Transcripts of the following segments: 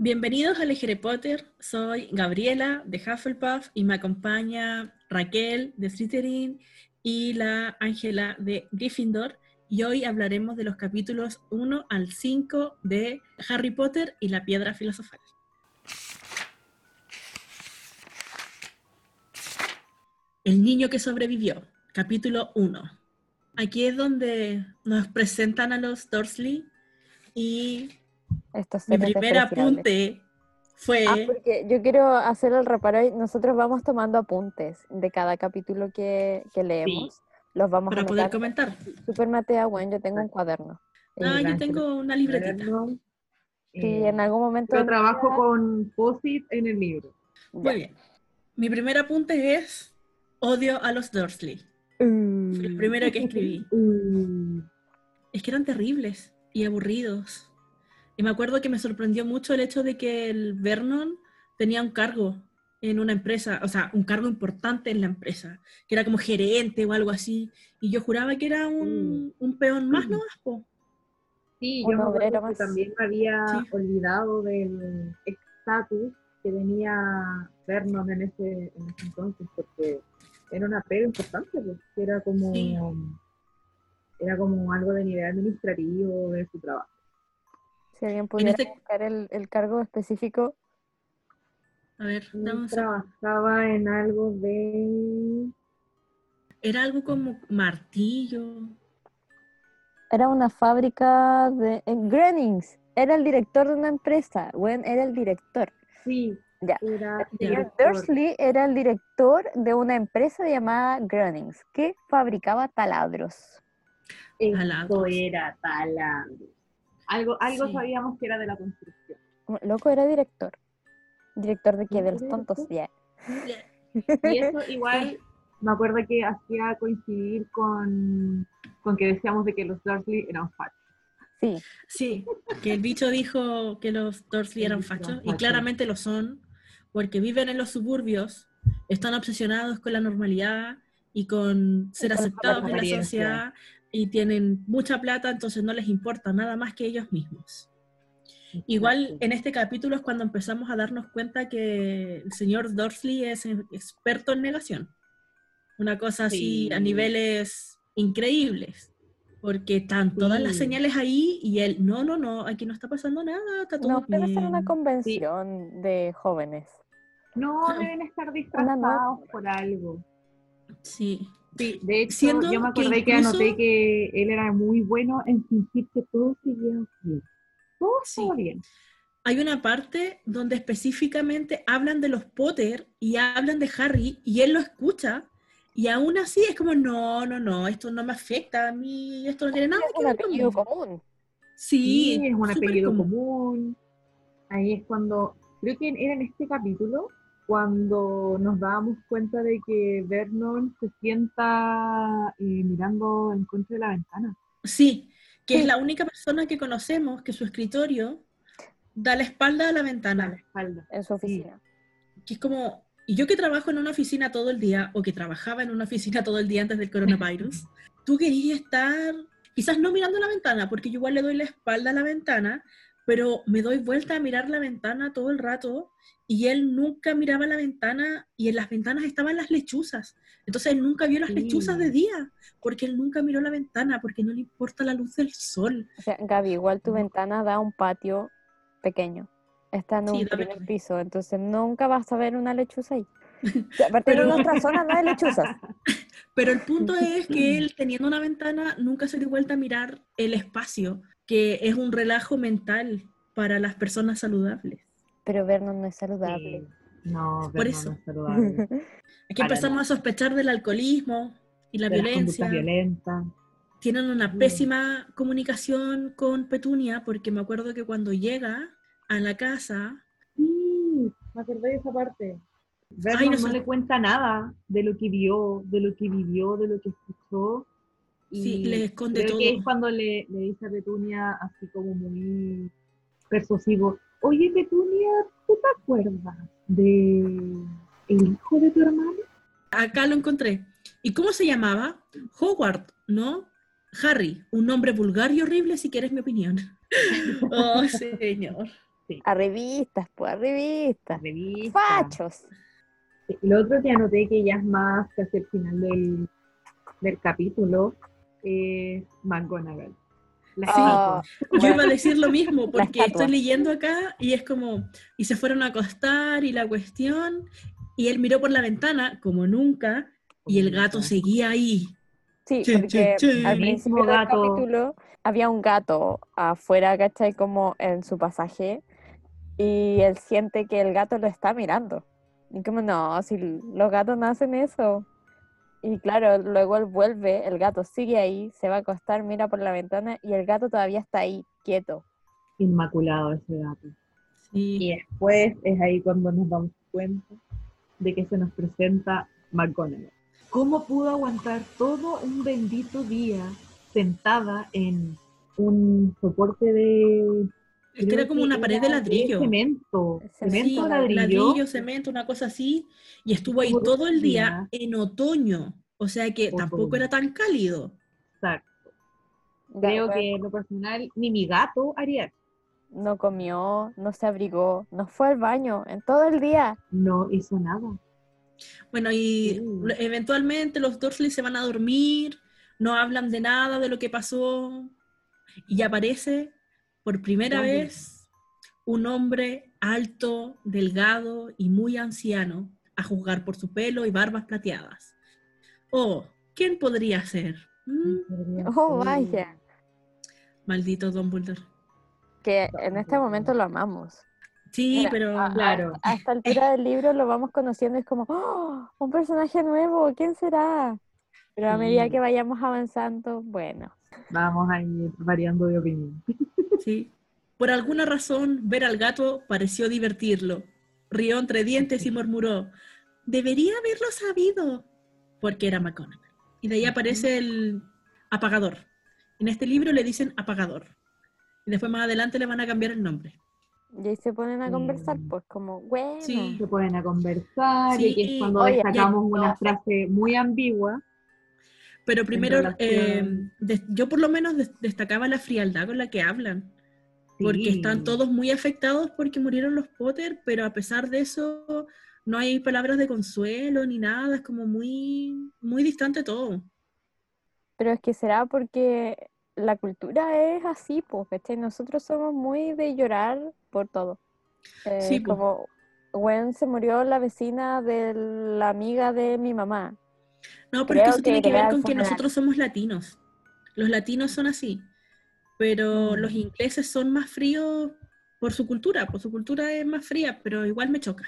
Bienvenidos a Harry Potter. Soy Gabriela de Hufflepuff y me acompaña Raquel de Slytherin y la Ángela de Gryffindor. Y hoy hablaremos de los capítulos 1 al 5 de Harry Potter y la Piedra Filosofal. El niño que sobrevivió, capítulo 1. Aquí es donde nos presentan a los Dursley y mi primer apunte fue... Ah, porque yo quiero hacer el reparo y nosotros vamos tomando apuntes de cada capítulo que, que leemos. Los vamos para a poder comentar. Super Matea, bueno, yo tengo un cuaderno. Ah, yo tengo una libretita. Sí, en algún momento... Yo trabajo con POSIT en el libro. Muy bien. Mi primer apunte es odio a los Dursley. Fue el primero que escribí. Mm. Es que eran terribles y aburridos. Y me acuerdo que me sorprendió mucho el hecho de que el Vernon tenía un cargo en una empresa, o sea, un cargo importante en la empresa, que era como gerente o algo así, y yo juraba que era un, un peón más, ¿no? Po. Sí, yo me que también me había Sí. olvidado del estatus que tenía Vernon en ese, en ese entonces, porque era una pega importante, pues, que era como, Sí. era como algo de nivel administrativo de su trabajo. Si alguien pudiera este- buscar el, el cargo específico, A ver, trabajaba en algo de... era algo como martillo. era una fábrica de... En Grennings, era el director de una empresa. Gwen era el director. Sí, Ya. era El. Dursley era el director de una empresa llamada Grunnings, que fabricaba taladros. Esto Taladros. era taladro. Algo, algo Sí. sabíamos que era de la construcción. Loco era director. ¿Director de qué? ¿De los ¿Era tontos? Ya. Y eso igual me acuerdo que hacía coincidir con, con que decíamos de que los Dursley eran fachos. Sí, Sí, que el bicho dijo que los Dursley eran fachos, y claramente lo son, porque viven en los suburbios, están obsesionados con la normalidad y con ser con aceptados en la sociedad, y tienen mucha plata, entonces no les importa nada más que ellos mismos. Igual en este capítulo es cuando empezamos a darnos cuenta que el señor Dursley es experto en negación. Una cosa así Sí. a niveles increíbles. Porque están todas las Sí. señales ahí y él, no, no, no, aquí no está pasando nada, está todo no, debe ser una bien". convención de jóvenes. No, deben estar disfrazados por algo. Sí. Sí, de hecho, Siendo yo me que acordé que, incluso- anoté que él era muy bueno en fingir que todo seguía bien. Todo Sí. bien. Hay una parte donde específicamente hablan de los Potter y hablan de Harry y él lo escucha y aún así es como, no, no, no, esto no me afecta a mí, esto no tiene nada Es que un ver apellido conmigo". común. Sí, Sí, es un apellido común. común. Ahí es cuando, creo que era en este capítulo, cuando nos dábamos cuenta de que Vernon se sienta eh, mirando en contra de la ventana. Sí, que Sí. es la única persona que conocemos que su escritorio da la espalda a la A la ventana. espalda. en su oficina. Que es como, y yo que trabajo en una oficina todo el día, o que trabajaba en una oficina todo el día antes del coronavirus, tú querías estar, quizás no mirando la ventana, porque yo igual le doy la espalda a la ventana, pero me doy vuelta a mirar la ventana todo el rato, y él nunca miraba la ventana, y en las ventanas estaban las lechuzas. Entonces él nunca vio las Sí. lechuzas de día, porque él nunca miró la ventana, porque no le importa la luz del sol. O sea, Gaby, igual tu No. ventana da a un patio pequeño. Está en Sí, un da primer piso, entonces nunca vas a ver una lechuza ahí. O sea, aparte Pero- en nuestra zona no hay lechuzas. Pero el punto es que él, teniendo una ventana, nunca se dio vuelta a mirar el espacio, que es un relajo mental para las personas saludables. Pero Vernon no es saludable. Sí. No, Por Vernon eso. no es saludable. Aquí Para empezamos a sospechar del alcoholismo y la De las violencia. violentas. Tienen una Mm. pésima comunicación con Petunia, porque me acuerdo que cuando llega a la casa, Sí, me acordé de esa parte. Vernon Ay, no no, le cuenta nada de lo que vio, de lo que vivió, de lo que escuchó. Sí, le esconde creo todo. que es cuando le, le dice a Petunia, así como muy persuasivo, oye Petunia, ¿tú te acuerdas de el hijo de tu hermano? acá lo encontré. ¿Y cómo se llamaba? Howard, ¿no? Harry, un nombre vulgar y horrible si quieres mi opinión. Oh, señor. A revistas, pues, a revistas. Revista. Fachos. Lo otro que anoté que ya es más casi el final del, del capítulo es McGonagall. La Ah, Yo iba a decir lo mismo, porque estoy leyendo acá y es como, y se fueron a acostar y la cuestión, y él miró por la ventana como nunca, y el gato seguía ahí. Sí, Che, porque che, che. al Mismo principio del gato. capítulo había un gato afuera, ¿cachai? Como en su pasaje. Y él siente que el gato lo está mirando. Y como, no, si los gatos no hacen eso. Y claro, luego él vuelve, el gato sigue ahí, se va a acostar, mira por la ventana y el gato todavía está ahí, quieto. Inmaculado ese gato. Sí. Y después es ahí cuando nos damos cuenta de que se nos presenta McGonagall. ¿Cómo pudo aguantar todo un bendito día sentada en un soporte de... Es que era como una pared de ladrillo. Cemento. Cemento, Sí, ladrillo. ladrillo, cemento, una cosa así, y estuvo ahí Todo el día en otoño, o sea que tampoco era tan cálido. Exacto. Creo bueno, que en lo personal ni mi gato haría. No comió, no se abrigó, no fue al baño en todo el día. No hizo nada. Bueno, y eventualmente los Dursley se van a dormir, no hablan de nada de lo que pasó, y aparece por primera vez un hombre alto, delgado y muy anciano, a juzgar por su pelo y barbas plateadas. Oh, ¿quién podría ser? Mm, Oh, vaya. Maldito Dumbledore. Que en este momento lo amamos. Sí, Mira, pero a- Claro. A esta altura del libro lo vamos conociendo, es como, ¡Oh! un personaje nuevo, ¿quién será? Pero a medida que vayamos avanzando, bueno, Vamos a ir variando de opinión. sí. Por alguna razón, ver al gato pareció divertirlo. Rió entre dientes y murmuró, debería haberlo sabido, porque era McGonagall. Y de ahí aparece el apagador. En este libro le dicen apagador. Y después más adelante le van a cambiar el nombre. y ahí se ponen a conversar, Mm. pues como, bueno, Sí. Se ponen a conversar Sí, y que es cuando oye, destacamos una frase muy ambigua. Pero primero, eh, des- yo por lo menos des- destacaba la frialdad con la que hablan. Porque Sí. están todos muy afectados porque murieron los Potter, pero a pesar de eso no hay palabras de consuelo ni nada, es como muy, muy distante todo. pero es que será porque la cultura es así, pues, ¿cachai? Nosotros somos muy de llorar por todo. Eh, Sí, po. como, Gwen se murió la vecina de la amiga de mi mamá. No, pero Creo eso tiene que ver con que nosotros somos latinos. Los latinos son así, pero Mm. los ingleses son más fríos por su cultura, por su cultura es más fría, pero igual me choca.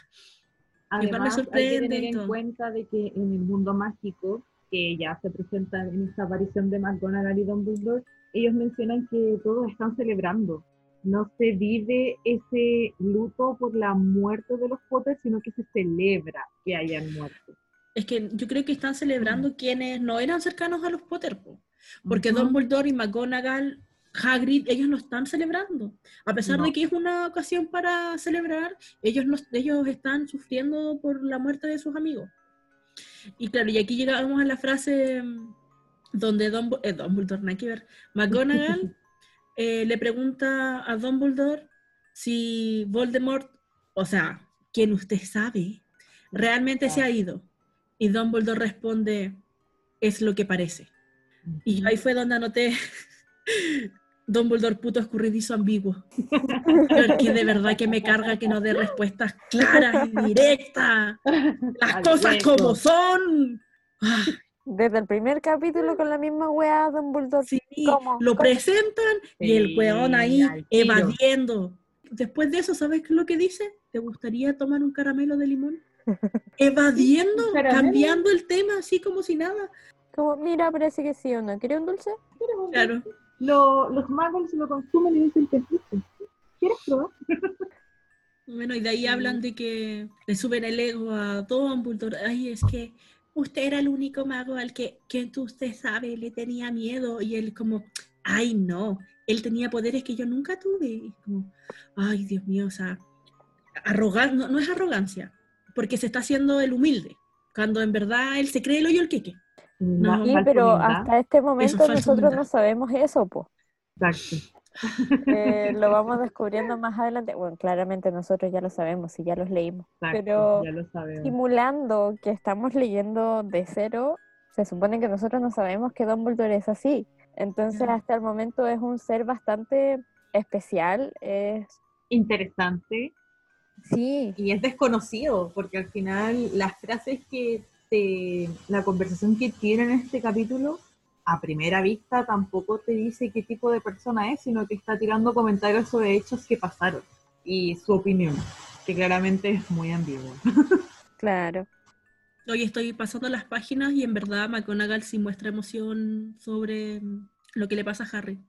Igual me Además, hay que sorprende tener en cuenta de que en el mundo mágico, que ya se presenta en esta aparición de McGonagall y Dumbledore, ellos mencionan que todos están celebrando. No se vive ese luto por la muerte de los Potter, sino que se celebra que hayan muerto. Es que yo creo que están celebrando quienes no eran cercanos a los Potter, po. porque Ujú. Dumbledore y McGonagall, Hagrid, ellos no están celebrando. A pesar No. de que es una ocasión para celebrar, ellos, no, ellos están sufriendo por la muerte de sus amigos. Y claro, y aquí llegamos a la frase mm, donde Dumb- eh, Dumbledore, nada que ver, McGonagall eh, le pregunta a Dumbledore si Voldemort, o sea, quien usted sabe, realmente se ha ido. Y Dumbledore responde, es lo que parece. Y ahí fue donde anoté Dumbledore puto escurridizo ambiguo. Porque de verdad que me carga que no dé respuestas claras y directas. Las Al cosas como son. Ah, Desde el primer capítulo con la misma weá, Dumbledore. sí, ¿Cómo? lo ¿Cómo? presentan y el weón ahí evadiendo. Después de eso, ¿sabes qué es lo que dice? ¿Te gustaría tomar un caramelo de limón? Evadiendo, cambiando el tema así como si nada. Como, mira, parece que sí o no. ¿Quiere un dulce? Claro. Lo- los magos lo consumen y dicen que. ¿Quieres probar? Bueno, y de ahí hablan de que le suben el ego a Dumbledore. Ay, es que usted era el único mago al que, que tú- usted sabe, le tenía miedo. Y él como, ay, no, él tenía poderes que yo nunca tuve. Y como, ay, Dios mío, o sea, arrogan no, no es arrogancia, porque se está haciendo el humilde, cuando en verdad él se cree el hoyo el queque. No, Sí, pero hasta este momento nosotros no sabemos eso, po. Exacto. Eh, lo vamos descubriendo más adelante. Bueno, claramente nosotros ya lo sabemos y ya los leímos. Exacto, Pero ya lo simulando que estamos leyendo de cero, se supone que nosotros no sabemos que Dumbledore es así. Entonces, hasta el momento es un ser bastante especial. Es... Interesante Sí, y es desconocido, porque al final las frases que te, la conversación que tienen en este capítulo, a primera vista tampoco te dice qué tipo de persona es, sino que está tirando comentarios sobre hechos que pasaron y su opinión, que claramente es muy ambigua. claro. Hoy estoy pasando las páginas y en verdad McGonagall sí muestra emoción sobre lo que le pasa a Harry.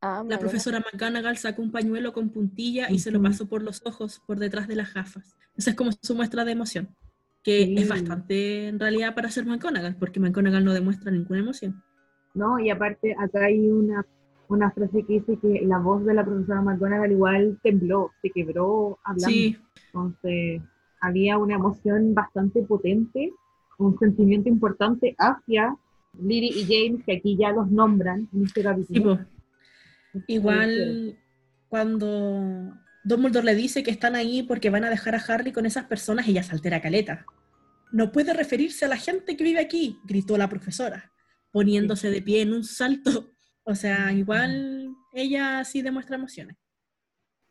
Ah, La profesora McGonagall sacó un pañuelo con puntilla y se lo pasó por los ojos, por detrás de las gafas. Esa es como su muestra de emoción, que Sí. es bastante en realidad para ser McGonagall, porque McGonagall no demuestra ninguna emoción. ¿no? Y aparte, acá hay una, una frase que dice que la voz de la profesora McGonagall igual tembló, se quebró hablando. Sí, Entonces, había una emoción bastante potente, un sentimiento importante hacia Lily y James, que aquí ya los nombran en este sí, capítulo. po. Igual cuando Dumbledore le dice que están ahí porque van a dejar a Harry con esas personas, ella se altera caleta. No puede referirse a la gente que vive aquí, gritó la profesora, poniéndose de pie en un salto. O sea, igual ella sí demuestra emociones.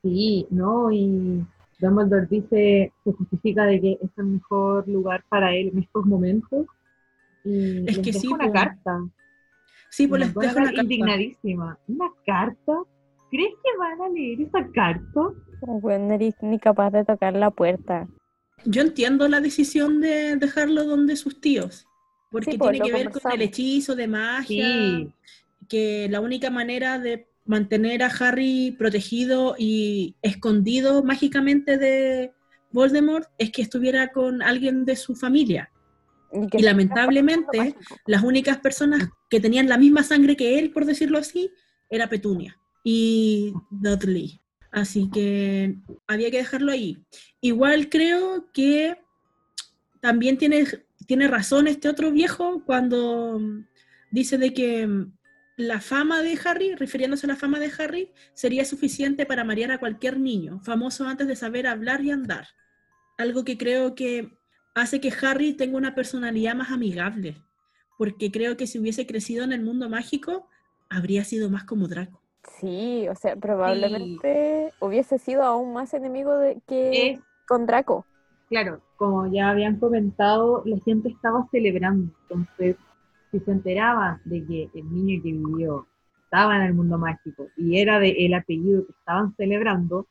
Sí, ¿no? Y Dumbledore dice, se justifica de que es el mejor lugar para él en estos momentos. Y Es que sí, una po. carta. Sí, pues les dejo una carta. indignadísima. ¿Una carta? ¿Crees que van a leer esa carta? Bueno, no eres ni capaz de tocar la puerta. Yo entiendo la decisión de dejarlo donde sus tíos, porque Sí, pues, tiene que ver con el conversamos. hechizo de magia, Sí, que la única manera de mantener a Harry protegido y escondido mágicamente de Voldemort es que estuviera con alguien de su familia. Que Y lamentablemente, las únicas personas que tenían la misma sangre que él, por decirlo así, era Petunia y Dudley. Así que había que dejarlo ahí. Igual creo que también tiene, tiene razón este otro viejo cuando dice de que la fama de Harry, refiriéndose a la fama de Harry, sería suficiente para marear a cualquier niño, famoso antes de saber hablar y andar. Algo que creo que hace que Harry tenga una personalidad más amigable, porque creo que si hubiese crecido en el mundo mágico, habría sido más como Draco. Sí, o sea, probablemente hubiese sido aún más enemigo de que es con Draco. Claro, como ya habían comentado, la gente estaba celebrando. Entonces, si se enteraban de que el niño que vivió estaba en el mundo mágico y era de el apellido que estaban celebrando,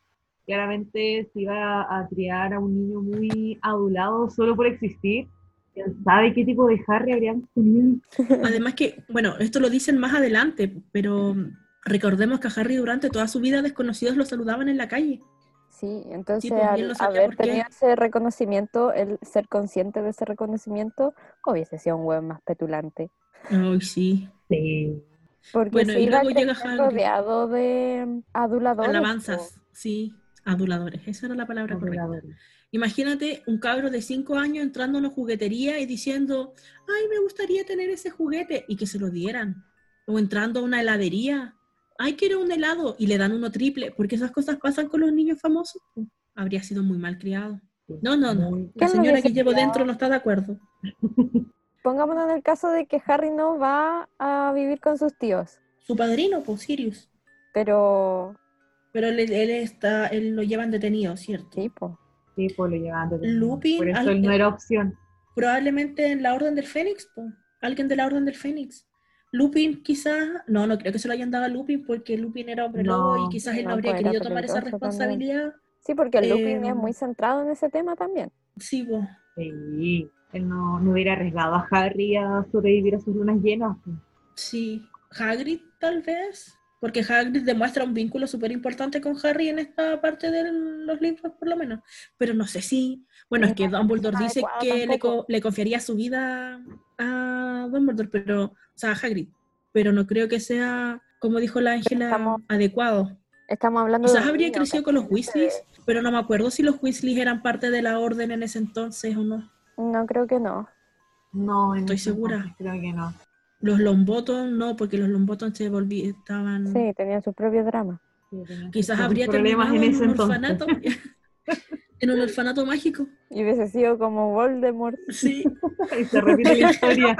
claramente se iba a criar a un niño muy adulado solo por existir. ¿Quién sabe qué tipo de Harry habrían tenido? Además que, bueno, esto lo dicen más adelante, pero recordemos que a Harry durante toda su vida desconocidos lo saludaban en la calle. Sí, entonces bien al haber tenido ese reconocimiento, el ser consciente de ese reconocimiento, hubiese sido un hueón más petulante. Ay, sí. Sí. Porque Bueno, se y iba luego llega Hagrid. rodeado de aduladores. Alabanzas, sí, aduladores, esa era la palabra correcta. Imagínate un cabro de 5 años entrando a una juguetería y diciendo, ay, me gustaría tener ese juguete, y que se lo dieran. O entrando a una heladería, ay, quiero un helado, y le dan uno triple, porque esas cosas pasan con los niños famosos. Habría sido muy mal criado. No, no, no. La ¿Quién lo señora que llevo dentro no está de acuerdo. Pongámonos en el caso de que Harry no va a vivir con sus tíos, Su padrino, pues Sirius. pero Pero él, él está, él lo llevan detenido, ¿cierto? sí, po. Sí, pues lo llevaban detenido. Lupin, Por eso él no era opción. Probablemente en la Orden del Fénix, po. alguien de la Orden del Fénix. Lupin quizás, no, no creo que se lo hayan dado a Lupin porque Lupin era hombre No, lobo y quizás él no habría pues querido tomar esa también. responsabilidad. Sí, porque el Lupin es Em, muy centrado en ese tema también. Sí, po. Sí, él no, no hubiera arriesgado a Harry a sobrevivir a sus lunas llenas. pues. sí. Hagrid tal vez, porque Hagrid demuestra un vínculo súper importante con Harry en esta parte de los libros por lo menos. Pero no sé si, bueno, es que Dumbledore dice adecuado que le, tampoco. co- le confiaría su vida a Dumbledore, pero, o sea, a Hagrid, pero no creo que sea, como dijo la Ángela, adecuado. Estamos hablando de Quizás un habría niño, crecido con los. Weasleys, pero no me acuerdo si los Weasleys eran parte de la orden en ese entonces o no. No creo que no. No, en Estoy segura. Creo que no. Los Longbottom no, porque los Longbottom se volví, estaban... Sí, tenían su propio drama. Sí, Quizás habría problemas en en ese un orfanato. en un orfanato mágico. Y hubiese sido como Voldemort. Sí. Y se repite la historia.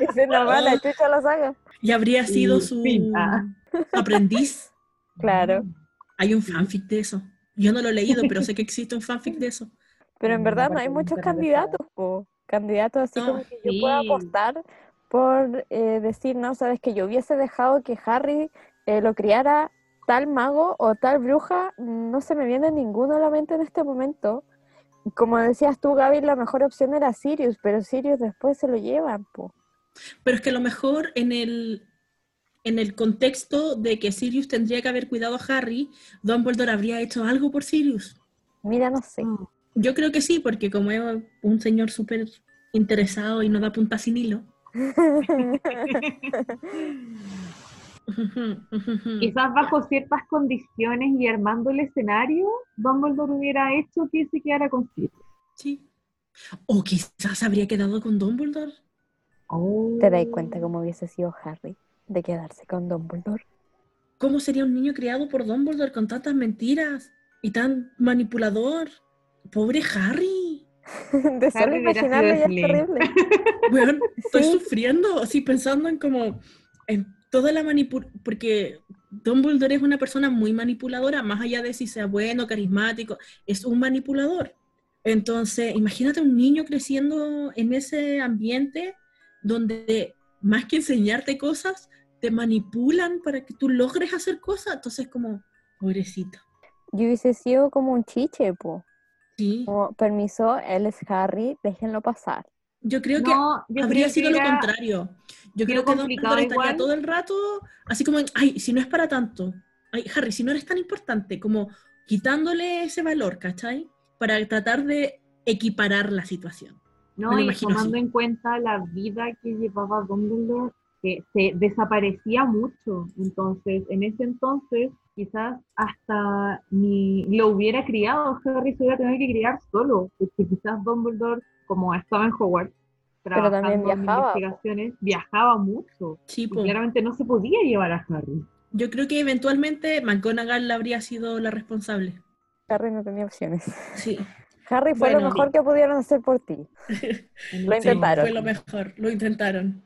Y se nos va la chucha la saga. Y habría sido Y su fin. Ah. aprendiz. Claro. Hay un fanfic de eso. Yo no lo he leído, pero sé que existe un fanfic de eso. Pero en Mm, verdad no hay muchos candidatos, po. Candidatos así No, como que yo pueda apostar por eh, decir, no, sabes que yo hubiese dejado que Harry eh, lo criara tal mago o tal bruja, no se me viene ninguno a la mente en este momento. Como decías tú, Gaby, la mejor opción era Sirius, pero Sirius después se lo llevan, po. Pero es que a lo mejor en el, en el contexto de que Sirius tendría que haber cuidado a Harry, Dumbledore habría hecho algo por Sirius. Mira, no sé. Mm. Yo creo que sí, porque como es un señor súper interesado y no da punta sin hilo. Quizás bajo ciertas condiciones y armando el escenario, Dumbledore hubiera hecho que se quedara con Sirius. Sí. O quizás habría quedado con Dumbledore. Oh. ¿Te das cuenta cómo hubiese sido Harry de quedarse con Dumbledore? ¿Cómo sería un niño criado por Dumbledore con tantas mentiras y tan manipulador? Pobre Harry. De solo imaginarlo ya sido es terrible. Bueno, estoy Sí. sufriendo, así pensando en como en toda la manipulación, porque Dumbledore es una persona muy manipuladora, más allá de si sea bueno, carismático, es un manipulador. Entonces, imagínate un niño creciendo en ese ambiente donde más que enseñarte cosas, te manipulan para que tú logres hacer cosas. Entonces, como, pobrecito. Yo hubiese sido como un chiche, po. Sí, Como, permiso, él es Harry, déjenlo pasar. yo creo que No, yo habría creo sido que lo contrario. Yo creo que complicado Dumbledore estaría igual. todo el rato así como, en, ay, si no es para tanto. Ay, Harry, si no eres tan importante, como quitándole ese valor, ¿cachai? Para tratar de equiparar la situación. No, y tomando así. en cuenta la vida que llevaba Dumbledore, que se desaparecía mucho. Entonces, en ese entonces, quizás hasta ni lo hubiera criado, Harry se hubiera tenido que criar solo, porque quizás Dumbledore, como estaba en Hogwarts, Pero también trabajando en viajaba, po. investigaciones, viajaba mucho. Sí, Y claramente no se podía llevar a Harry. Yo creo que eventualmente McGonagall habría sido la responsable. Harry no tenía opciones. Sí, Harry fue Bueno, lo mejor que pudieron hacer por ti. Lo sí, intentaron. fue lo mejor, lo intentaron.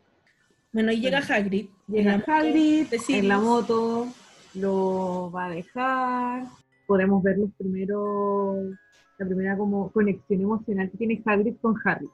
Bueno, y llega Hagrid. en Llega la Hagrid en la moto, lo va a dejar. Podemos ver los primeros, la primera como conexión emocional que tiene Hagrid con Harry.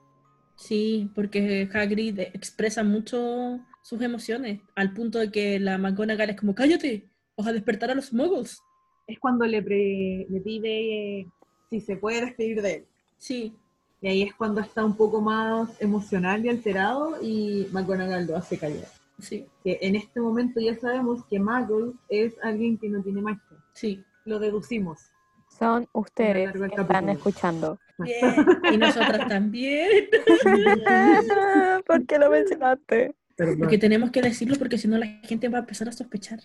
Sí, porque Hagrid expresa mucho sus emociones, al punto de que la McGonagall es como, cállate, vas a despertar a los muggles. Es cuando le, pre- le pide eh, si se puede despedir de él. Sí, Y ahí es cuando está un poco más emocional y alterado y McGonagall lo hace callar. Sí, Que en este momento ya sabemos que Muggle es alguien que no tiene magia. sí. Lo deducimos. Son ustedes que están escuchando. Bien. Y nosotras también. ¿Por qué lo mencionaste? Porque tenemos que decirlo porque si no la gente va a empezar a sospechar.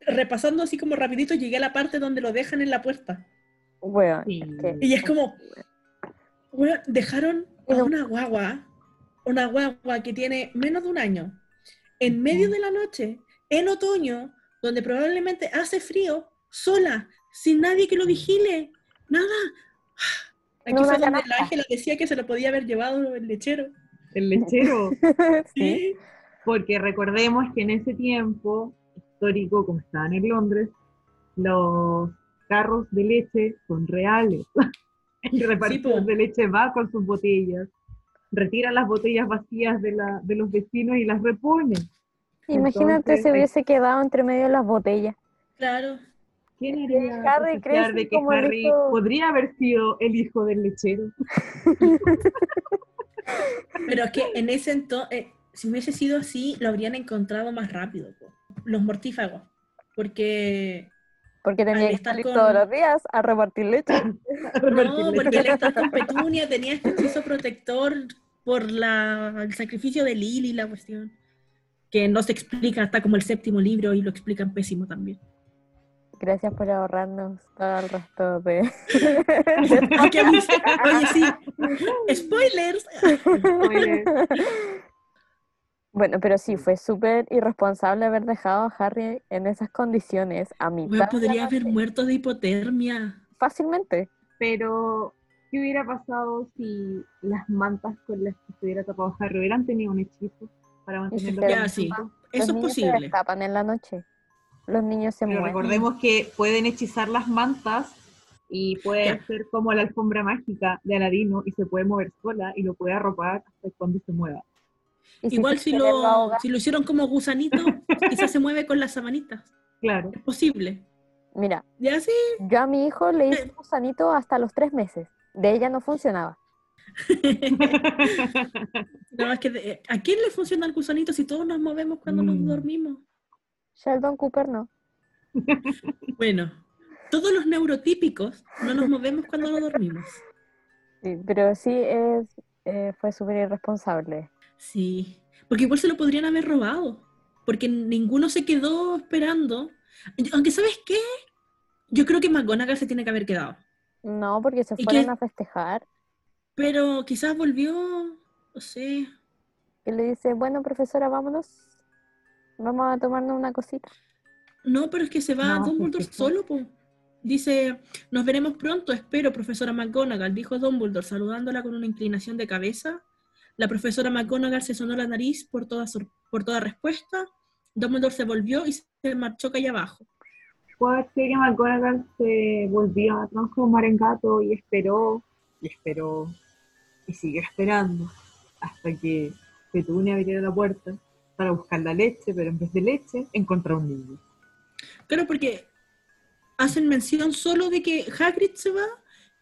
Repasando así como rapidito, llegué a la parte donde lo dejan en la puerta. Bueno, Sí. es que- Y es como, bueno, dejaron a una guagua, una guagua que tiene menos de un año, en medio de la noche, en otoño, donde probablemente hace frío, sola, sin nadie que lo vigile, nada. Aquí En una fue donde la. Ángela decía que se lo podía haber llevado el lechero. El lechero. sí. Porque recordemos que en ese tiempo histórico, como estaban en Londres, los carros de leche son reales. El repartidor po. de leche va con sus botellas, retira las botellas vacías de, la, de los vecinos y las repone. Imagínate Entonces, si hay- hubiese quedado entre medio de las botellas. Claro. ¿Quién haría Harry de que como el Harry hijo- podría haber sido el hijo del lechero? Pero es que en ese entonces, si hubiese sido así, lo habrían encontrado más rápido. po. Los mortífagos. Porque Porque tenía que estar salir con- todos los días a repartir leche. No, porque al estar con Petunia tenía este hechizo protector por la, el sacrificio de Lily, la cuestión. Que no se explica hasta como el séptimo libro y lo explican pésimo también. Gracias por ahorrarnos todo el resto de... Oye, sí. Spoilers. Spoiler. Bueno, pero sí, fue súper irresponsable haber dejado a Harry en esas condiciones a. Weón, de podría haber muerto de hipotermia. Fácilmente. Pero, ¿qué hubiera pasado si las mantas con las que se hubiera tapado Harry hubieran tenido un hechizo para mantenerlo Ya, sí. Eso Los es niños se posible. destapan en la noche. Los niños se Pero mueven. recordemos que pueden hechizar las mantas y puede Ya. ser como la alfombra mágica de Aladino y se puede mover sola y lo puede arropar hasta cuando se mueva. Si Igual si lo, si lo hicieron como gusanito, quizás se mueve con las sabanitas. Claro. Es posible. Mira, Ya sí. yo a mi hijo le hice un gusanito hasta los tres meses. De ella no funcionaba. Nada más que de- ¿A quién le funciona el gusanito si todos nos movemos cuando nos Mm. dormimos? Sheldon Cooper no. Bueno, todos los neurotípicos no nos movemos cuando nos dormimos. Sí, pero sí es, eh, fue súper irresponsable. Sí, porque igual se lo podrían haber robado, porque ninguno se quedó esperando. Aunque ¿sabes qué? Yo creo que McGonagall se tiene que haber quedado, No, porque se ¿Y fueron a festejar. pero quizás volvió, no sé. Y le dice, bueno, profesora, vámonos. Vamos a tomarnos una cosita. No, pero es que se va No, Dumbledore solo, po. Dice, nos veremos pronto, espero, profesora McGonagall, dijo Dumbledore, saludándola con una inclinación de cabeza. La profesora McGonagall se sonó la nariz por toda, por toda respuesta. Dumbledore se volvió y se marchó calle abajo. Ser que McGonagall se volvió a transformar en gato y esperó, y esperó, y siguió esperando hasta que Petunia abriera la puerta para buscar la leche, pero en vez de leche encontró un niño. Claro, porque hacen mención solo de que Hagrid se va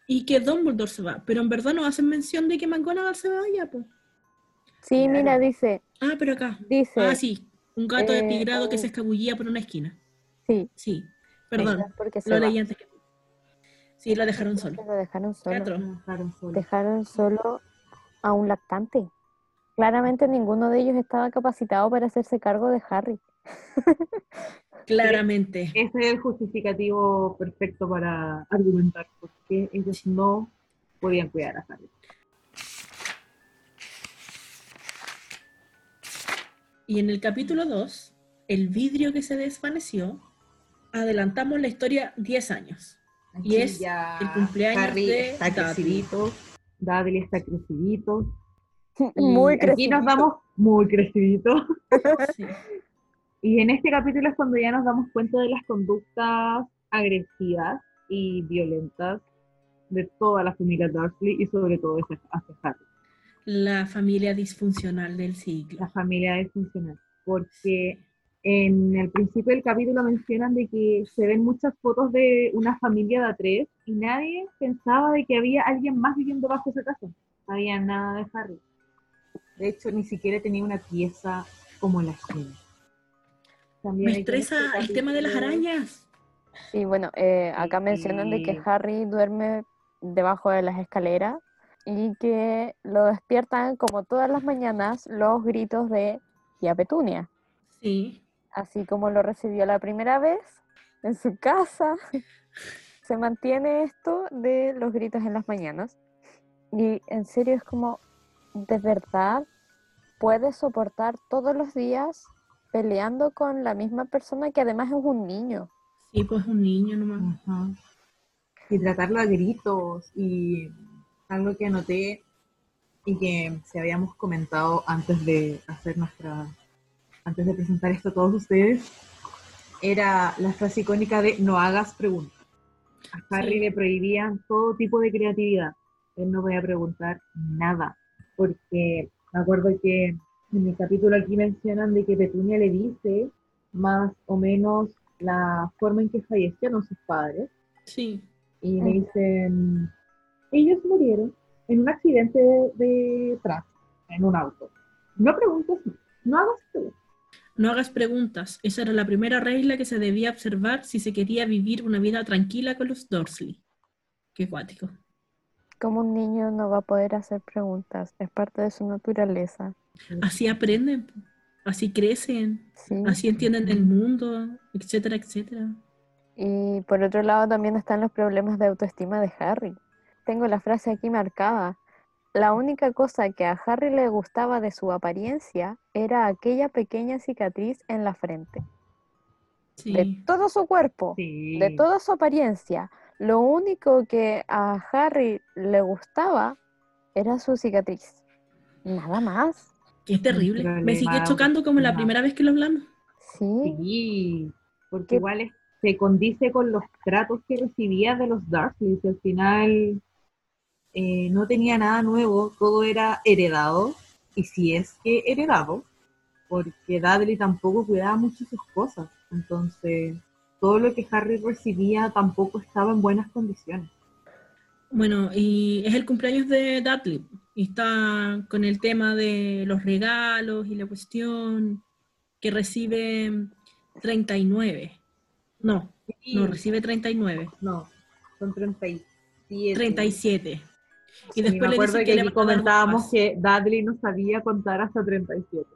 y que Dumbledore se va, pero en verdad no hacen mención de que McGonagall se vaya, po. Sí, Claro. mira, dice, Ah, pero acá. dice, Ah, sí, un gato de Eh, pigrado que oh. se escabullía por una esquina. sí, Sí, perdón, porque se lo va. leí antes que. Sí, lo dejaron solo. Lo dejaron solo. Teatro. Lo dejaron solo. Dejaron solo a un lactante. Claramente ninguno de ellos estaba capacitado para hacerse cargo de Harry. Claramente. Ese es el justificativo perfecto para argumentar por qué ellos no podían cuidar a Harry. Y en el capítulo 2, el vidrio que se desvaneció, adelantamos la historia 10 años. Y es el cumpleaños Harry de está crecidito, Dudley está crecidito. Muy Aquí crecido. nos damos muy crecidito. Sí. Y en este capítulo es cuando ya nos damos cuenta de las conductas agresivas y violentas de toda la familia Dursley y sobre todo hacia Harry. La familia disfuncional del siglo. la familia disfuncional, porque en el principio del capítulo mencionan de que se ven muchas fotos de una familia de a tres y nadie pensaba de que había alguien más viviendo bajo esa casa. No había nada de Harry. De hecho, ni siquiera tenía una pieza como la esquina. También Me estresa este el tema de las arañas. Sí, bueno, eh, acá mencionan de que. Harry duerme debajo de las escaleras y que lo despiertan como todas las mañanas los gritos de tía Petunia, Sí. Así como lo recibió la primera vez en su casa. Se mantiene esto de los gritos en las mañanas. Y en serio es como, ¿de verdad puedes soportar todos los días peleando con la misma persona que además es un niño? Sí, pues un niño nomás. Ajá. Y tratarlo a gritos y algo que anoté y que se habíamos comentado antes de hacer nuestra, antes de presentar esto a todos ustedes, era la frase icónica de no hagas preguntas. A Harry Sí. le prohibían todo tipo de creatividad. Él no podía preguntar nada, porque me acuerdo que en el capítulo aquí mencionan de que Petunia le dice más o menos la forma en que fallecieron sus padres Sí. y me Ujú. dicen, ellos murieron en un accidente de, de tránsito, en un auto. No preguntes, no hagas preguntas. No hagas preguntas. Esa era la primera regla que se debía observar si se quería vivir una vida tranquila con los Dursley. Qué cuático. Como un niño no va a poder hacer preguntas, es parte de su naturaleza. Así aprenden, así crecen, Sí. así entienden el mundo, etcétera, etcétera. Y por otro lado también están los problemas de autoestima de Harry. Tengo la frase aquí marcada. La única cosa que a Harry le gustaba de su apariencia era aquella pequeña cicatriz en la frente. De todo su cuerpo, Sí. de toda su apariencia, lo único que a Harry le gustaba era su cicatriz. Nada más. Que es terrible. Me sigue chocando como la primera vez que lo hablamos. Sí. Sí, porque ¿Qué? igual es- se condice con los tratos que recibía de los Dursley. y Al final eh, no tenía nada nuevo, todo era heredado. Y si es que heredado, porque Dudley tampoco cuidaba mucho sus cosas. Entonces, todo lo que Harry recibía tampoco estaba en buenas condiciones. Bueno, y es el cumpleaños de Dudley. Y está con el tema de los regalos y la cuestión que recibe 39. No, no, recibe 39. No, son 37. 37. Y Y después me le acuerdo dice que, que le comentábamos que Dudley no sabía contar hasta 37.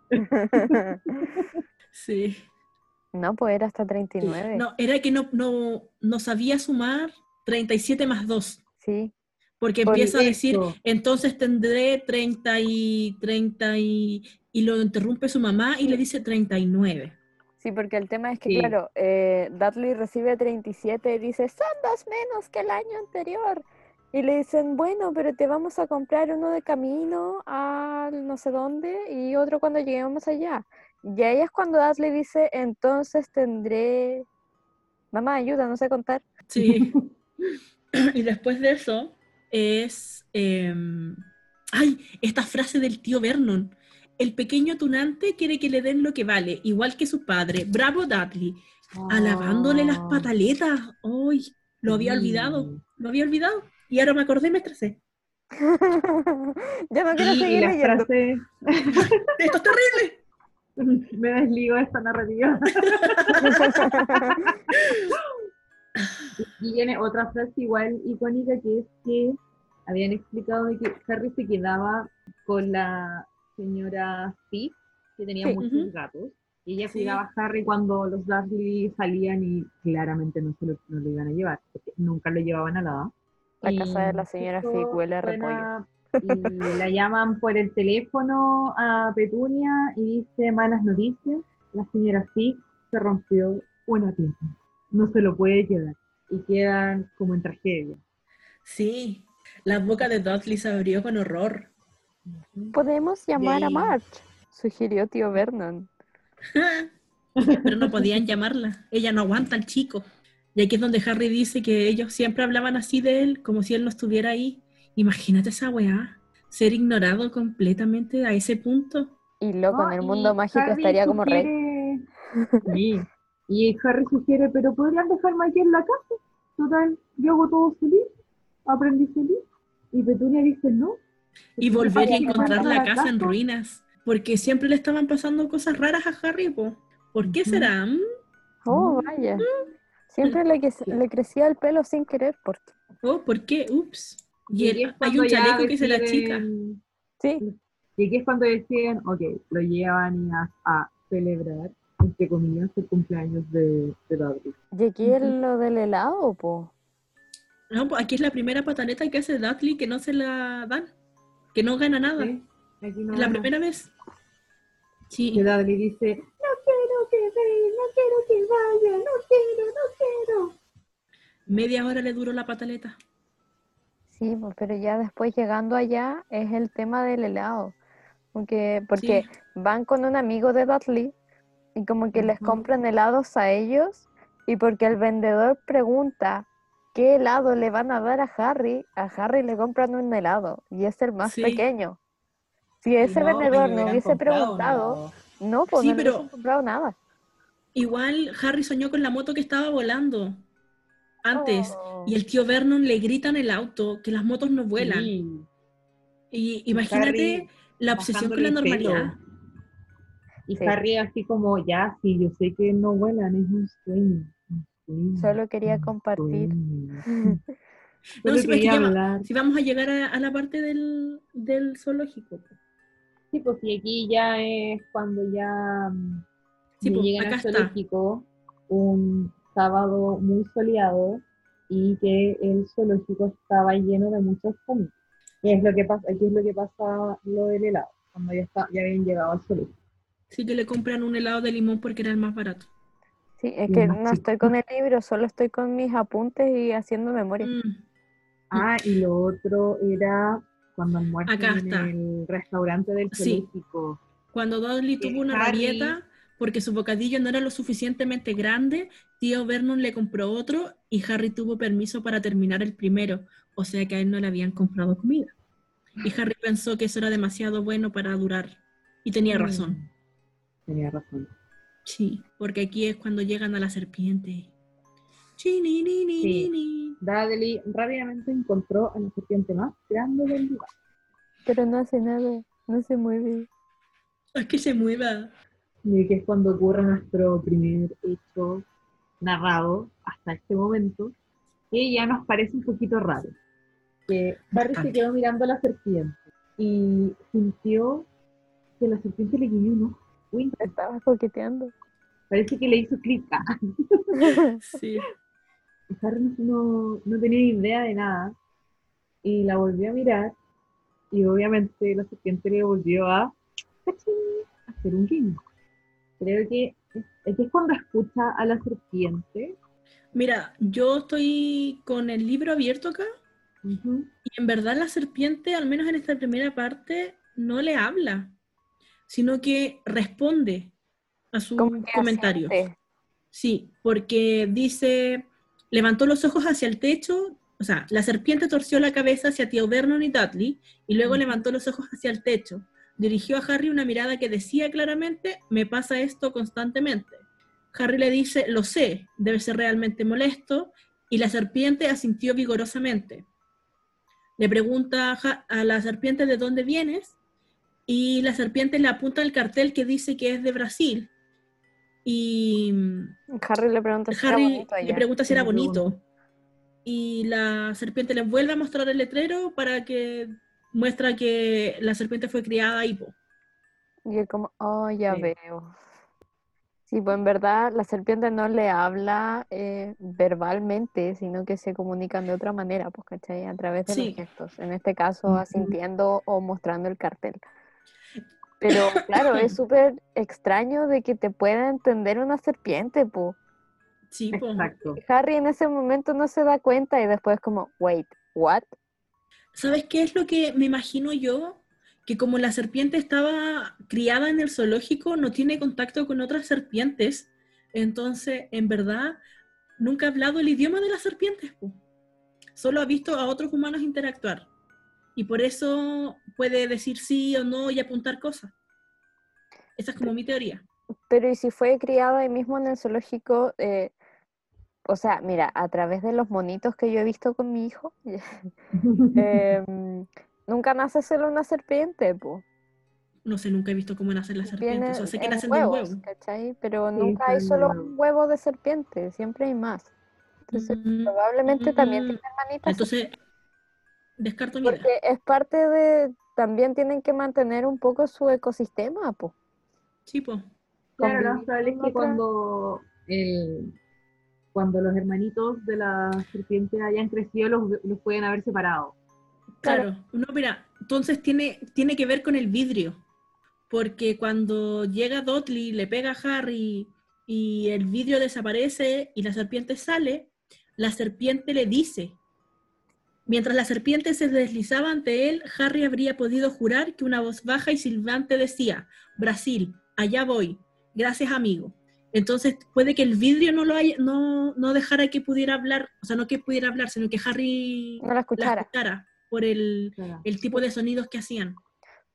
Sí. no, pues era hasta 39. No, era que no, no, no sabía sumar 37 más 2. Sí. Porque Por empieza a decir, entonces tendré 30 y 30 y, y lo interrumpe su mamá y le dice 39. Sí, porque el tema es que, Sí. claro, eh, Dudley recibe 37 y dice, son dos menos que el año anterior. Y le dicen, bueno, pero te vamos a comprar uno de camino al no sé dónde y otro cuando lleguemos allá. Y ahí es cuando Dudley dice, entonces tendré... Mamá, ayuda, no sé contar. Sí. y después de eso es... em, ay, esta frase del tío Vernon. El pequeño tunante quiere que le den lo que vale, igual que su padre. Bravo Dudley. Alabándole las Ah, pataletas. Ay, lo había olvidado. Lo había olvidado. Y ahora me acordé y me estresé. ya no quiero Y, y seguir la leyendo. frase, Esto es terrible. me desligo de esta narrativa. Y viene otra frase igual icónica que es que habían explicado de que Harry se quedaba con la señora Fig, que tenía Sí. muchos gatos. Y ella Sí. cuidaba a Harry cuando los Dursley salían y claramente no se lo, no lo iban a llevar, porque nunca lo llevaban a la La Y casa de la señora Fig huele a suena- Y la llaman por el teléfono a Petunia y dice malas noticias. La señora Fig se rompió una pierna. No se lo puede quedar. Y quedan como en tragedia. Sí. La boca de Dudley se abrió con horror. Podemos llamar a March, sugirió tío Vernon. Pero no podían llamarla. Ella no aguanta al chico. Y aquí es donde Harry dice que ellos siempre hablaban así de él, como si él no estuviera ahí. Imagínate esa weá. Ser ignorado completamente a ese punto. Y loco, No, en el mundo mágico Harry estaría como rey. sugiere- Sí. Y Harry sugiere, pero podrían dejarme aquí en la casa. Total, yo hago todo feliz. Aprendí feliz. Y Petunia dice no. Y volver que encontrar la a casa en ruinas. Porque siempre le estaban pasando cosas raras a Harry, po. ¿Por qué será? ¿Mm? Oh, vaya. Siempre le, que- le crecía el pelo sin querer. ¿Por qué? Oh, ¿por qué? Ups. Y el- hay un chaleco que se la chica. Sí, Y aquí es cuando deciden, ok, lo llevan a, a celebrar, entre comillas, el cumpleaños de, de Dudley. y aquí es lo del helado, po. No, pues aquí es la primera pataleta que hace Dudley que no se la dan. Que no gana nada. ¿Sí? Aquí no Es la primera vez. Sí. Que Dudley dice, no quiero que no vaya, no quiero, no quiero. Media hora le duró la pataleta. Sí, po, pero ya después llegando allá es el tema del helado. Porque, porque Sí. van con un amigo de Dudley y como que les compran helados a ellos y porque el vendedor pregunta qué helado le van a dar a Harry, a Harry le compran un helado y es el más Sí. pequeño. Si ese vendedor no hubiese preguntado, no, pues Sí, no pero- hubiesen comprado nada. Igual Harry soñó con la moto que estaba volando antes. Oh. Y el tío Vernon le grita en el auto que las motos no vuelan. Sí. Y imagínate Harry la obsesión con la normalidad. pelo. Y Sí. Harry así como, ya, sí, yo sé que no vuelan, es un sueño. un sueño, Solo quería compartir. sueño". No, pues, quería. Si vamos a llegar a, a la parte del, del zoológico. Sí, pues y aquí ya es cuando ya, mm, Sí, pues, llegan acá al está. zoológico, un sábado muy soleado y que el zoológico estaba lleno de muchas familias. ¿Qué es lo que pasa? Aquí es lo que pasa lo del helado, cuando ya, está, ya habían llegado al zoológico. Sí que le compran un helado de limón porque era el más barato. Sí, es Y que no estoy con el libro, solo estoy con mis apuntes y haciendo memoria. Mm, Ah, y lo otro era cuando almuerzan en está. el restaurante del Sí. zoológico. Cuando Dudley tuvo una Harry- rabieta porque su bocadillo no era lo suficientemente grande, tío Vernon le compró otro y Harry tuvo permiso para terminar el primero, o sea que a él no le habían comprado comida. Y Harry pensó que eso era demasiado bueno para durar. Y tenía Mm. razón. Tenía razón. Sí, porque aquí es cuando llegan a la serpiente. Chinininininini. Dudley rápidamente encontró a la serpiente más grande del lugar. Pero no hace nada, no se mueve. Es que se mueva. Y que es cuando ocurre nuestro primer hecho narrado hasta este momento, que ya nos parece un poquito raro. Que Harry se quedó mirando a la serpiente y sintió que la serpiente le guiñó un ojo. Uy, estaba coqueteando. parece que le hizo clic. Sí. y Harry no, no- tenía idea de nada y la volvió a mirar y obviamente la serpiente le volvió a, ¡cachín! a hacer un guiño. Creo que es, es cuando escucha a la serpiente Mira, yo estoy con el libro abierto acá y en verdad la serpiente, al menos en esta primera parte, no le habla, sino que responde a sus comentarios. Sí, porque dice, levantó los ojos hacia el techo, o sea, la serpiente torció la cabeza hacia tío Vernon y Dudley y luego levantó los ojos hacia el techo. Dirigió a Harry una mirada que decía claramente, me pasa esto constantemente. Harry le dice, lo sé, debe ser realmente molesto, y la serpiente asintió vigorosamente. Le pregunta a la serpiente de dónde vienes, y la serpiente le apunta el cartel que dice que es de Brasil. Y Harry le pregunta si era Harry bonito le pregunta si era bonito. Y la serpiente le vuelve a mostrar el letrero para que muestra que la serpiente fue criada ahí. po. Y él como, oh, ya Sí. veo. Sí, pues en verdad la serpiente no le habla eh, verbalmente, sino que se comunican de otra manera, pues, ¿cachai? A través de Sí. los gestos. En este caso, asintiendo o mostrando el cartel. Pero claro, es súper extraño de que te pueda entender una serpiente, pues. Sí, po. Exacto. Harry en ese momento no se da cuenta y después como, wait, what? ¿Sabes qué es lo que me imagino yo? Que como la serpiente estaba criada en el zoológico, no tiene contacto con otras serpientes. Entonces, en verdad, nunca ha hablado el idioma de las serpientes. po. Solo ha visto a otros humanos interactuar. Y por eso puede decir sí o no y apuntar cosas. Esa es como mi teoría. Pero ¿y si fue criada ahí mismo en el zoológico? eh, o sea, mira, a través de los monitos que yo he visto con mi hijo, em, nunca nace solo una serpiente, pues. No sé, nunca he visto cómo nacen las serpientes. Viene O sea, sé que en nacen de un huevos, huevo. ¿cachai? Pero Sí, nunca hay solo huevos. un huevo de serpiente, siempre hay más. Entonces, Mm, probablemente también mm, tiene hermanitas. Entonces, descarto mi idea. Porque es parte de, también tienen que mantener un poco su ecosistema, pues. Sí, po. Claro, lo probable es con que cuando, el, cuando los hermanitos de la serpiente hayan crecido, los, los pueden haber separado. Claro. Claro, no, mira, entonces tiene, tiene que ver con el vidrio, porque cuando llega Dudley, le pega a Harry y el vidrio desaparece y la serpiente sale, la serpiente le dice, mientras la serpiente se deslizaba ante él, Harry habría podido jurar que una voz baja y silbante decía, Brasil, allá voy, gracias amigo. Entonces puede que el vidrio no lo haya, no, no dejara que pudiera hablar, o sea, no que pudiera hablar, sino que Harry No la la escuchara. por el, el tipo de sonidos que hacían.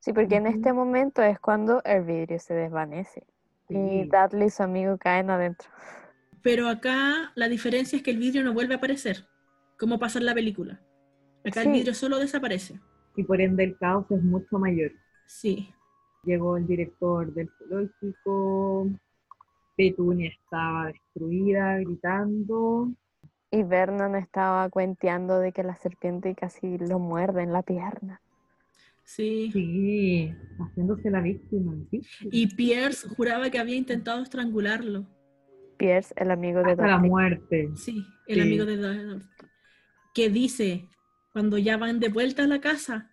Sí, porque en este momento es cuando el vidrio se desvanece y. Dudley y su amigo caen adentro. Pero acá la diferencia es que el vidrio no vuelve a aparecer, como pasa en la película. Acá Sí. el vidrio solo desaparece. Y por ende el caos es mucho mayor. Sí, Llegó el director del zoológico, Petunia estaba destruida, gritando. Y Vernon estaba cuenteando de que la serpiente casi lo muerde en la pierna. sí. Sí, haciéndose la víctima. ¿sí? Y Pierce juraba que había intentado estrangularlo. Pierce, el amigo de Hasta la muerte. Sí, el Sí. amigo de Donald. Que dice, cuando ya van de vuelta a la casa,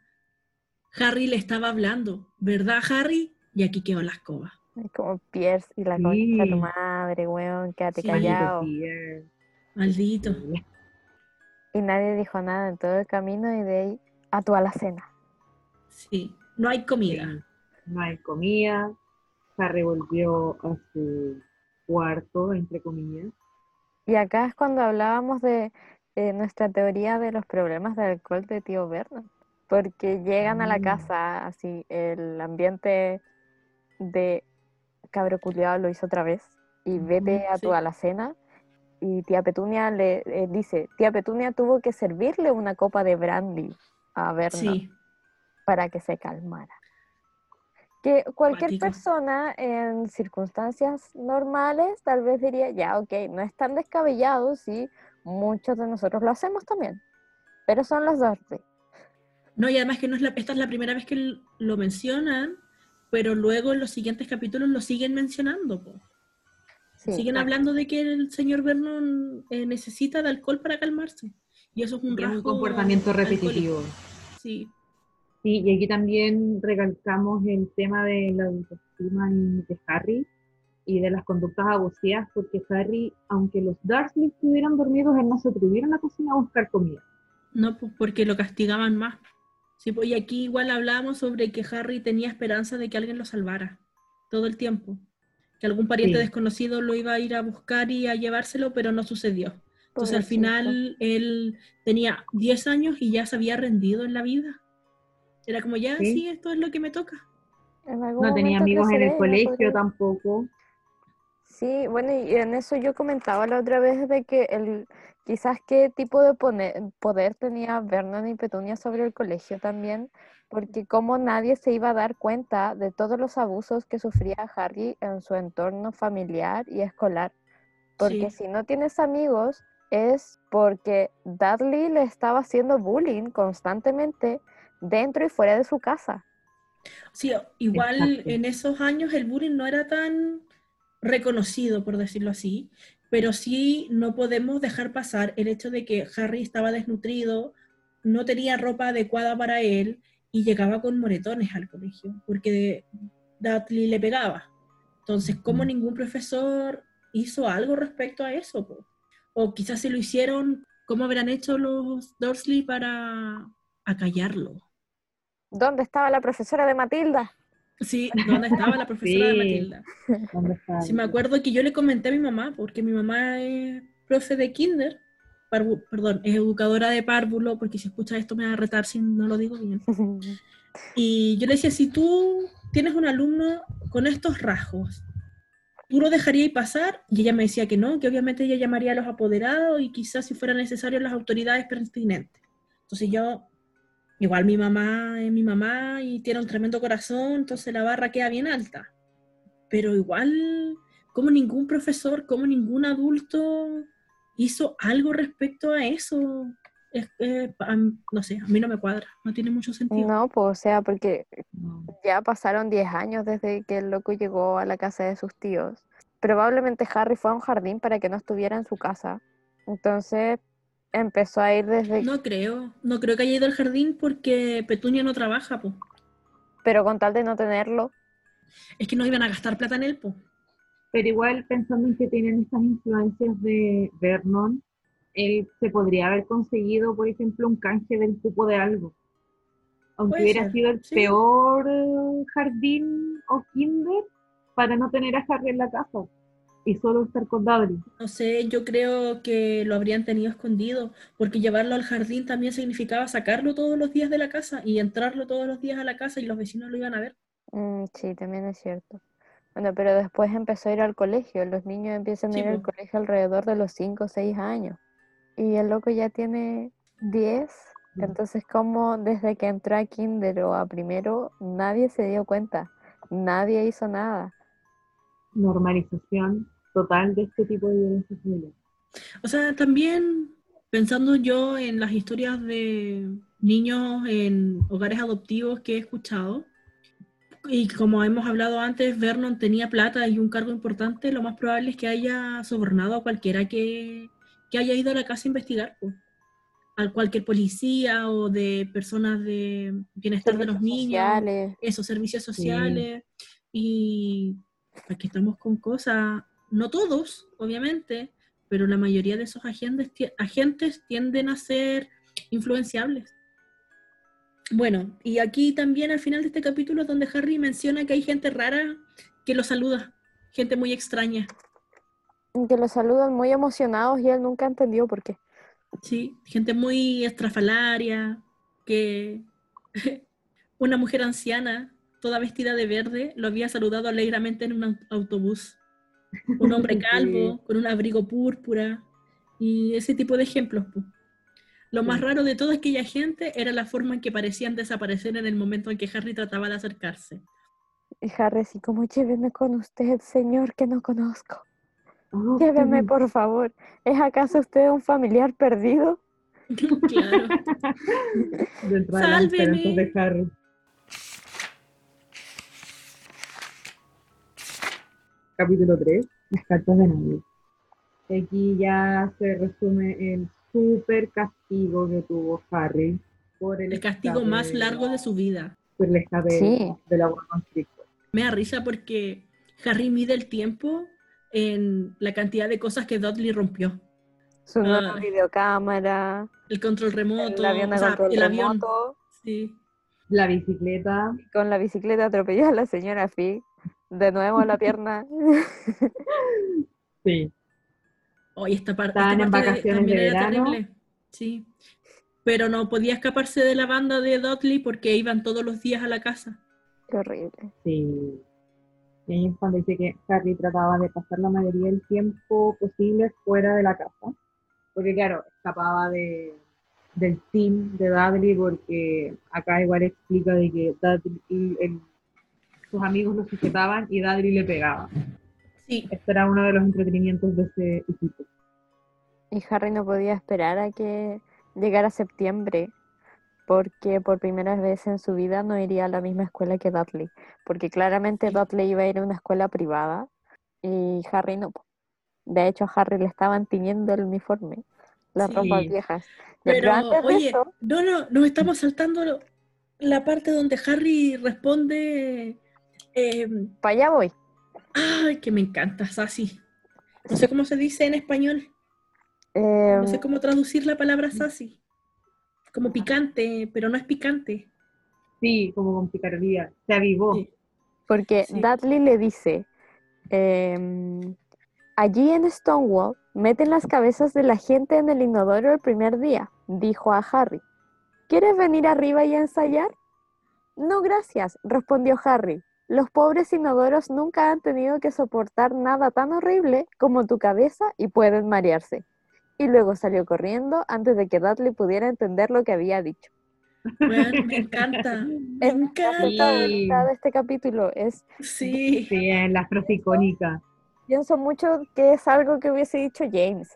Harry le estaba hablando, ¿verdad, Harry? Y aquí quedó la escoba. Como Pierce y la Sí. concha de tu madre, weón, quédate Sí. callado. Maldito. Y nadie dijo nada en todo el camino y de ahí a tu alacena. Sí. No hay comida. Sí. No hay comida. Harry volvió a su cuarto, entre comillas. Y acá es cuando hablábamos de eh, nuestra teoría de los problemas de alcohol de tío Vernon. Porque llegan a la Mm. casa, así, el ambiente de cabro culiao lo hizo otra vez. Y vete a tu sí. alacena. Y tía Petunia le eh, dice, tía Petunia tuvo que servirle una copa de brandy a Vernon Sí. para que se calmara. Que cualquier Cuático. persona en circunstancias normales tal vez diría, ya, ok, no es tan descabellado, sí, muchos de nosotros lo hacemos también, pero son los Dursley. No, y además que no es la, esta es la primera vez que lo mencionan, pero luego en los siguientes capítulos lo siguen mencionando. po. Sí, siguen ah, hablando de que el señor Vernon eh, necesita de alcohol para calmarse. Y eso es un es un rasgo comportamiento alcohólico. repetitivo. Sí, Sí, y aquí también recalcamos el tema de la autoestima de Harry y de las conductas abusivas, porque Harry, aunque los Dursley estuvieran dormidos, él no se atreviera a la cocina a buscar comida. no, pues porque lo castigaban más. Sí, pues, y aquí igual hablábamos sobre que Harry tenía esperanza de que alguien lo salvara todo el tiempo. Que algún pariente Sí. desconocido lo iba a ir a buscar y a llevárselo, pero no sucedió. Entonces al final él tenía 10 años y ya se había rendido en la vida. Era como, ya, Sí. sí, esto es lo que me toca. No tenía amigos en el colegio tampoco. Sí, bueno, y en eso yo comentaba la otra vez de que el, quizás qué tipo de poder tenía Vernon y Petunia sobre el colegio también, porque como nadie se iba a dar cuenta de todos los abusos que sufría Harry en su entorno familiar y escolar. Porque Sí. si no tienes amigos es porque Dudley le estaba haciendo bullying constantemente dentro y fuera de su casa. Sí, igual Exacto. en esos años el bullying no era tan reconocido, por decirlo así, pero sí no podemos dejar pasar el hecho de que Harry estaba desnutrido, no tenía ropa adecuada para él y llegaba con moretones al colegio, porque Dudley le pegaba. Entonces, ¿cómo ningún profesor hizo algo respecto a eso? po? O quizás si lo hicieron, ¿cómo habrán hecho los Dursley para acallarlo? ¿Dónde estaba la profesora de Matilda? Sí, ¿dónde estaba la profesora de. Matilda? ¿Dónde? Sí, me acuerdo que yo le comenté a mi mamá, porque mi mamá es profe de kinder, parvu- perdón, es educadora de párvulo, porque si escucha esto me va a retar si no lo digo bien. Y yo le decía, si tú tienes un alumno con estos rasgos, ¿tú lo dejarías pasar? Y ella me decía que no, que obviamente ella llamaría a los apoderados y quizás si fuera necesario las autoridades pertinentes. Entonces yo, igual mi mamá es mi mamá y tiene un tremendo corazón, entonces la barra queda bien alta. Pero igual, como ningún profesor, como ningún adulto hizo algo respecto a eso, es, eh, a no sé, a mí no me cuadra, no tiene mucho sentido. No, pues o sea, porque No. ya pasaron 10 años desde que el loco llegó a la casa de sus tíos. Probablemente Harry fue a un jardín para que no estuviera en su casa. Entonces empezó a ir desde... No creo, no creo que haya ido al jardín porque Petunia no trabaja, po. Pero con tal de no tenerlo, Es que no iban a gastar plata en él, po. Pero igual pensando en que tienen estas influencias de Vernon, él se podría haber conseguido, por ejemplo, un canje del cupo de algo. Aunque Puede hubiera ser, sido el sí. peor jardín o kinder para no tener a Harry en la casa y solo estar con Dudley. No sé, yo creo que lo habrían tenido escondido, porque llevarlo al jardín también significaba sacarlo todos los días de la casa y entrarlo todos los días a la casa y los vecinos lo iban a ver. mm, sí, también es cierto. Bueno, pero después empezó a ir al colegio. Los niños empiezan a ir al colegio alrededor de los 5 o 6 años. Y el loco ya tiene 10. Mm. Entonces, como desde que entró a kinder o a primero, nadie se dio cuenta. Nadie hizo nada. Normalización total de este tipo de violencia familiar. O sea, también pensando yo en las historias de niños en hogares adoptivos que he escuchado, y como hemos hablado antes, Vernon tenía plata y un cargo importante, lo más probable es que haya sobornado a cualquiera que, que haya ido a la casa a investigar. po. a cualquier policía o de personas de bienestar de los Servicios niños, sociales. esos servicios sociales. Y aquí estamos con cosas, no todos, obviamente, pero la mayoría de esos agentes, agentes tienden a ser influenciables. Bueno, y aquí también al final de este capítulo es donde Harry menciona que hay gente rara que lo saluda, gente muy extraña. Que lo saludan muy emocionados y él nunca entendió por qué. Sí, gente muy estrafalaria, que una mujer anciana, toda vestida de verde, lo había saludado alegremente en un au- autobús. Un hombre calvo, con un abrigo púrpura, y ese tipo de ejemplos. Lo más Sí. raro de toda aquella gente era la forma en que parecían desaparecer en el momento en que Harry trataba de acercarse. Y Harry así como, lléveme con usted, señor que no conozco. Oh, Lléveme, sí. por favor. ¿Es acaso usted un familiar perdido? claro. Sálveme. esperanzas de Harry. Capítulo 3, las cartas de nadie. Aquí ya se resume el super castigo que tuvo Harry por el, El castigo más de- largo de su vida. por el escape Sí. del agua. Me da risa porque Harry mide el tiempo en la cantidad de cosas que Dudley rompió. Su nueva Ay. videocámara, El control remoto, el avión o a sea, control el avión. Sí. La bicicleta, con la bicicleta atropelló a la señora Fig, de nuevo la pierna. sí. Hoy esta par- Estaban esta en parte de- vacaciones también de era verano. terrible. Sí. Pero no podía escaparse de la banda de Dudley porque iban todos los días a la casa. Qué horrible. Sí. Y ahí es cuando dice que Harry trataba de pasar la mayoría del tiempo posible fuera de la casa. Porque claro, escapaba de, del team de Dudley porque acá igual explica de que Dudley, el- sus amigos lo sujetaban y Dudley le pegaba. Sí. Este era uno de los entretenimientos de ese equipo. Y Harry no podía esperar a que llegara septiembre, porque por primera vez en su vida no iría a la misma escuela que Dudley, porque claramente. Dudley iba a ir a una escuela privada y Harry no. De hecho, a Harry le estaban tiñendo el uniforme, las Sí. ropas viejas. Pero, antes de oye, eso, no, no, nos estamos saltando la parte donde Harry responde. Eh, para allá voy. ay, que me encanta, Sassy. No sé cómo se dice en español. Em, No sé cómo traducir la palabra Sassy. Como picante, pero no es picante. Sí, como con picardía. Se avivó. Sí. Porque Sí. Dudley le dice, em, allí en Stonewall meten las cabezas de la gente en el inodoro el primer día, dijo a Harry. ¿Quieres venir arriba y ensayar? No, gracias, respondió Harry. Los pobres inodoros nunca han tenido que soportar nada tan horrible como tu cabeza y pueden marearse. Y luego salió corriendo antes de que Dudley pudiera entender lo que había dicho. Bueno, me encanta. Me encanta. favorita de este capítulo es Sí. Sí, en la frase icónica. Pienso mucho que es algo que hubiese dicho James.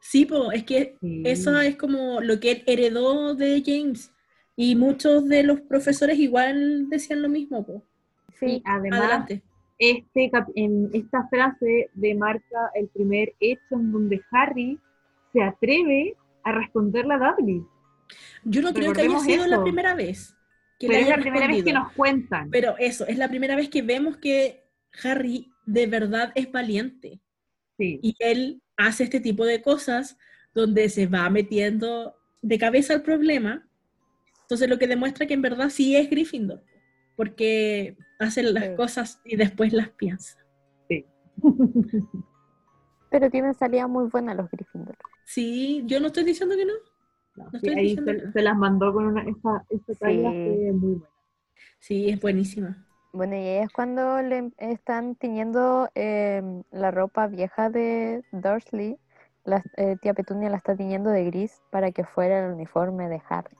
Sí, po, es que Sí. eso es como lo que él heredó de James. Y muchos de los profesores igual decían lo mismo, po. Sí, además, Adelante. este, en esta frase demarca el primer hecho en donde Harry se atreve a responderle a Dudley. Yo no creo que haya sido la eso. primera vez que Pero es la primera vez que nos cuentan. Pero eso, es la primera vez que vemos que Harry de verdad es valiente. Sí, Y él hace este tipo de cosas donde se va metiendo de cabeza al problema. Entonces lo que demuestra que en verdad sí es Gryffindor. Porque hace las Sí. cosas y después las piensa. pero tienen salida muy buena los Gryffindor. Sí, yo no estoy diciendo que no. No, No sí, estoy ahí diciendo se, las mandó con una, esa, esa tabla Sí. fue muy buena. Sí, es buenísima. Bueno, y ahí es cuando le están tiñendo em, la ropa vieja de Dursley. La, eh, tía Petunia la está tiñendo de gris para que fuera el uniforme de Harry.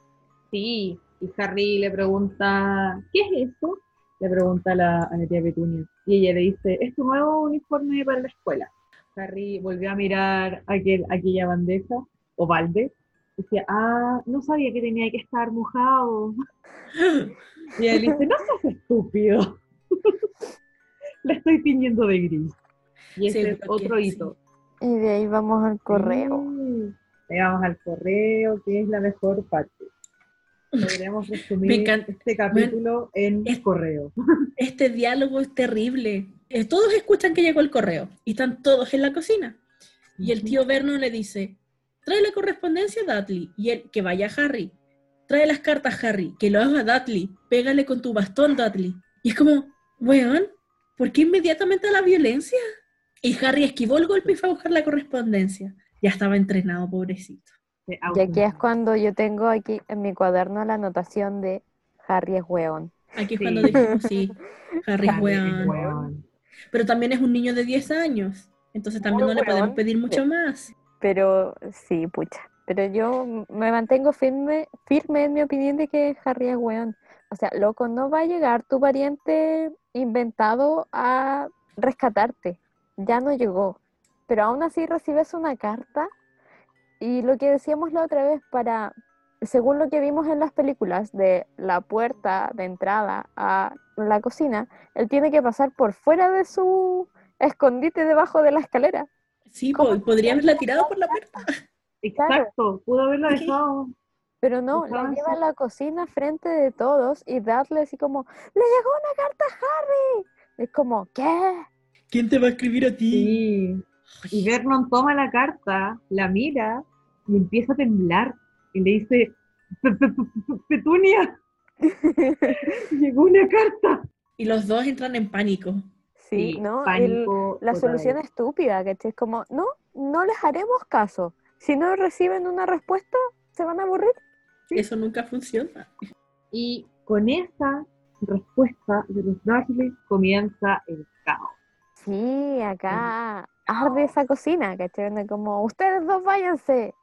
Sí, y Harry le pregunta, ¿qué es eso? Le pregunta a la, a la tía Petunia. Y ella le dice, es tu nuevo uniforme para la escuela. Harry volvió a mirar aquel, aquella bandeja, o balde. Decía, ah, no sabía que tenía que estar mojado. Y él dice, no seas estúpido. Le estoy tiñendo de gris. Y ese Sí, es otro sí. hito. Y de ahí vamos al correo. Mm. Ahí vamos al correo, que es la mejor parte. Podríamos Me resumir encanta. este capítulo en es- correo. Este diálogo es terrible. Eh, todos escuchan que llegó el correo y están todos en la cocina. Y el tío Vernon le dice, trae la correspondencia a Dudley y él, que vaya a Harry. Trae las cartas, Harry, que lo haga Dudley. Pégale con tu bastón, Dudley. Y es como, weón, ¿por qué inmediatamente a la violencia? Y Harry esquivó el golpe y fue a buscar la correspondencia. Ya estaba entrenado, pobrecito. Y aquí es cuando yo tengo aquí en mi cuaderno la anotación de Harry es weón. Aquí es Sí. cuando dijimos, sí, Harry es weón. Pero también es un niño de 10 años. Entonces también Muy no le podemos pedir mucho más. Pero sí, pucha. Pero yo me mantengo firme, firme en mi opinión de que Harry es weón. O sea, loco, no va a llegar tu pariente inventado a rescatarte. Ya no llegó. Pero aún así recibes una carta y lo que decíamos la otra vez para, según lo que vimos en las películas de la puerta de entrada a la cocina, él tiene que pasar por fuera de su escondite debajo de la escalera. Sí, ¿Cómo po- podría haberla tirado por la puerta. Exacto, pudo haberlo ¿Qué? dejado. Pero no, la lleva a la cocina frente de todos y darle así como, ¡le llegó una carta a Harry! Es como, ¿qué? ¿Quién te va a escribir a ti? Sí. Y Vernon toma la carta, la mira y empieza a temblar. Y le dice, "Pe- pe- pe- pe- Petunia, llegó una carta. Y los dos entran en pánico. Sí, ¿no? El- la solución estúpida, que es como, no, no les haremos caso. Si no reciben una respuesta, se van a aburrir. Sí. Eso nunca funciona. Y con esa respuesta de los Dursley comienza el caos. Sí, acá arde esa cocina, ¿cachai? Como, ustedes dos váyanse,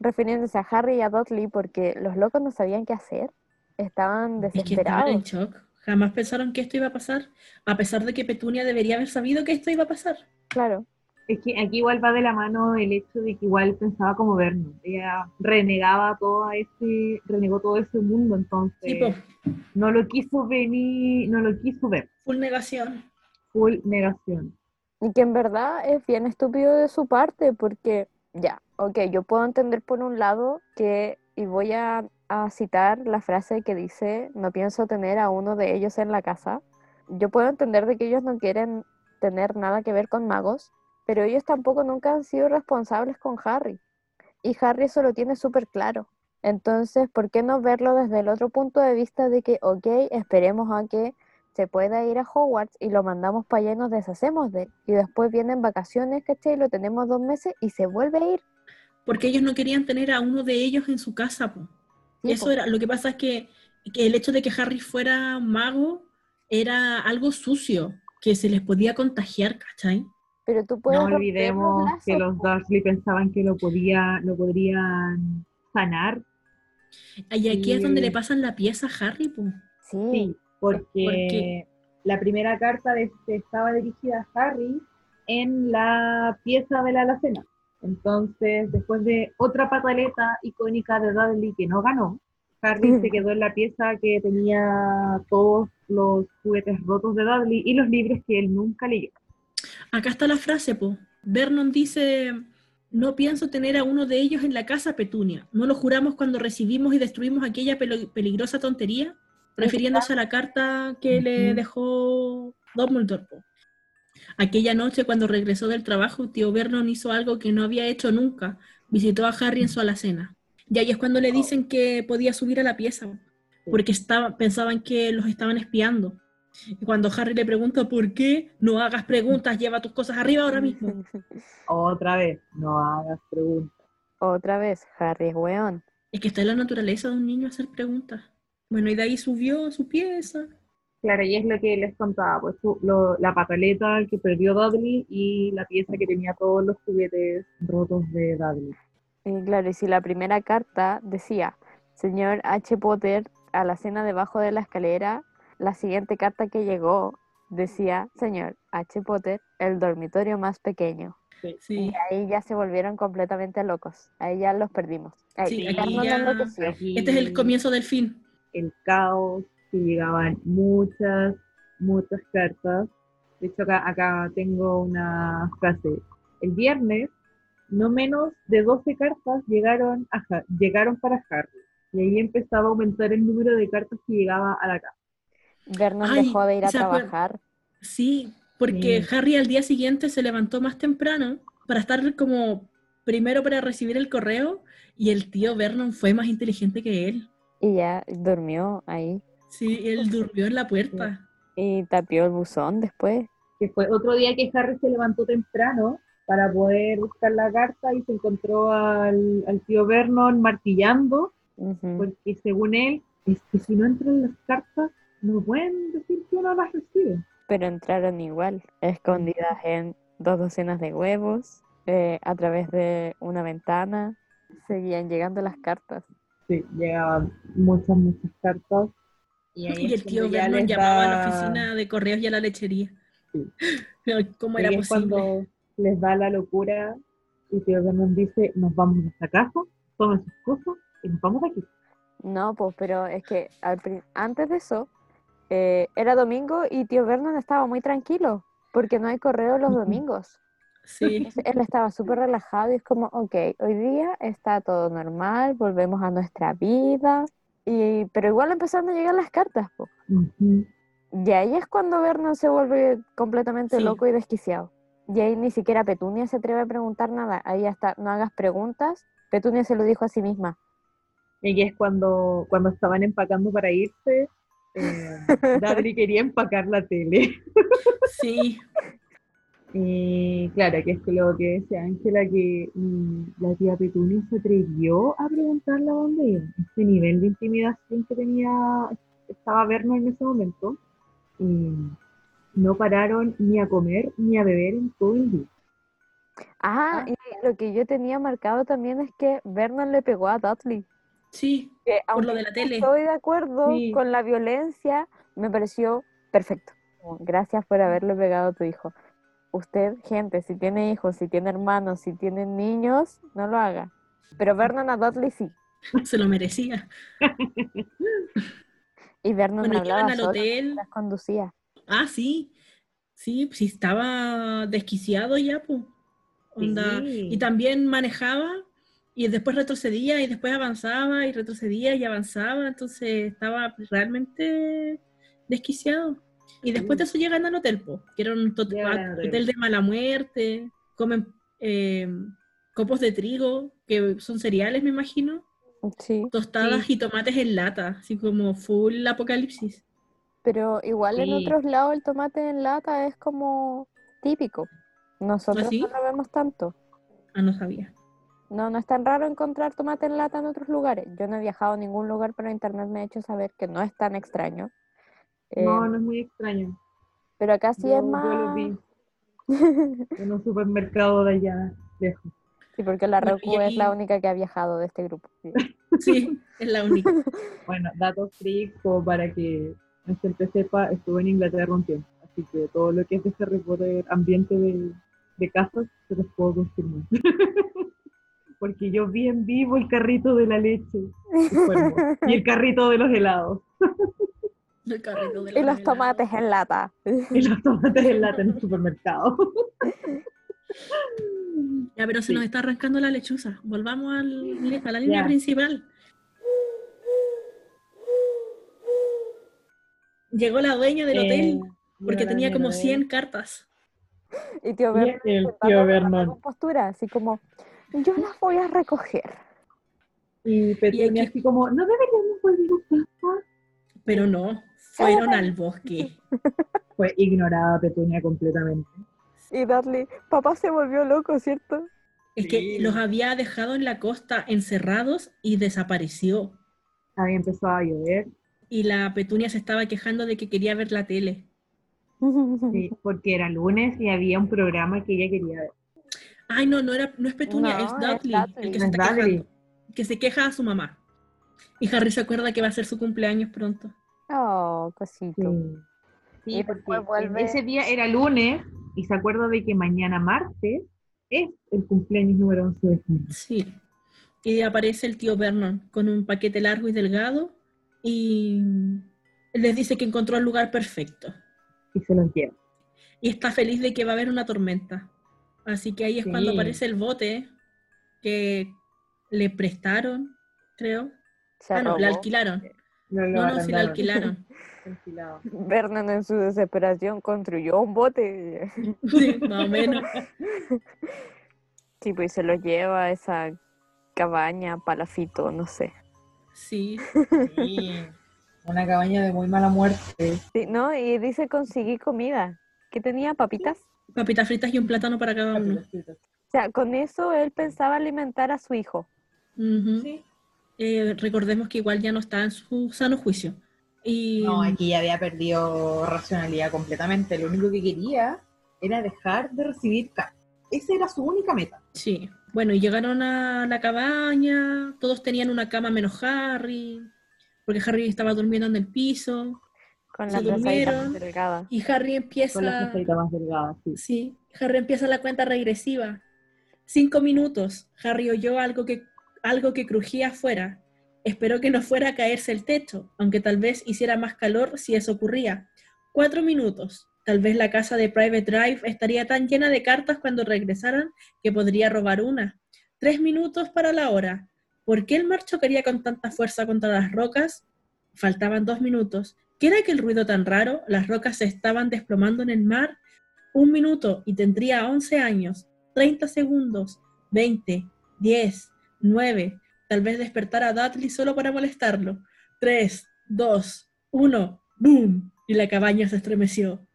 refiriéndose a Harry y a Dudley, porque los locos no sabían qué hacer. Estaban Es que estaban en desesperados. shock. Jamás pensaron que esto iba a pasar, a pesar de que Petunia debería haber sabido que esto iba a pasar. Claro. Es que aquí igual va de la mano el hecho de que igual pensaba como Vernon. Ella renegaba todo ese, renegó todo ese mundo, entonces Sí, no lo quiso venir, no lo quiso ver. full negación. Full negación. Y que en verdad es bien estúpido de su parte, porque ya, ok, yo puedo entender por un lado que, y voy a, citar la frase que dice, no pienso tener a uno de ellos en la casa. Yo puedo entender de que ellos no quieren tener nada que ver con magos, pero ellos tampoco nunca han sido responsables con Harry. Y Harry eso lo tiene súper claro. Entonces, ¿por qué no verlo desde el otro punto de vista de que, ok, esperemos a que se pueda ir a Hogwarts y lo mandamos para allá y nos deshacemos de él. Y después vienen vacaciones, ¿cachai? Lo tenemos dos meses y se vuelve a ir. Porque ellos no querían tener a uno de ellos en su casa. Po. Sí, Eso po. era, lo que pasa es que, que el hecho de que Harry fuera mago era algo sucio, que se les podía contagiar, ¿cachai? Pero tú puedes No olvidemos lazos, que los. Dursley pensaban que lo, podía, lo podrían sanar. Y aquí es donde le pasan la pieza a Harry, po. Sí, Sí, porque la primera carta de- estaba dirigida a Harry en la pieza de la alacena. Entonces, después de otra pataleta icónica de Dudley que no ganó, Harry se quedó en la pieza que tenía todos los juguetes rotos de Dudley y los libros que él nunca leyó. Acá está la frase, po. Vernon dice, no pienso tener a uno de ellos en la casa, Petunia. ¿No lo juramos cuando recibimos y destruimos aquella peligrosa tontería? Refiriéndose a la carta que le dejó Dumbledore. Aquella noche, cuando regresó del trabajo, tío Vernon hizo algo que no había hecho nunca. Visitó a Harry en su alacena. Y ahí es cuando le dicen que podía subir a la pieza, porque estaba, pensaban que los estaban espiando. Y cuando Harry le pregunta por qué, no hagas preguntas, lleva tus cosas arriba ahora mismo. Otra vez, no hagas preguntas. Otra vez, Harry es weón. Es que está en la naturaleza de un niño hacer preguntas. Bueno, y de ahí subió su pieza. Claro, y es lo que les contaba, pues lo- la pataleta que perdió Dudley y la pieza que tenía todos los juguetes rotos de Dudley. Y claro, y si la primera carta decía, señor H. Potter, a la cena debajo de la escalera, la siguiente carta que llegó decía, señor H. Potter, el dormitorio más pequeño. Sí. Y ahí ya se volvieron completamente locos. Ahí ya los perdimos. Ahí, Sí, aquí ya- Este es el comienzo del fin. El caos, que llegaban muchas, muchas cartas. De hecho, acá, acá tengo una frase. El viernes, no menos de 12 cartas llegaron, a, llegaron para Harry. Y ahí empezaba a aumentar el número de cartas que llegaba a la casa. Vernon Ay, dejó de ir a ¿se acuer- trabajar. Sí, porque Sí. Harry al día siguiente se levantó más temprano para estar como primero para recibir el correo y el tío Vernon fue más inteligente que él. Y ya durmió ahí. Sí, él durmió en la puerta. Y tapió el buzón después. Que fue otro día que Harry se levantó temprano para poder buscar la carta y se encontró al, al tío Vernon martillando, Ujú. porque según él, es que si no entran las cartas, no pueden decir que uno las recibe. Pero entraron igual, escondidas en dos docenas de huevos, eh, a través de una ventana. Seguían llegando las cartas. Sí, llegaban muchas, muchas cartas. Y, ahí Y el tío ya Vernon les llamaba a la oficina de correos y a la lechería. Sí. ¿Cómo era es posible? cuando les da la locura y tío Vernon dice, nos vamos a nuestra casa, tomen sus cosas y nos vamos de aquí. No, pues, pero es que al antes de eso, eh, era domingo y tío Vernon estaba muy tranquilo, porque no hay correo los domingos. Sí, él estaba súper relajado y es como, ok, hoy día está todo normal, volvemos a nuestra vida. Y, pero igual empezaron a llegar las cartas, po. Ujú. Y ahí es cuando Vernon se vuelve completamente Sí. loco y desquiciado. Y ahí ni siquiera Petunia se atreve a preguntar nada. Ahí hasta no hagas preguntas. Petunia se lo dijo a sí misma. Y es cuando, cuando estaban empacando para irse, eh, Dadri quería empacar la tele. sí, Y claro, que es lo que decía Ángela, que mm, la tía Petunia se atrevió a preguntarle a dónde iba. Este nivel de intimidación que tenía, estaba Verno en ese momento. Y no pararon ni a comer ni a beber en todo el día. Ah, Ah. y lo que yo tenía marcado también es que Vernon le pegó a Dudley. sí, Que por lo aunque de la tele. Estoy de acuerdo Sí. con la violencia, me pareció perfecto. Gracias por haberle pegado a tu hijo. Usted, gente, si tiene hijos, si tiene hermanos, si tiene niños, no lo haga. Pero Vernon a Dudley sí. se lo merecía. Y Vernon Bueno, hablaba al hotel. mientras conducía. Ah, sí, sí, sí estaba desquiciado ya, pues. Onda. Sí. Y también manejaba y después retrocedía y después avanzaba y retrocedía y avanzaba, entonces estaba realmente desquiciado. Y después de eso llegan al hotel, po, que era un tot- hotel. de mala muerte, comen eh, copos de trigo, que son cereales, me imagino, Sí, tostadas Sí. y tomates en lata, así como full apocalipsis. pero igual en otros lados el tomate en lata es como típico. Nosotros sí? no lo vemos tanto. Ah, no sabía. No, no es tan raro encontrar tomate en lata en otros lugares. Yo no he viajado a ningún lugar, pero internet me ha hecho saber que no es tan extraño. No, Eh, no es muy extraño. pero acá sí Yo, es yo lo más... vi en un supermercado de allá lejos. Sí, porque la Roku es la única que ha viajado de este grupo. sí. Sí, es la única. Bueno, datos como para que la gente sepa, estuve en Inglaterra un tiempo. Así que todo lo que es de Harry Potter, ambiente de, de casas, se los puedo confirmar. Porque yo vi en vivo el carrito de la leche. Y el carrito de los helados El carrito de Y los tomates en lata. y los tomates en lata en el supermercado. Ya, pero se Sí. nos está arrancando la lechuza. Volvamos al- a la línea Ya. principal. Llegó la dueña del Eh, hotel porque la tenía como mierda, 100 cartas. Y tío Y Vernon el intentando tío Vernon. postura, así como, yo las voy a recoger. Y Petunia aquí- así como, ¿no deberíamos volver a casa? Pero no, fueron al bosque. Fue ignorada Petunia completamente. Y Dudley, papá se volvió loco, ¿cierto? Es que Sí. los había dejado en la costa encerrados y desapareció. Había empezado a llover, Y la petunia se estaba quejando de que quería ver la tele. sí, porque era lunes y había un programa que ella quería ver. Ay, no, no, era, no es petunia, No, es es Dudley, el que se está quejando. Que se queja a su mamá. Y Harry se acuerda que va a ser su cumpleaños pronto. Oh, cosito. Sí, Sí, Y porque vuelve- ese día era lunes y se acuerda de que mañana martes es el cumpleaños número 11 de Harry. Sí. Y aparece el tío Vernon con un paquete largo y delgado y les dice que encontró el lugar perfecto. y se los lleva. Y está feliz de que va a haber una tormenta. Así que ahí es cuando aparece el bote que le prestaron, creo. Se Ah, no, la robó. alquilaron. No, lo No, no, la arrendaron. alquilaron. Alquilado. Vernon en su desesperación construyó un bote. Sí, más o menos. Sí, pues se lo lleva a esa cabaña, palafito, no sé. Sí. Sí. Una cabaña de muy mala muerte. Sí, ¿no? Y dice conseguí comida. ¿Qué tenía? ¿Papitas? Papitas fritas y un plátano para cada uno. O sea, con eso él pensaba alimentar a su hijo. Sí. Eh, recordemos que igual ya no está en su sano juicio. Y No, aquí ya había perdido racionalidad completamente. Lo único que quería era dejar de recibir cartas. Esa era su única meta. sí, bueno, y llegaron a la cabaña, todos tenían una cama menos Harry, porque Harry estaba durmiendo en el piso, Con Se la plazadita más durmieron. delgada. y Harry empieza... Con la más delgada, sí. Sí, Harry empieza la cuenta regresiva. Cinco minutos. Harry oyó algo que, algo que crujía afuera. Esperó que no fuera a caerse el techo, aunque tal vez hiciera más calor si eso ocurría. Cuatro minutos. Tal vez la casa de Private Drive estaría tan llena de cartas cuando regresaran que podría robar una. Tres minutos para la hora. ¿Por qué el mar chocaría con tanta fuerza contra las rocas? Faltaban dos minutos. ¿Qué era aquel ruido tan raro? Las rocas se estaban desplomando en el mar. Un minuto y tendría 11 años. 30 segundos. 20, 10, 9. Tal vez despertar a Dudley solo para molestarlo. 3, 2, 1. ¡Boom! Y la cabaña se estremeció.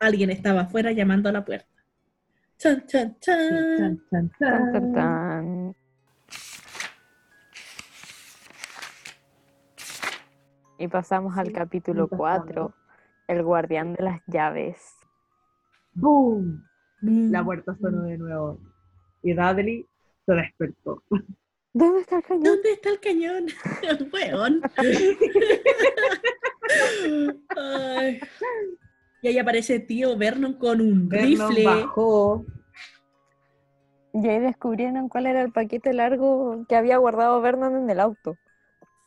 Alguien estaba afuera llamando a la puerta. ¡Chan, chan, chan! chan, chan, Tan, tan, chan. tan. Y pasamos al capítulo y pasamos. 4, El guardián de las llaves. ¡Boom! boom. La puerta sonó de nuevo. Y Dudley se despertó. ¿Dónde está el cañón? ¿Dónde está el cañón? Weón. Ay. Y ahí aparece tío Vernon con un Vernon rifle. bajó. Y ahí descubrieron cuál era el paquete largo que había guardado Vernon en el auto.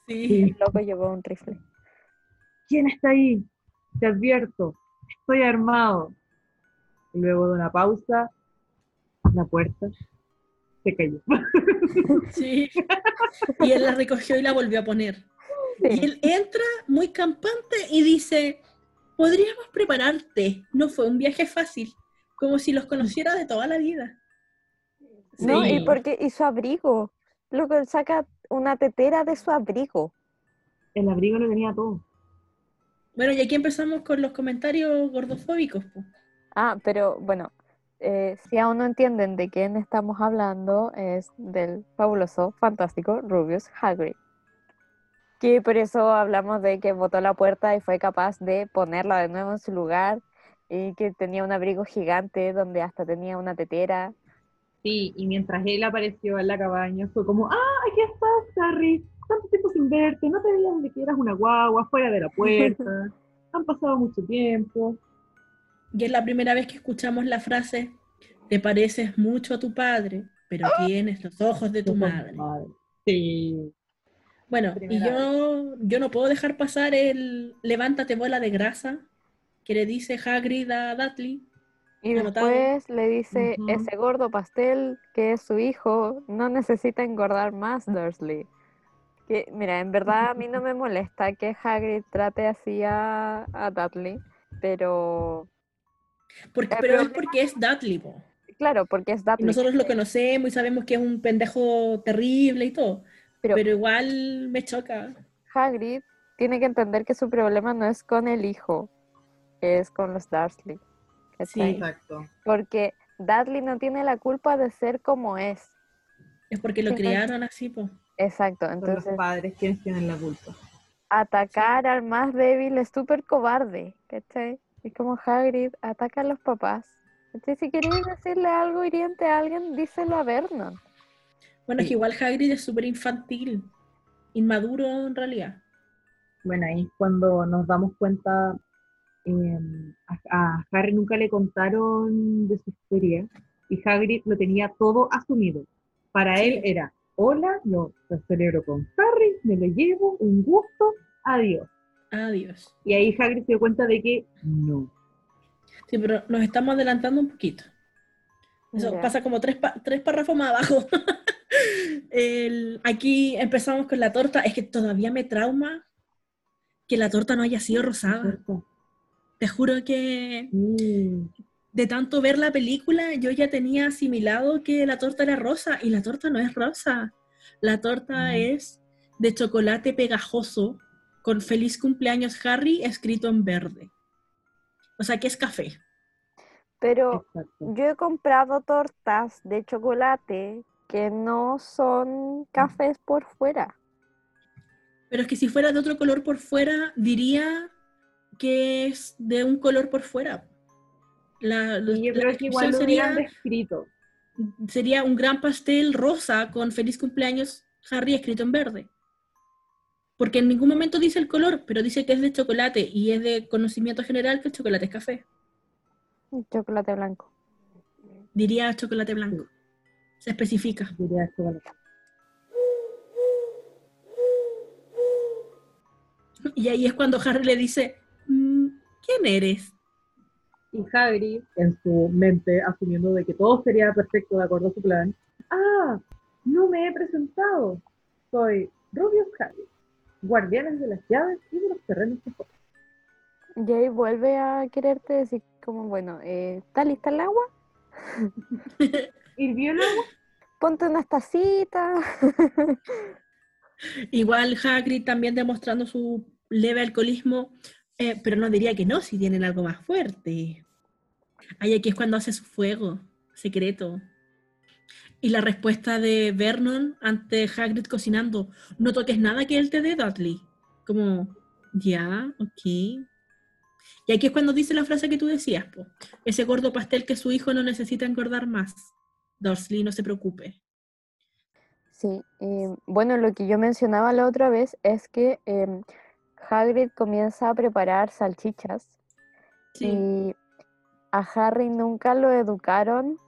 Sí. Sí. El loco llevó un rifle. ¿Quién está ahí? Te advierto. Estoy armado. Y luego de una pausa, la puerta se cayó. Sí. Y él la recogió y la volvió a poner. Y él entra muy campante y dice, podríamos prepararte. No fue un viaje fácil, como si los conociera de toda la vida. No, y porque y su abrigo. Loco, él saca una tetera de su abrigo. El abrigo lo tenía todo. Bueno, y aquí empezamos con los comentarios gordofóbicos. po. Ah, pero bueno, eh, si aún no entienden de quién estamos hablando, es del fabuloso, fantástico Rubius Hagrid. Que por eso hablamos de que botó la puerta y fue capaz de ponerla de nuevo en su lugar y que tenía un abrigo gigante donde hasta tenía una tetera. Sí, y mientras él apareció en la cabaña, fue como, ah, aquí estás, Harry. Tanto tiempo sin verte, no te veían de que eras una guagua fuera de la puerta. Han pasado mucho tiempo. Y es la primera vez que escuchamos la frase, te pareces mucho a tu padre, pero tienes los ojos de tu madre. Sí. Bueno, y yo, yo no puedo dejar pasar el levántate bola de grasa que le dice Hagrid a Dudley. Y Anotado. después le dice, ese gordo pastel que es su hijo no necesita engordar más, Dursley. Que, mira, en verdad a mí no me molesta que Hagrid trate así a, a Dudley, pero Porque, El pero es porque es Dudley, po. claro, porque es Y Dudley. nosotros lo conocemos y sabemos que es un pendejo terrible y todo. Pero- Pero, igual me choca. Hagrid tiene que entender que su problema no es con el hijo, es con los Dursley. ¿cachai? Exacto. Porque Dudley no tiene la culpa de ser como es. Es porque lo criaron así, po. Exacto, Son los entonces padres quienes tienen la culpa. atacar al más débil es súper cobarde, ¿cachai? Es como Hagrid, ataca a los papás. ¿cachai? Si queréis decirle algo hiriente a alguien, díselo a Vernon. Bueno, es que igual Hagrid es súper infantil, inmaduro en realidad. Bueno, ahí es cuando nos damos cuenta, eh, a, a Harry nunca le contaron de su historia y Hagrid lo tenía todo asumido. Para él era, hola, yo lo celebro con Harry, me lo llevo, un gusto, adiós. Adiós. Y ahí Hagrid se dio cuenta de que no. Sí, pero nos estamos adelantando un poquito. Eso pasa como tres, tres párrafos más abajo. El- aquí empezamos con la torta. Es que todavía me trauma que la torta no haya sido rosada. Te juro que Sí. de tanto ver la película, yo ya tenía asimilado que la torta era rosa y la torta no es rosa. La torta Mm. es de chocolate pegajoso con feliz cumpleaños Harry escrito en verde. O sea que es café. Pero Exacto. yo he comprado tortas de chocolate que no son cafés por fuera. Pero es que si fuera de otro color por fuera, diría que es de un color por fuera. La, Y yo la creo que igual lo sería, descrito. sería un gran pastel rosa con feliz cumpleaños Harry escrito en verde. Porque en ningún momento dice el color, pero dice que es de chocolate y es de conocimiento general que el chocolate es café. Chocolate blanco. Diría chocolate blanco. Se especifica. Diría chocolate. Y ahí es cuando Harry le dice, "Mm, ¿quién eres? Y Hagrid, en su mente, asumiendo de que todo sería perfecto de acuerdo a su plan, ¡ah! No me he presentado. Soy Rubius Hagrid, guardianes de las llaves y de los terrenos de juego. Y ahí vuelve a quererte decir como, bueno, eh, ¿está lista el agua? ¿Hirvió el agua? Ponte unas tacitas. Igual Hagrid también demostrando su leve alcoholismo, eh, pero no diría que no, si tienen algo más fuerte. Ahí aquí es cuando hace su fuego secreto. Y la respuesta de Vernon ante Hagrid cocinando, no toques nada que él te dé, Dudley. Como, ya, ok. Y aquí es cuando dice la frase que tú decías, po. ese gordo pastel que su hijo no necesita engordar más. Dursley, no se preocupe. Sí, eh, bueno, lo que yo mencionaba la otra vez es que em, Hagrid comienza a preparar salchichas Sí. y a Harry nunca lo educaron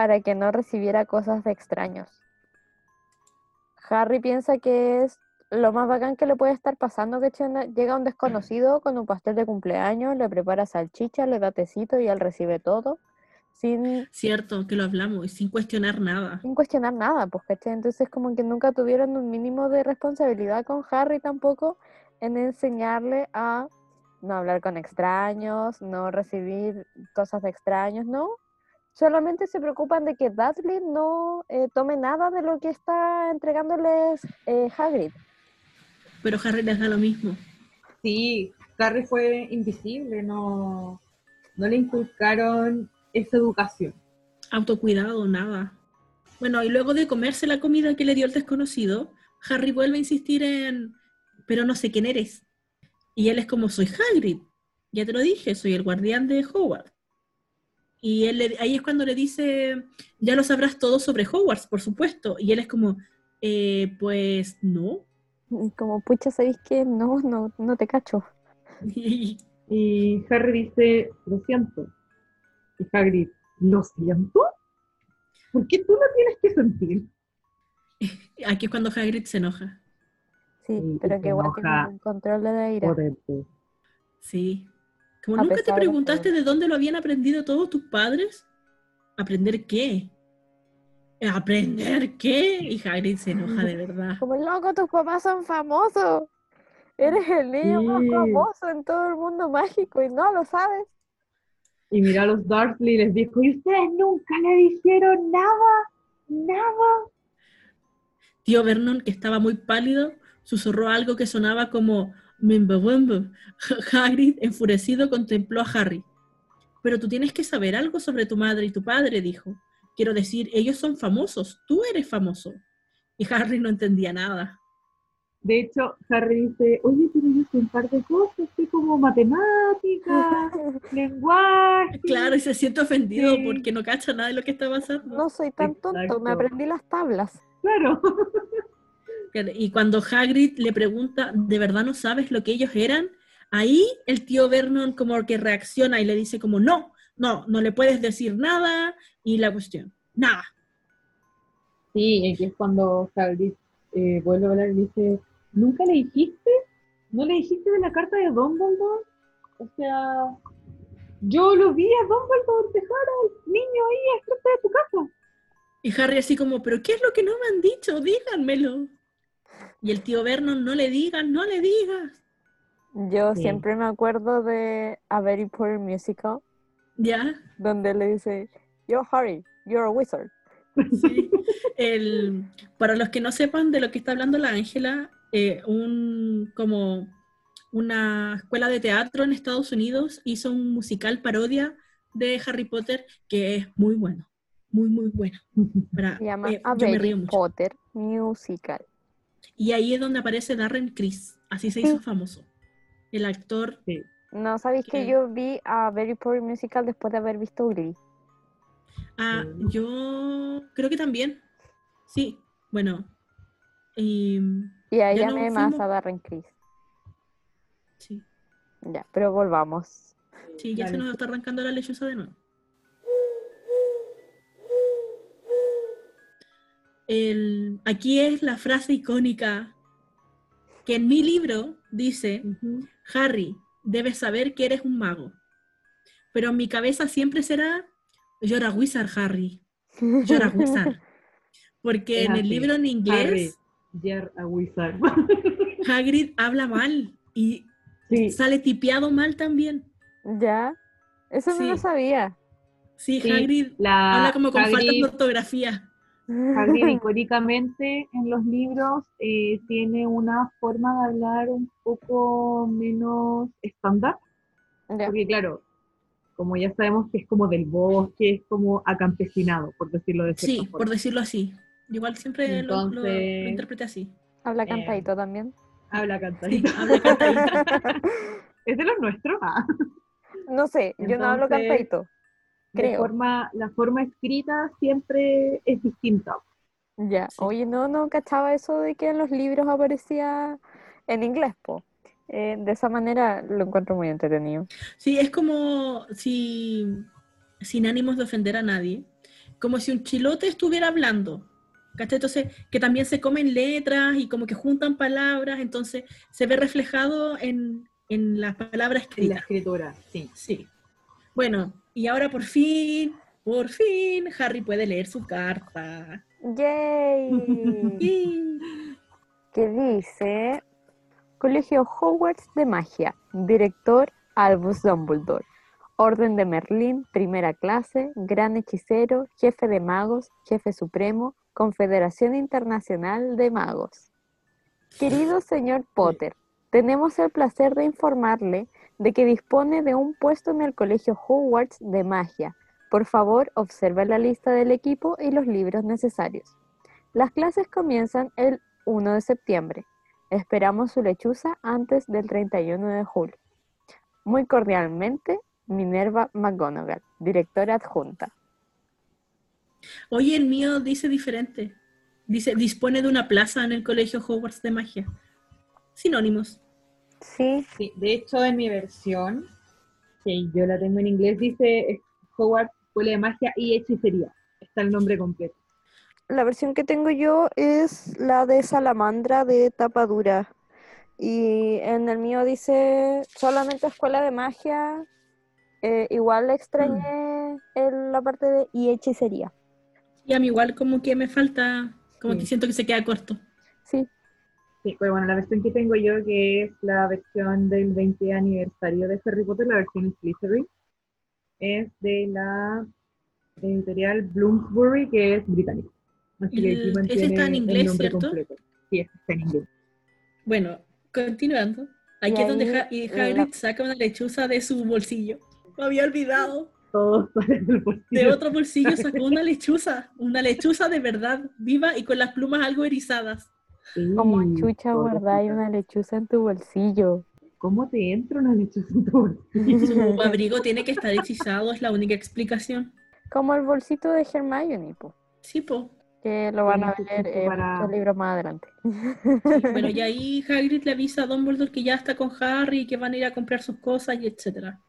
para que no recibiera cosas de extraños. Harry piensa que es lo más bacán que le puede estar pasando que llega un desconocido con un pastel de cumpleaños, le prepara salchicha, le da tecito y él recibe todo sin, Cierto, que lo hablamos y sin cuestionar nada. sin cuestionar nada, pues, ¿cachai? Entonces como que nunca tuvieron un mínimo de responsabilidad con Harry tampoco en enseñarle a no hablar con extraños, no recibir cosas de extraños, ¿no? Solamente se preocupan de que Dudley no eh, tome nada de lo que está entregándoles eh, Hagrid. Pero Harry les da lo mismo. Sí, Harry fue invisible, no, no le inculcaron esa educación. Autocuidado, nada. Bueno, y luego de comerse la comida que le dio el desconocido, Harry vuelve a insistir en, pero no sé quién eres. Y él es como, soy Hagrid. Ya te lo dije, soy el guardián de Hogwarts. Y él le- ahí es cuando le dice, ya lo sabrás todo sobre Hogwarts, por supuesto. Y él es como, "Eh, pues no. Como, pucha, ¿sabéis qué? No, no, no te cacho. Y Y Harry dice, lo siento. Y Hagrid, ¿lo siento? ¿Por qué tú lo tienes que sentir? aquí es cuando Hagrid se enoja. Sí, pero que igual tiene un control de la ira. Sí. Como A nunca te de preguntaste de dónde lo habían aprendido todos tus padres. ¿Aprender qué? ¿Aprender qué? Y Hagrid se enoja de verdad. Como loco, tus papás son famosos. Eres el niño más famoso en todo el mundo mágico y no lo sabes. Y mira a los Dursley y les dijo, ¿y ustedes nunca le dijeron nada? ¿Nada? Tío Vernon, que estaba muy pálido, susurró algo que sonaba como. Hagrid, enfurecido, contempló a Harry. Pero tú tienes que saber algo sobre tu madre y tu padre, dijo. Quiero decir, ellos son famosos, tú eres famoso. Y Harry no entendía nada. De hecho, Harry dice, oye, pero yo sé un par de cosas, así como matemáticas, lenguaje. Claro, y se siente ofendido Sí. porque no cacha nada de lo que está pasando. No soy tan tonto, Exacto. me aprendí las tablas. Claro. Y cuando Hagrid le pregunta, ¿de verdad no sabes lo que ellos eran? Ahí el tío Vernon como que reacciona y le dice como, no, no, no le puedes decir nada y la cuestión, nada. Sí, aquí es cuando Hagrid eh, vuelve a hablar y dice, ¿nunca le dijiste? ¿No le dijiste de la carta de Dumbledore? O sea, yo lo vi a Dumbledore dejar al niño ahí frente de tu casa. Y Harry así como, pero ¿qué es lo que no me han dicho? Díganmelo. Y el tío Vernon, no le digan, no le digas. Yo Sí. siempre me acuerdo de A Very Poor Musical, ¿Ya? donde le dice, Yo, Harry, you're a wizard. Sí. El, para los que no sepan de lo que está hablando la Ángela, eh, un, como una escuela de teatro en Estados Unidos hizo un musical parodia de Harry Potter que es muy bueno, muy, muy bueno. Para- Se llama eh, A Very. Potter Musical. Y ahí es donde aparece Darren Criss, así se hizo famoso. El actor, No, ¿sabéis que yo vi A Very Poor Musical después de haber visto Glee? ah, Sí. yo creo que también, sí, bueno, y, Y ahí Ya llamé no más fuimos- a Darren Criss. sí, Ya, pero volvamos. sí, ya se nos está arrancando la lechuza de nuevo. El, aquí es la frase icónica que en mi libro dice. Harry, debes saber que eres un mago. Pero en mi cabeza siempre será, you're a wizard, Harry. You're a wizard. Porque en el libro en Harry, inglés, a wizard. Hagrid habla mal y Sí, sale tipeado mal también. ¿Ya? Eso no lo sabía. Sí, Sí, Hagrid la habla como con faltas de Hagrid, ortografía. Hagrid icónicamente en los libros eh, tiene una forma de hablar un poco menos estándar, porque claro, como ya sabemos que es como del bosque, es como acampesinado, por decirlo de cierta Sí, forma. por decirlo así. Igual siempre lo- lo, lo Entonces- interpreté así. Habla Eh, cantadito también. Habla Sí, cantadito. habla cantadito. ¿Es de los nuestros? Ah. No sé, yo no hablo cantadito. De Creo. forma, la forma escrita siempre es distinta. Ya. Sí. Oye, no, no cachaba eso de que en los libros aparecía en inglés, po. Eh, de esa manera lo encuentro muy entretenido. Sí, es como si, sin ánimos de ofender a nadie, como si un chilote estuviera hablando. ¿cachai? Entonces, que también se comen letras y como que juntan palabras, entonces se ve reflejado en, en las palabras En la escritas. escritura, sí. Sí. Bueno, y ahora por fin, por fin, Harry puede leer su carta. ¡Yay! Que dice Colegio Hogwarts de Magia, director Albus Dumbledore, Orden de Merlín, primera clase, gran hechicero, jefe de magos, jefe supremo, Confederación Internacional de Magos. Querido señor Potter, tenemos el placer de informarle de que dispone de un puesto en el Colegio Hogwarts de Magia. Por favor, observe la lista del equipo y los libros necesarios. Las clases comienzan el 1 de septiembre. Esperamos su lechuza antes del 31 de julio. Muy cordialmente, Minerva McGonagall, directora adjunta. Oye, el mío dice diferente. Dice, dispone de una plaza en el colegio Hogwarts de magia. Sinónimos. Sí, Sí, de hecho en mi versión, que yo la tengo en inglés, dice eh, Hogwarts Escuela de Magia y Hechicería. Está el nombre completo. la versión que tengo yo es la de Salamandra de tapadura. Y en el mío dice solamente escuela de magia. Eh, igual le extrañé el- la parte de y hechicería. Y a mí igual como que me falta, como Sí. que siento que se queda corto. Sí, Sí, pero bueno, la versión que tengo yo, que es la versión del 20 aniversario de Harry Potter, la versión Slytherin, es de la editorial Bloomsbury, que es británica. El- ese está en inglés, ¿cierto? completo. Sí, ese está en inglés. Bueno, continuando. Aquí Y es donde Ha- y Hagrid saca una lechuza de su bolsillo. Me había olvidado. Del bolsillo. De otro bolsillo sacó una lechuza. Una lechuza de verdad, viva y con las plumas algo erizadas. Sí, como chucha guardáis una lechuza en tu bolsillo. ¿Cómo te entra una lechuza en tu bolsillo? Su abrigo tiene que estar hechizado, es la única explicación. Como el bolsito de Hermione, po, Sí, po. que lo van a Sí, ver en para- muchos libros más adelante. Bueno, y ahí Hagrid le avisa a Dumbledore que ya está con Harry y que van a ir a comprar sus cosas y etcétera.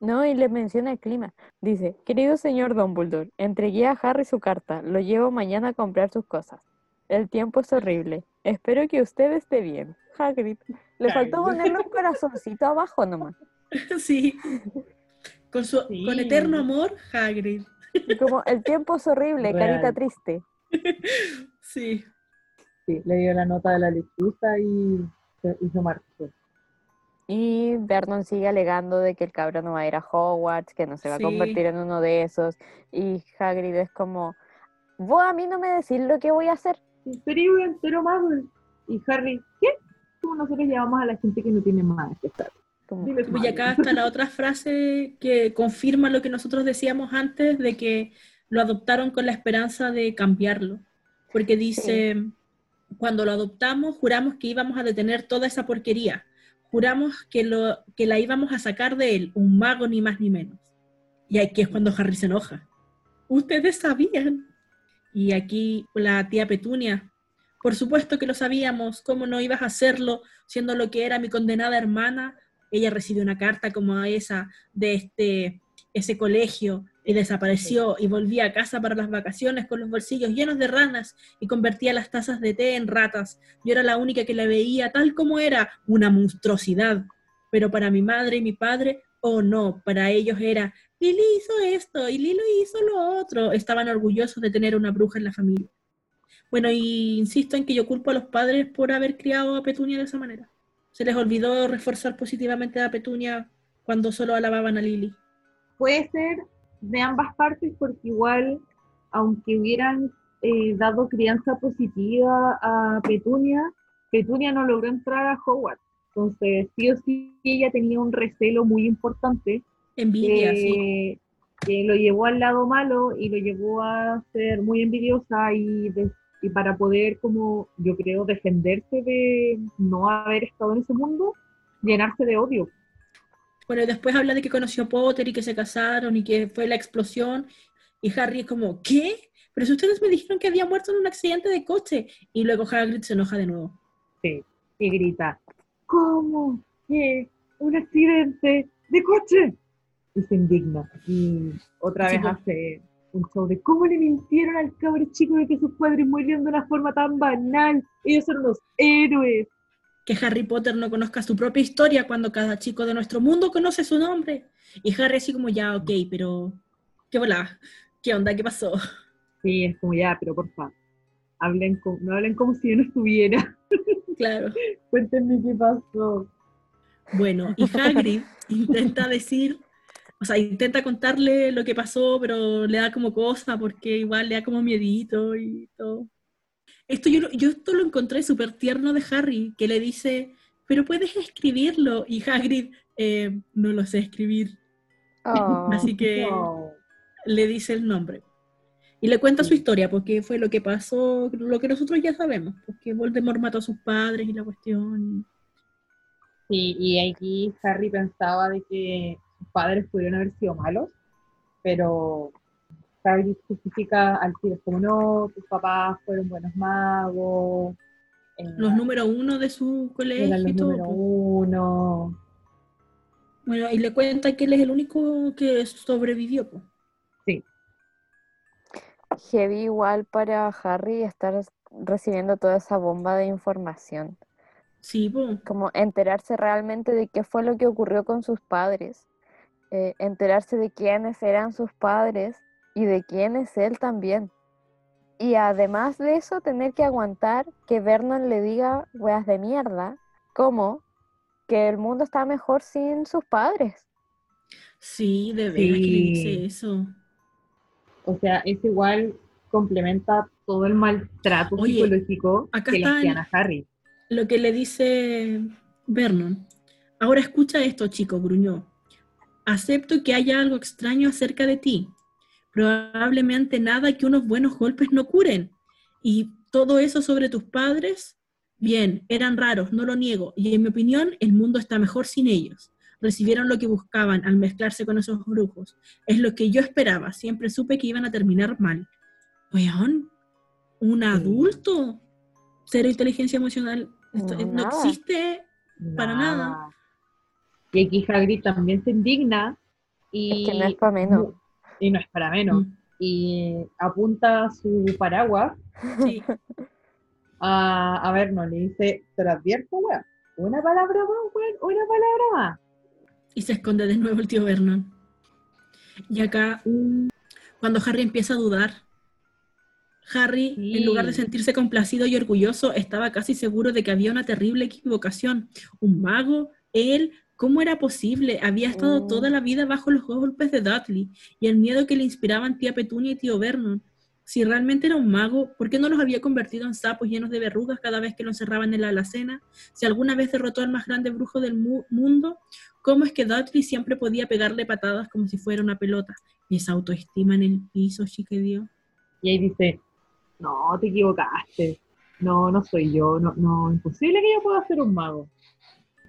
No, y le menciona el clima. Dice, querido señor Dumbledore, entregué a Harry su carta. Lo llevo mañana a comprar sus cosas. El tiempo es horrible. Espero que usted esté bien. Hagrid. Le faltó ponerle un corazoncito abajo nomás. Sí. Con, su, Sí. con eterno amor, Hagrid. Y Como el tiempo es horrible, Real. carita triste. Sí. Sí, le dio la nota de la lechuza y se hizo marzo. Y Vernon sigue alegando de que el cabrón no va a ir a Hogwarts, que no se va Sí. a convertir en uno de esos. Y Hagrid es como, vos a mí no me decís lo que voy a hacer. Pero entero Muggle. Y Harry, ¿qué? Como nosotros llamamos a la gente que no tiene más que Dile Y acá está la otra frase que confirma lo que nosotros decíamos antes de que lo adoptaron con la esperanza de cambiarlo. Porque dice, cuando lo adoptamos, juramos que íbamos a detener toda esa porquería. Juramos que, lo, que la íbamos a sacar de él, un mago ni más ni menos. Y aquí es cuando Harry se enoja. Ustedes sabían. Y aquí la tía Petunia. Por supuesto que lo sabíamos. ¿Cómo no ibas a hacerlo siendo lo que era mi condenada hermana? ella recibió una carta como esa de este, ese colegio y desapareció y volvía a casa para las vacaciones con los bolsillos llenos de ranas y convertía las tazas de té en ratas. Yo era la única que la veía tal como era, una monstruosidad. Pero para mi madre y mi padre, oh no, para ellos era, Lili hizo esto y Lilo hizo lo otro. Estaban orgullosos de tener una bruja en la familia. Bueno, y insisto en que yo culpo a los padres por haber criado a Petunia de esa manera. Se les olvidó reforzar positivamente a Petunia cuando solo alababan a Lily. Puede ser de ambas partes porque igual, aunque hubieran eh, dado crianza positiva a Petunia, Petunia no logró entrar a Hogwarts. Entonces, sí o sí, ella tenía un recelo muy importante Envidia, que, sí. que lo llevó al lado malo y lo llevó a ser muy envidiosa y, de- y para poder, como yo creo, defenderse de no haber estado en ese mundo, llenarse de odio. Bueno, después habla de que conoció a Potter y que se casaron y que fue la explosión. Y Harry es como, ¿qué? Pero si ustedes me dijeron que había muerto en un accidente de coche. Y luego Hagrid se enoja de nuevo. Sí, y grita, ¿cómo que un accidente de coche? Y se indigna. Y otra Sí, vez pues. hace un show de cómo le mintieron al cabro chico de que sus padres murieron de una forma tan banal. Ellos son los héroes. Que Harry Potter no conozca su propia historia cuando cada chico de nuestro mundo conoce su nombre. Y Harry así como, ya, ok, pero... ¿Qué volá? ¿Qué onda? ¿Qué pasó? Sí, es como ya, pero por favor, hablen como, no hablen como si yo no estuviera. Claro. Cuéntenme qué pasó. Bueno, y Hagrid intenta decir, o sea, intenta contarle lo que pasó, pero le da como cosa porque igual le da como miedito y todo. Esto yo, yo esto lo encontré súper tierno de Harry, que le dice, pero puedes escribirlo. Y Hagrid, "Eh, no lo sé escribir. Oh, Así que No. le dice el nombre. Y le cuenta su historia, porque fue lo que pasó, lo que nosotros ya sabemos, porque Voldemort mató a sus padres y la cuestión. Sí, y aquí Harry pensaba de que padres pudieron haber sido malos, pero Harry justifica al tiro, como no, tus papás fueron buenos magos, eh, Los número uno de su colegio eran los y todo. número po. uno. Bueno, y le cuenta que él es el único que sobrevivió. po. heavy igual para Harry estar recibiendo toda esa bomba de información. Sí, po. Como enterarse realmente de qué fue lo que ocurrió con sus padres, eh, enterarse de quiénes eran sus padres y de quién es él también. Y además de eso, tener que aguantar que Vernon le diga weas de mierda, como que el mundo está mejor sin sus padres. Sí, de veras que le dice Sí. eso. O sea, es igual complementa todo el maltrato Oye, psicológico acá que le hacían a Harry. Lo que le dice Vernon. Ahora escucha esto, chico, gruñó. Acepto que haya algo extraño acerca de ti. Probablemente nada que unos buenos golpes no curen. Y todo eso sobre tus padres, bien, eran raros, no lo niego. Y en mi opinión, el mundo está mejor sin ellos. Recibieron lo que buscaban al mezclarse con esos brujos. Es lo que yo esperaba. Siempre supe que iban a terminar mal. Weón, un adulto. Cero inteligencia emocional. Esto- No, nada. existe. Para nada. Y aquí Hagrid también se indigna y, Es que no es para menos. y no es para menos. Mm, Y apunta su paraguas Sí. a, a Vernon le dice, te lo advierto, weón, una palabra más, weón, una palabra más. Y se esconde de nuevo el tío Vernon. Y acá, Mm, Cuando Harry empieza a dudar. Harry, Sí. en lugar de sentirse complacido y orgulloso, estaba casi seguro de que había una terrible equivocación. Un mago, él, ¿cómo era posible? Había estado Mm. toda la vida bajo los golpes de Dudley y el miedo que le inspiraban tía Petunia y tío Vernon. Si realmente era un mago, ¿por qué no los había convertido en sapos llenos de verrugas cada vez que lo encerraban en la alacena? Si alguna vez derrotó al más grande brujo del mu- mundo, ¿cómo es que Dudley siempre podía pegarle patadas como si fuera una pelota? Y esa autoestima en el piso, chiquillo. Y ahí dice, no, te equivocaste. No, no soy yo. No, no, imposible que yo pueda ser un mago.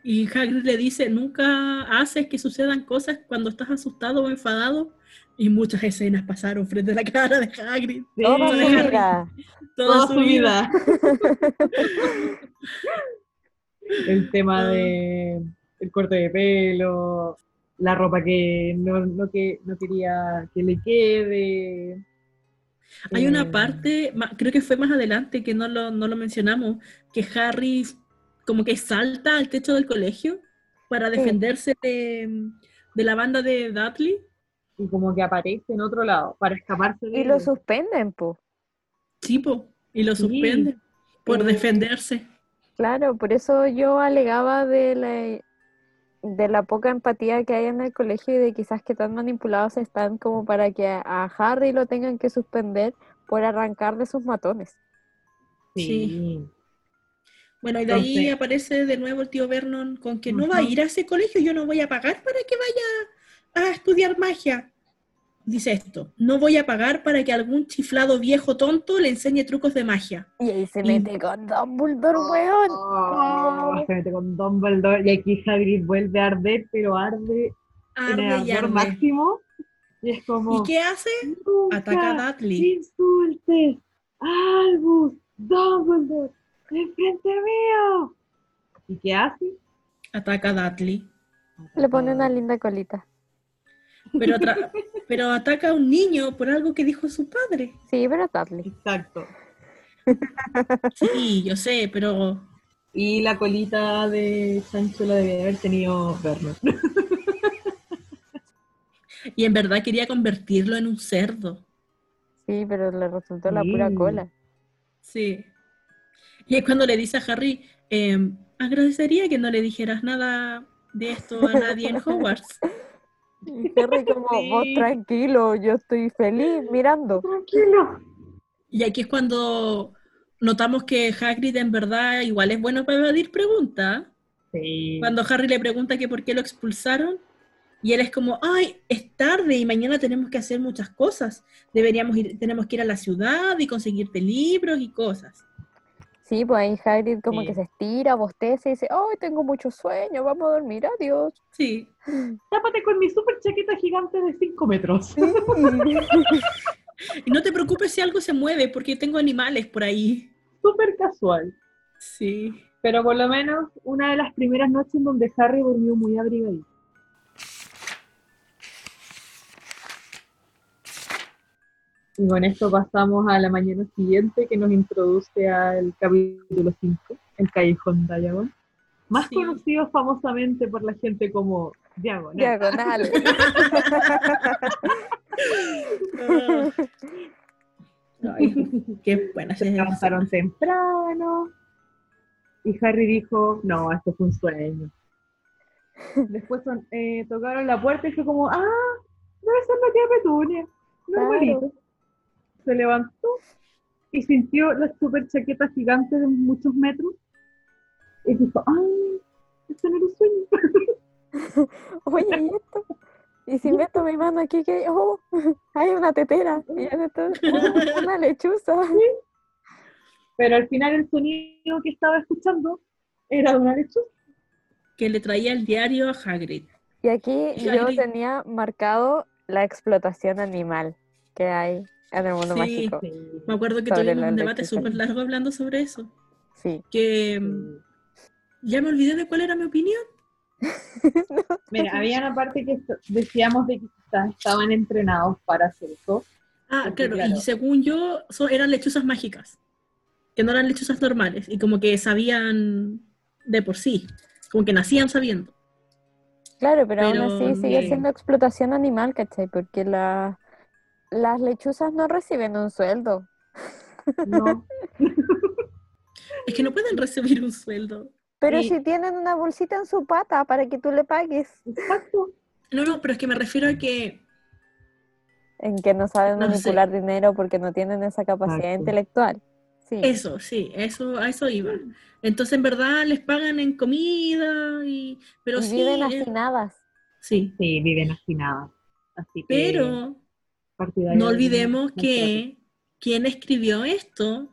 Y Hagrid le dice, nunca haces que sucedan cosas cuando estás asustado o enfadado. Y muchas escenas pasaron frente a la cara de Hagrid. Toda de su Harry. vida. Toda, su vida. el tema Ah. de el corte de pelo, la ropa que no, no que no quería que le quede. Hay una Eh, parte, creo que fue más adelante que no lo, no lo mencionamos, que Harry como que salta al techo del colegio para defenderse de, de la banda de Dudley. y como que aparece en otro lado para escaparse de Y lo suspenden, pues. Tipo, y lo Sí. suspende por defenderse. Claro, por eso yo alegaba de la, de la poca empatía que hay en el colegio y de quizás que tan manipulados están como para que a, a Harry lo tengan que suspender por arrancar de sus matones. Sí. Bueno, y de ahí aparece de nuevo el tío Vernon con que no va a ir a ese colegio, yo no voy a pagar para que vaya a estudiar magia. Dice esto, no voy a pagar para que algún chiflado viejo tonto le enseñe trucos de magia. Y ahí se Y- mete con Dumbledore, weón. Oh, se mete con Dumbledore y aquí Hagrid vuelve a arder, pero arde en el Arde y arde. máximo. Y es como, ¿Y qué hace? Ataca a Dudley. insultes Albus Dumbledore enfrente mío. ¿Y qué hace? Ataca a Dudley. Le pone una linda colita. Pero, pero ataca a un niño por algo que dijo su padre. Sí, pero Dudley. Exacto. Sí, yo sé, pero Y la colita de Sancho la debe haber tenido Vernon. y en verdad quería convertirlo en un cerdo. Sí, pero le resultó la pura cola. Sí. Y es cuando le dice a Harry, em, agradecería que no le dijeras nada de esto a nadie en Hogwarts. Y Harry como, vos tranquilo, yo estoy feliz mirando. Tranquilo. Y aquí es cuando notamos que Hagrid en verdad igual es bueno para evadir preguntas. Sí. Cuando Harry le pregunta que por qué lo expulsaron, y él es como, ay, es tarde y mañana tenemos que hacer muchas cosas. Deberíamos ir, tenemos que ir a la ciudad y conseguirte libros y cosas. Sí, pues ahí Hagrid como Sí. que se estira, bosteza y dice, ay, tengo mucho sueño, vamos a dormir, adiós. Sí. Tápate con mi super chaqueta gigante de 5 metros. Y no te preocupes si algo se mueve, porque tengo animales por ahí. Súper casual. Sí. Pero por lo menos una de las primeras noches en donde Harry durmió muy abrigadito. Y con esto pasamos a la mañana siguiente que nos introduce al capítulo 5, el Callejón Diagon. Más Sí. conocido famosamente por la gente como Diagonal. Diagonal. Ay, qué buena Se levantaron temprano. Y Harry dijo, no, esto fue un sueño. Después son- eh, tocaron la puerta y fue como, ah, debe ser la tía Petunia. Normalito. Se levantó y sintió la super chaqueta gigante de muchos metros. Y dijo, ay, esto no era un sueño. Oye, ¿y esto? Y si meto mi mano aquí, que oh, hay una tetera, y oh, una lechuza. Pero al final el sonido que estaba escuchando era de una lechuza. Que le traía el diario a Hagrid. Y aquí yo tenía marcado la explotación animal que hay en el mundo Sí. mágico. Me acuerdo que tuvimos un debate súper largo hablando sobre eso. Sí. Que mm, ya me olvidé de cuál era mi opinión. Mira, había una parte que decíamos de que quizás estaban entrenados para hacer eso. Ah, claro, claro. y según yo, so- eran lechuzas mágicas. Que no eran lechuzas normales. Y como que sabían de por sí. Como que nacían sabiendo. Claro, pero, aún así sigue no. siendo explotación animal, ¿cachai? Porque la, las lechuzas no reciben un sueldo. No, Es que no pueden recibir un sueldo. Pero Y- si tienen una bolsita en su pata para que tú le pagues. exacto. No, no, pero es que me refiero a que En que no saben No sé. manipular dinero porque no tienen esa capacidad Exacto. intelectual. Sí. eso, sí, eso, a eso iba. Entonces, en verdad, les pagan en comida, y, pero y sí, viven hacinadas. sí. Sí, viven hacinadas. Así que. Pero partidaria no de olvidemos que quien escribió esto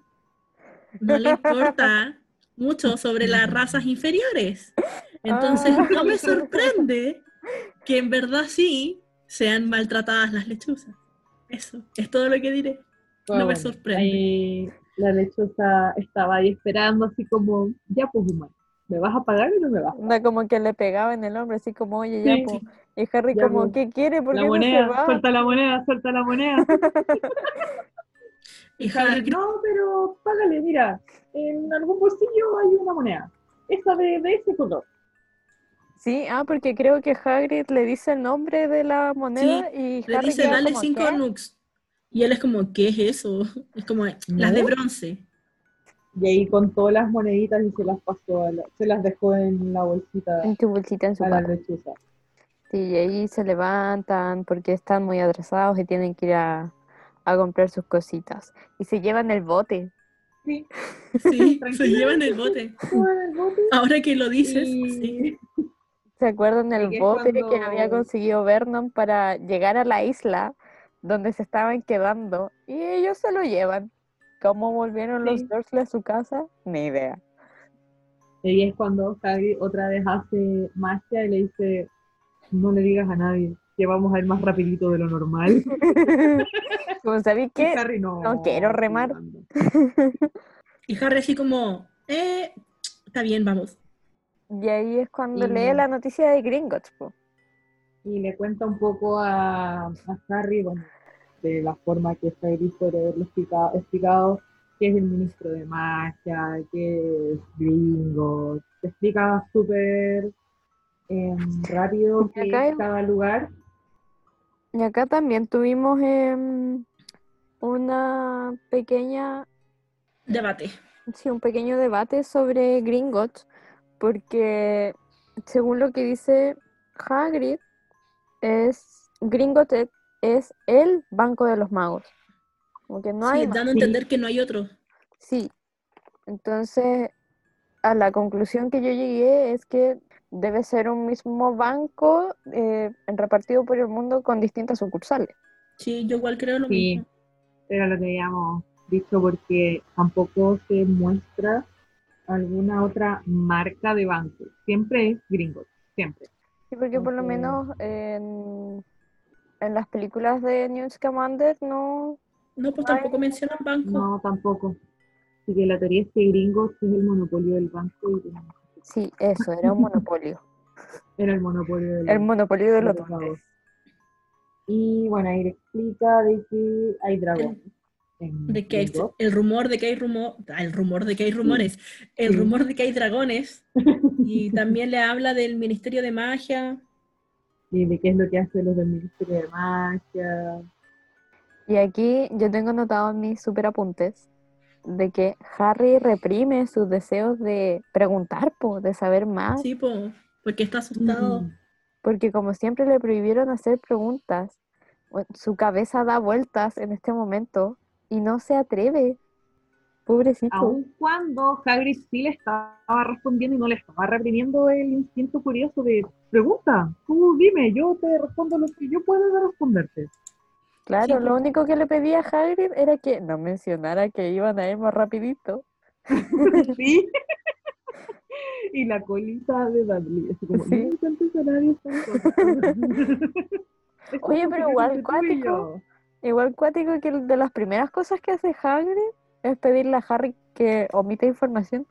no le importa mucho sobre las razas inferiores. Entonces, Ah. no me sorprende que en verdad sí sean maltratadas las lechuzas. Eso, es todo lo que diré. No me sorprende. ahí la lechosa estaba ahí esperando, así como, ya pues humano, ¿me vas a pagar o no me vas? a Anda como que le pegaba en el hombro, así como, oye, ya, Sí. po. Y Harry Ya, como. ¿qué quiere? ¿Por La qué no se moneda, va? suelta la moneda, suelta la moneda. Y Hagrid, no, pero págale, mira, en algún bolsillo hay una moneda, esa de, de ese color. Sí, ah, porque creo que Hagrid le dice el nombre de la moneda y le Harry dice, queda dale como, cinco ¿qué? nux. Y él es como, ¿qué es eso? Es como, las de bronce. Y ahí contó las moneditas y se las pasó, a la- se las dejó en la bolsita En tu bolsita en su a la lechuza. Sí, y ahí se levantan porque están muy atrasados y tienen que ir a, a comprar sus cositas. Y se llevan el bote. Sí, Sí, se llevan el bote. Ahora que lo dices, y- sí. ¿Se acuerdan el que es bote que había cuando- conseguido Vernon para llegar a la isla donde se estaban quedando? Y ellos se lo llevan. ¿Cómo volvieron los. Dursley a su casa? Ni idea. Y es cuando Hagrid otra vez hace magia y le dice, no le digas a nadie, que vamos a ir más rapidito de lo normal. Como sabéis Harry, no, No quiero remar. anda". Y Harry así como, eh, está bien, vamos. y ahí es cuando Y- lee la noticia de Gringotts, po. Y le cuenta un poco a, a Harry, bueno, de la forma que Hagrid puede haberlo explica- explicado, que es el ministro de magia, que es gringo. Te explica súper rápido que cada lugar. Y acá también tuvimos em, una pequeña, Debate. sí, un pequeño debate sobre Gringotts, porque según lo que dice Hagrid, es Gringotts es el banco de los magos. Como que no sí, hay dando a entender que no hay otro. Sí. Entonces, a la conclusión que yo llegué es que debe ser un mismo banco eh, repartido por el mundo con distintas sucursales. Sí, yo igual creo lo Sí. mismo. Era lo que habíamos dicho porque tampoco se muestra alguna otra marca de banco. Siempre es gringo, siempre. Sí, porque por lo menos en, en las películas de Newt Scamander no... No, pues tampoco mencionan banco. No, tampoco. Así que la teoría es que gringos es el monopolio del banco y que Sí, eso, era un monopolio. era el monopolio del El banco. monopolio de los los. Y bueno, ahí le explica de que hay dragones. De que hay- el rumor de que hay rumor, el rumor de que hay rumores, el Sí. rumor de que hay dragones, y también le habla del Ministerio de Magia. y de qué es lo que hacen los del Ministerio de Magia. Y aquí yo tengo notado en mis super apuntes de que Harry reprime sus deseos de preguntar, po, de saber más, Sí, po, porque está asustado. Mm. porque como siempre le prohibieron hacer preguntas, su cabeza da vueltas en este momento y no se atreve. Pobrecito. Aun cuando Hagrid sí le estaba respondiendo y no le estaba reprimiendo el instinto curioso de pregunta, tú dime, yo te respondo lo que yo pueda responderte. Claro, Sí, lo único que le pedía a Hagrid era que no mencionara que iban a ir más rapidito. Sí. y la colita de Dudley, como, Sí. no me cuentes a nadie estas cosas". Es Oye, pero secreto igual cuático. Igual cuático que de las primeras cosas que hace Hagrid es pedirle a Harry que omita información.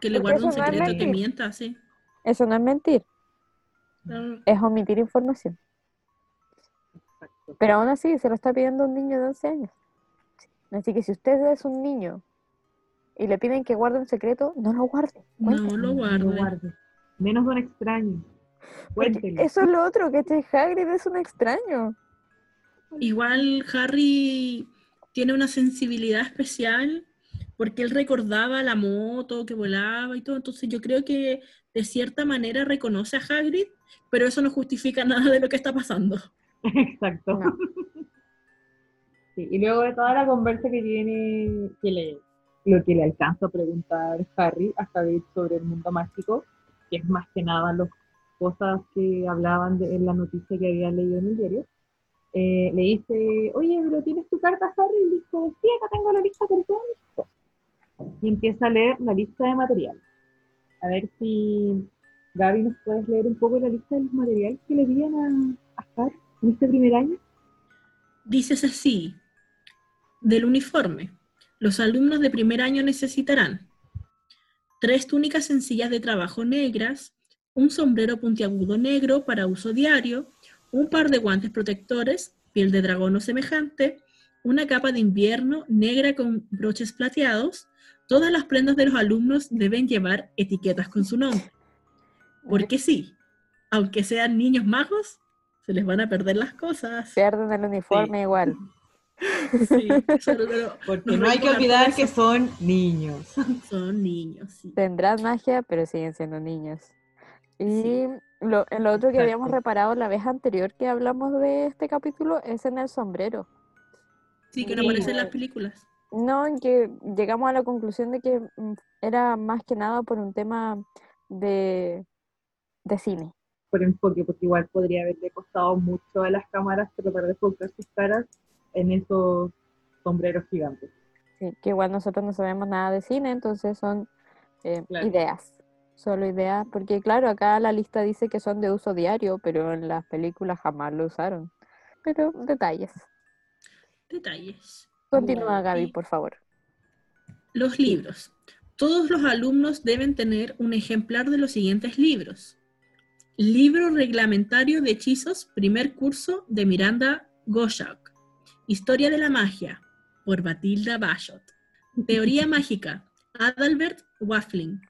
Que le guarda un eso no secreto, que mienta, sí. Eso no es mentir, Ah, es omitir información. Pero aún así se lo está pidiendo un niño de 11 años. Así que si usted es un niño y le piden que guarde un secreto, no lo guarde. No lo No guarde. guarde. Menos de un extraño. Eso es lo otro, que este Hagrid es un extraño. Igual Harry tiene una sensibilidad especial porque él recordaba la moto que volaba y todo, entonces yo creo que de cierta manera reconoce a Hagrid, pero eso no justifica nada de lo que está pasando. Exacto. No. Sí, y luego de toda la conversa que tiene, que le, lo que le alcanza a preguntar Harry a Hagrid sobre el mundo mágico, que es más que nada las cosas que hablaban de, en la noticia que había leído en el diario, eh, le dice, oye, pero ¿tienes tu carta, Harry? Y dijo, sí, acá tengo la lista con. Y empieza a leer la lista de materiales. A ver si, Gaby, ¿nos puedes leer un poco la lista de los materiales que le dieron a, a Harry en este primer año? Dices así, del uniforme. Los alumnos de primer año necesitarán tres túnicas sencillas de trabajo negras, un sombrero puntiagudo negro para uso diario, un par de guantes protectores, piel de dragón o semejante, una capa de invierno negra con broches plateados. Todas las prendas de los alumnos deben llevar etiquetas con su nombre. Porque sí, aunque sean niños magos, se les van a perder las cosas. Pierden el uniforme igual. Sí, solo no- Porque no hay que olvidar que son niños. Son niños, sí. Tendrán magia, pero siguen siendo niños. Y Sí. lo, lo otro que habíamos reparado la vez anterior que hablamos de este capítulo es en el sombrero. Sí, que no aparece en las películas. No, en que llegamos a la conclusión de que mm, era más que nada por un tema de, de cine. Por enfoque, porque igual podría haberle costado mucho a las cámaras tratar de enfocar sus caras en esos sombreros gigantes. Sí, que igual nosotros no sabemos nada de cine, entonces son eh, Claro. ideas, solo ideas, porque claro, acá la lista dice que son de uso diario, pero en las películas jamás lo usaron. Pero detalles. Detalles. Continúa Gaby, por favor. Los libros. Todos los alumnos deben tener un ejemplar de los siguientes libros. Libro reglamentario de hechizos, primer curso de Miranda Goshawk. Historia de la magia, por Batilda Bashot. Teoría mágica, Adalbert Waffling.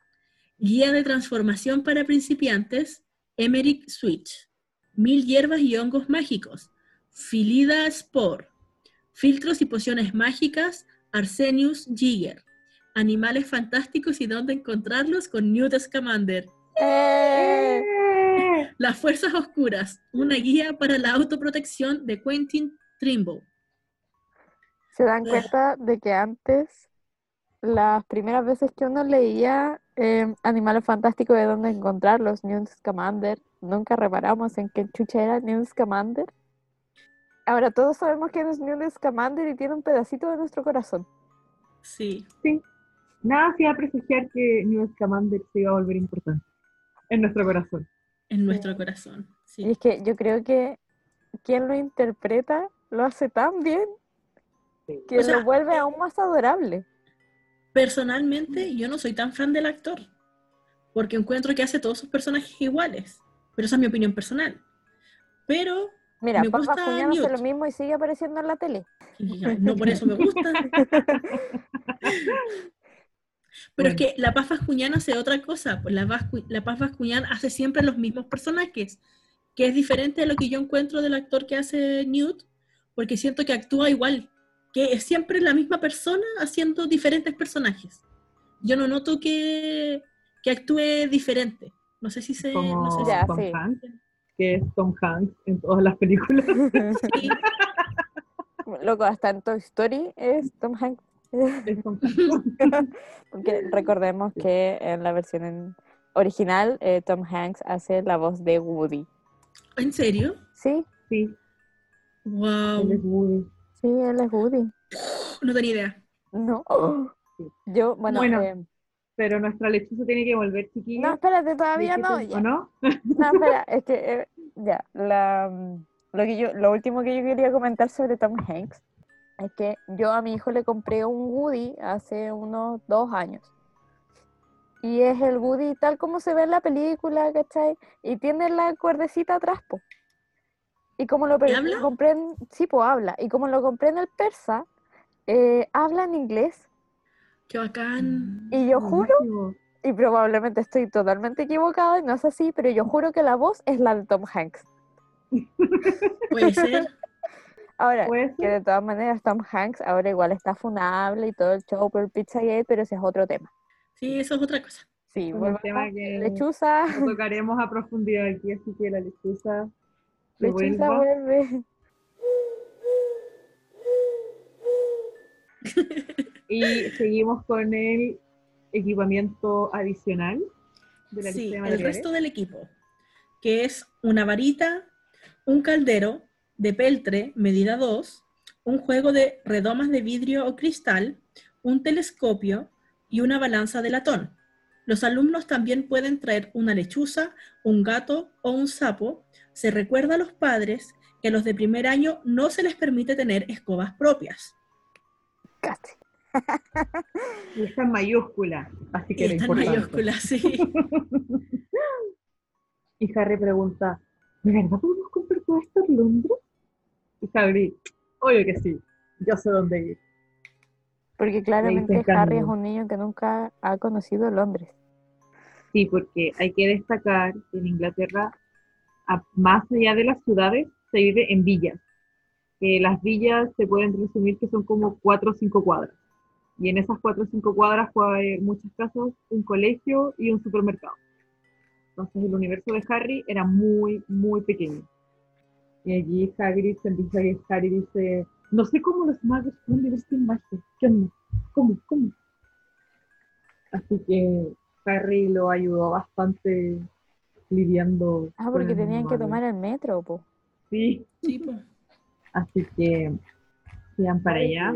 Guía de transformación para principiantes, Emerick Switch. Mil hierbas y hongos mágicos, Filida Spore. Filtros y pociones mágicas, Arsenius Jigger. Animales fantásticos y dónde encontrarlos con Newt Scamander. ¡Eh! Las fuerzas oscuras, una guía para la autoprotección de Quentin Trimble. ¿Se dan cuenta de que antes, las primeras veces que uno leía eh, Animales Fantásticos de dónde encontrarlos, Newt Scamander, nunca reparamos en qué chucha era Newt Scamander? Ahora todos sabemos quién es Newt Scamander y tiene un pedacito de nuestro corazón. Sí, Nada hacía presagiar que Newt Scamander se iba a volver importante en nuestro corazón. En nuestro corazón. Y es que yo creo que quien lo interpreta lo hace tan bien que O sea, lo vuelve aún más adorable. Personalmente, yo no soy tan fan del actor, porque encuentro que hace todos sus personajes iguales, pero esa es mi opinión personal. Pero Mira, Me Paz gusta hace lo mismo y sigue apareciendo en la tele. no por eso me gusta. Pero es Bueno. que la Paz Vascuñán hace otra cosa, pues la, Vascu- la Paz Vascuñán hace siempre los mismos personajes, que es diferente a lo que yo encuentro del actor que hace Newt, porque siento que actúa igual, que es siempre la misma persona haciendo diferentes personajes. Yo no noto que, que actúe diferente. No sé si se... Como No sé si- Ya, Tom sí. Hanks, que es Tom Hanks en todas las películas. sí, Loco, hasta en Toy Story es Tom Hanks. Porque recordemos que en la versión en- original eh, Tom Hanks hace la voz de Woody. ¿En serio? Sí, Sí, Wow. él es Woody. sí, él es Woody. No tenía idea. No. Yo, bueno, Bueno, eh, Pero nuestra lechuza tiene que volver, chiquilla. no, espérate, todavía no. ¿O ya. no? No, espera, es que eh, ya, la, mm, lo que yo, lo último que yo quería comentar sobre Tom Hanks es que yo a mi hijo le compré un Woody hace unos dos años. Y es el Woody tal como se ve en la película, ¿cachai? Y tiene la cuerdecita atrás, po. Y como lo, habla? compré en, sí, pues habla. Y como lo compré en el persa, eh, habla en inglés. Qué bacán. Y yo juro. Y probablemente estoy totalmente equivocada y no es así, pero yo juro que la voz es la de Tom Hanks. Puede ser. Ahora, ¿Puede que de todas maneras Tom Hanks ahora igual está funable y todo el show por Pizzagate, pero ese es otro tema. Sí, eso es otra cosa. Sí, Un volvamos tema a que- Lechuza, Lo tocaremos a profundidad aquí, así que la lechuza Lechuza vuelve. Y seguimos con el equipamiento adicional de la Sí, lista de el resto del equipo, que es una varita, un caldero de peltre medida 2, un juego de redomas de vidrio o cristal, un telescopio y una balanza de latón. Los alumnos también pueden traer una lechuza, un gato o un sapo. Se recuerda a los padres que a los de primer año no se les permite tener escobas propias. Casi. Y está en mayúscula, así que Y era está en mayúsculas, sí. Y Harry pregunta, ¿de verdad podemos comprar todo esto en Londres? Y Harry, obvio que sí, yo sé dónde ir. Porque claramente Harry es un niño que nunca ha conocido Londres. Sí, porque hay que destacar que en Inglaterra, más allá de las ciudades, se vive en villas. Las villas se pueden resumir que son como cuatro o cinco cuadras. Y en esas cuatro o cinco cuadras puede haber muchas casas, un colegio y un supermercado. Entonces el universo de Harry era muy, muy pequeño. Y allí Hagrid se empieza a Harry dice, no sé cómo los magos pueden vivir sin magia. ¿Qué onda? ¿Cómo? ¿Cómo? Así que Harry lo ayudó bastante lidiando. Ah, porque tenían que tomar el metro, po. Sí, Sí, po. así que sigan para allá.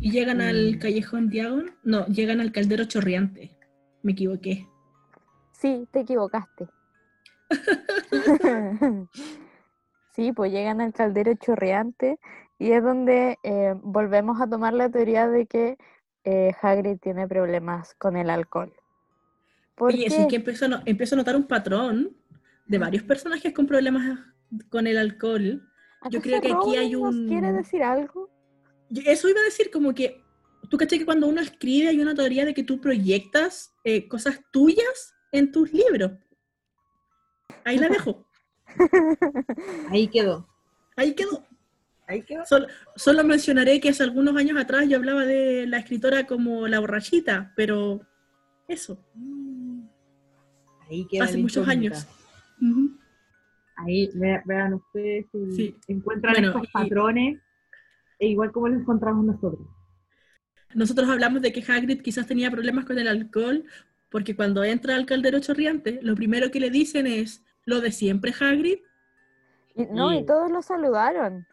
Y llegan al Mm. callejón Diagon. No, llegan al caldero chorreante. Me equivoqué. Sí, te equivocaste. Sí, pues llegan al caldero chorreante y es donde eh, volvemos a tomar la teoría de que eh, Hagrid tiene problemas con el alcohol. ¿Por Oye, sí que empiezo a, no- empiezo a notar un patrón de varios personajes con problemas con el alcohol. yo creo que aquí hay ¿Nos quiere un- decir algo? Eso iba a decir como que, tú caché que cuando uno escribe hay una teoría de que tú proyectas eh, cosas tuyas en tus libros. Ahí la dejo. Ahí quedó. Ahí quedó. Ahí quedó. Solo, solo mencionaré que hace algunos años atrás yo hablaba de la escritora como la borrachita, pero eso, Ahí quedó. hace muchos incógnita. años. Ahí ve- vean ustedes si Sí. encuentran Bueno, estos y- patrones, e igual como los encontramos nosotros. Nosotros hablamos de que Hagrid quizás tenía problemas con el alcohol, porque cuando entra al caldero chorriante, lo primero que le dicen es, lo de siempre Hagrid, Y, no, y Sí. todos lo saludaron.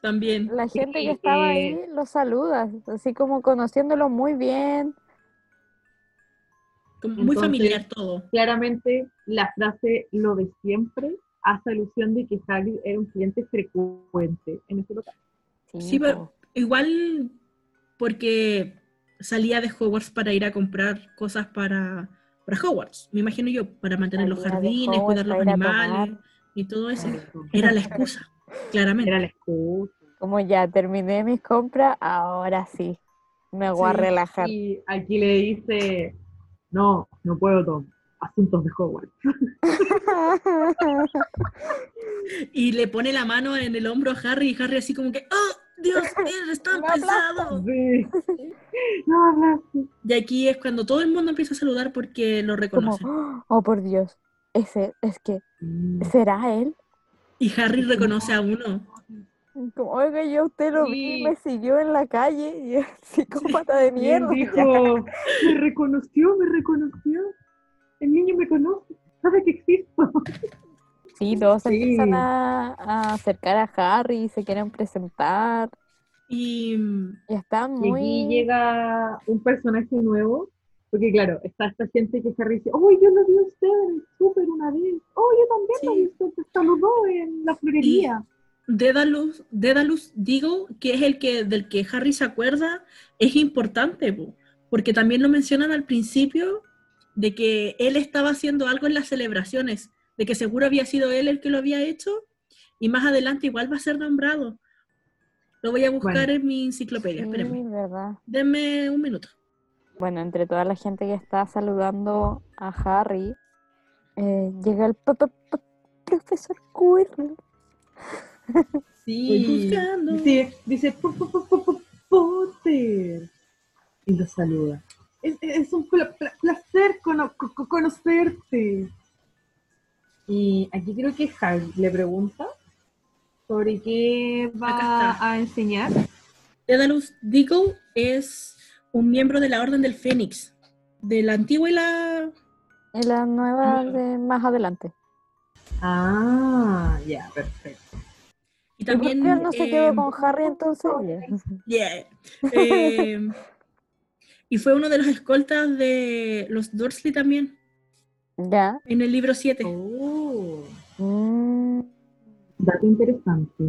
también. La gente Sí, que estaba eh, ahí lo saluda, así como conociéndolo muy bien. Como muy Entonces- familiar todo. Claramente, la frase lo de siempre hace alusión de que Hagrid era un cliente frecuente en ese local. Sí, po. pero igual porque salía de Hogwarts para ir a comprar cosas para, para Hogwarts, me imagino yo, para mantener los jardines, cuidar los a animales y todo eso. Era la excusa, claramente. Era la excusa. Como ya terminé mis compras, ahora sí, me voy a Sí, relajar. Y aquí le dice, no, no puedo tomar asuntos de Hogwarts. Y le pone la mano en el hombro a Harry y Harry así como que, ¡oh, Dios, eres tan pesado! Sí. No hablaste. Y aquí es cuando todo el mundo empieza a saludar porque lo Como, reconoce. oh por Dios, ese, es que, Mm. ¿será él? Y Harry reconoce a uno. Como, oiga, yo usted lo vi, Sí. me siguió en la calle, y es psicópata de Y mierda. dijo, me reconoció, me reconoció. El niño me conoce, sabe que existo. Sí, todos se Sí. empiezan a, a acercar a Harry, se quieren presentar, Y mm, y están Y muy... aquí llega un personaje nuevo, porque claro, está esta gente que Harry dice, oh, yo lo vi a usted en el súper una vez, oh, yo también lo Sí. vi, usted te saludó en la florería. Dédalus, Dédalus Diggle, que es el que del que Harry se acuerda, es importante, po, porque también lo mencionan al principio de que él estaba haciendo algo en las celebraciones, de que seguro había sido él el que lo había hecho, y más adelante igual va a ser nombrado. Lo voy a buscar Bueno. en mi enciclopedia, Sí, espérenme. verdad. Denme un minuto. Bueno, entre toda la gente que está saludando a Harry, eh, llega el profesor Quirrell. Sí. buscando. Dice, dice "Po- po- po- po- po- Potter. Y lo saluda. Es, es un pla- pla- placer cono- co- co- conocerte. Y aquí creo que Harry le pregunta sobre qué va a enseñar. Daedalus Diggle es un miembro de la Orden del Fénix, de la antigua y la... Y la nueva Nueva. de más adelante. Ah, ya, perfecto. Y ¿Y por también... qué no se quedó eh, con Harry entonces? yeah. Eh, y fue uno de los escoltas de los Dursley también, Ya. en el libro 7. Oh, Mm. dato interesante.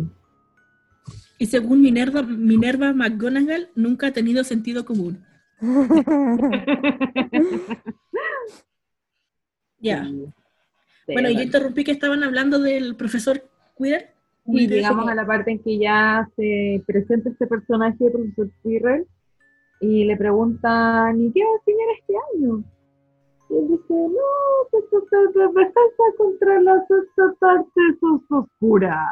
Y según Minerva, Minerva McGonagall, nunca ha tenido sentido común. Ya. Sí. Bueno, yo interrumpí que estaban hablando del profesor Quirrell. Y llegamos a la parte en que ya se presenta este personaje de profesor Quirrell y le preguntan, ¿y qué va a enseñar este año? Y él dice, no, pues pues, defensa contra las estas artes os- oscuras.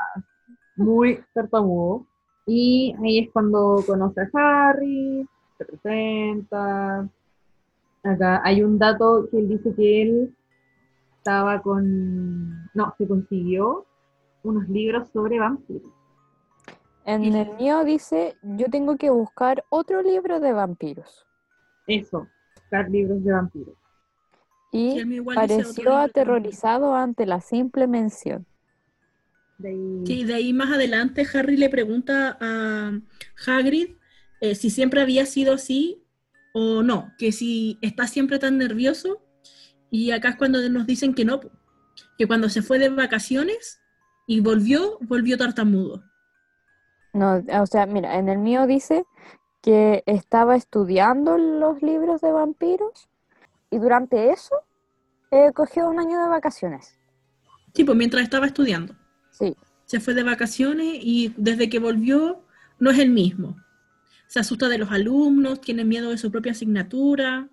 Muy tartamudo. Y ahí es cuando conoce a Harry, se presenta. Acá hay un dato que él dice que él estaba con, no, se consiguió unos libros sobre vampiros. En Y- el mío dice, yo tengo que buscar otro libro de vampiros. Eso, buscar libros de vampiros. Y pareció aterrorizado ante la simple mención. De ahí- Sí, de ahí más adelante Harry le pregunta a Hagrid eh, si siempre había sido así o no, que si está siempre tan nervioso. Y acá es cuando nos dicen que no, que cuando se fue de vacaciones y volvió, volvió tartamudo. No, o sea, mira, en el mío dice que estaba estudiando los libros de vampiros y durante eso eh, cogió un año de vacaciones. Sí, pues mientras estaba estudiando. Sí, Se fue de vacaciones y desde que volvió no es el mismo. Se asusta de los alumnos, tiene miedo de su propia asignatura.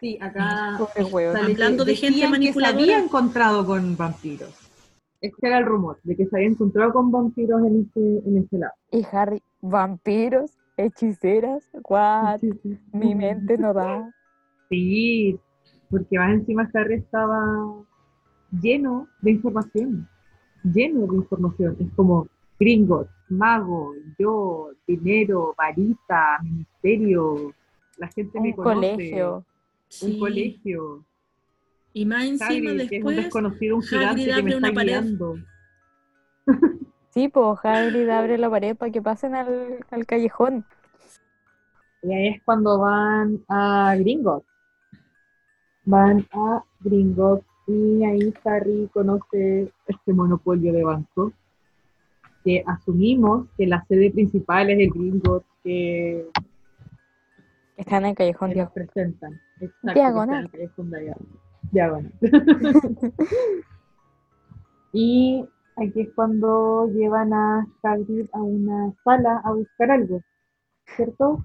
Sí, acá Hablando que de gente decían que se manipuladora. había encontrado con vampiros. Este era el rumor, de que se había encontrado con vampiros en este, en este lado. Y Harry, vampiros, hechiceras, what? Sí, sí. Mi mente no da. Sí, porque más encima Harry estaba lleno de información, lleno de información. Es como Gringotts, mago, yo, dinero, varita, ministerio, la gente me Un conoce, colegio. Sí. un colegio. Y más encima Hagrid, que es un después desconocido, un gigante que me abre está una pared. guiando. Sí, pues Hagrid abre la pared para que pasen al, al callejón. Y ahí es cuando van a Gringotts. Van a Gringotts y ahí Harry conoce este monopolio de banco que asumimos que la sede principal es el Gringotts que, Está en el callejón que nos presentan. Exacto, que en el. Diagonal. y aquí es cuando llevan a Hagrid a una sala a buscar algo, ¿cierto?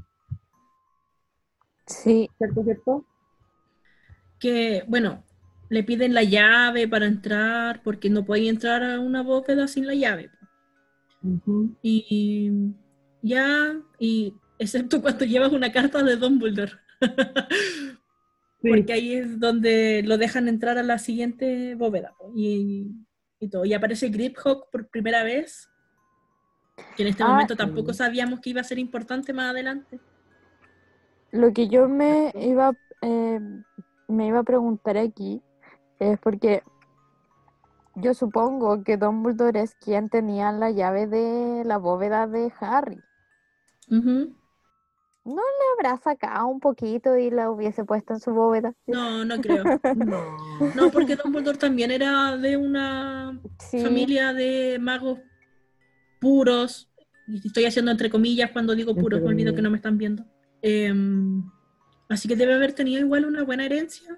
Sí, ¿Cierto, cierto? Que, bueno, le piden la llave para entrar porque no puede entrar a una bóveda sin la llave. Y ya, y excepto cuando llevas una carta de Dumbledore. Sí. Porque ahí es donde lo dejan entrar a la siguiente bóveda. Y, y todo. Y aparece Griphook por primera vez. Que en este Ah, momento tampoco sabíamos que iba a ser importante más adelante. Lo que yo me iba, eh, me iba a preguntar aquí es porque yo supongo que Dumbledore es quien tenía la llave de la bóveda de Harry. ¿No le habrá sacado un poquito y la hubiese puesto en su bóveda? No, no creo. No. No, porque Dumbledore también era de una Sí, familia de magos puros. Y estoy haciendo entre comillas cuando digo puros, me olvido que no me están viendo. Em, así que debe haber tenido igual una buena herencia.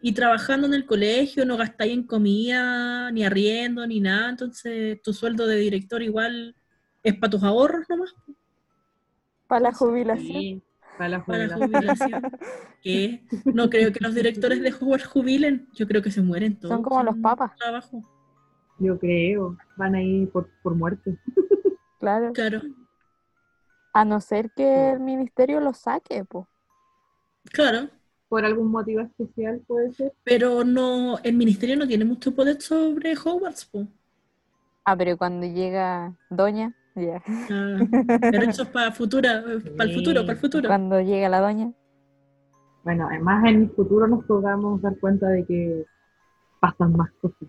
Y trabajando en el colegio, no gastáis en comida, ni arriendo, ni nada. Entonces, tu sueldo de director igual es para tus ahorros nomás, para la jubilación. Sí, para la para la jubilación. jubilación. Que no creo que los directores de Hogwarts jubilen. Yo creo que se mueren todos. como los papas. Trabajo. Yo creo. Van ahí por, por muerte. Claro. Claro, A no ser que el ministerio lo saque, pues. Claro. Por algún motivo especial puede ser. Pero no, el ministerio no tiene mucho poder sobre Hogwarts, po. Ah, pero cuando llega Doña, ya. Ah, pero eso es para futura, para el futuro, para el futuro. Cuando llega la Doña. Bueno, además en el futuro nos podamos dar cuenta de que pasan más cosas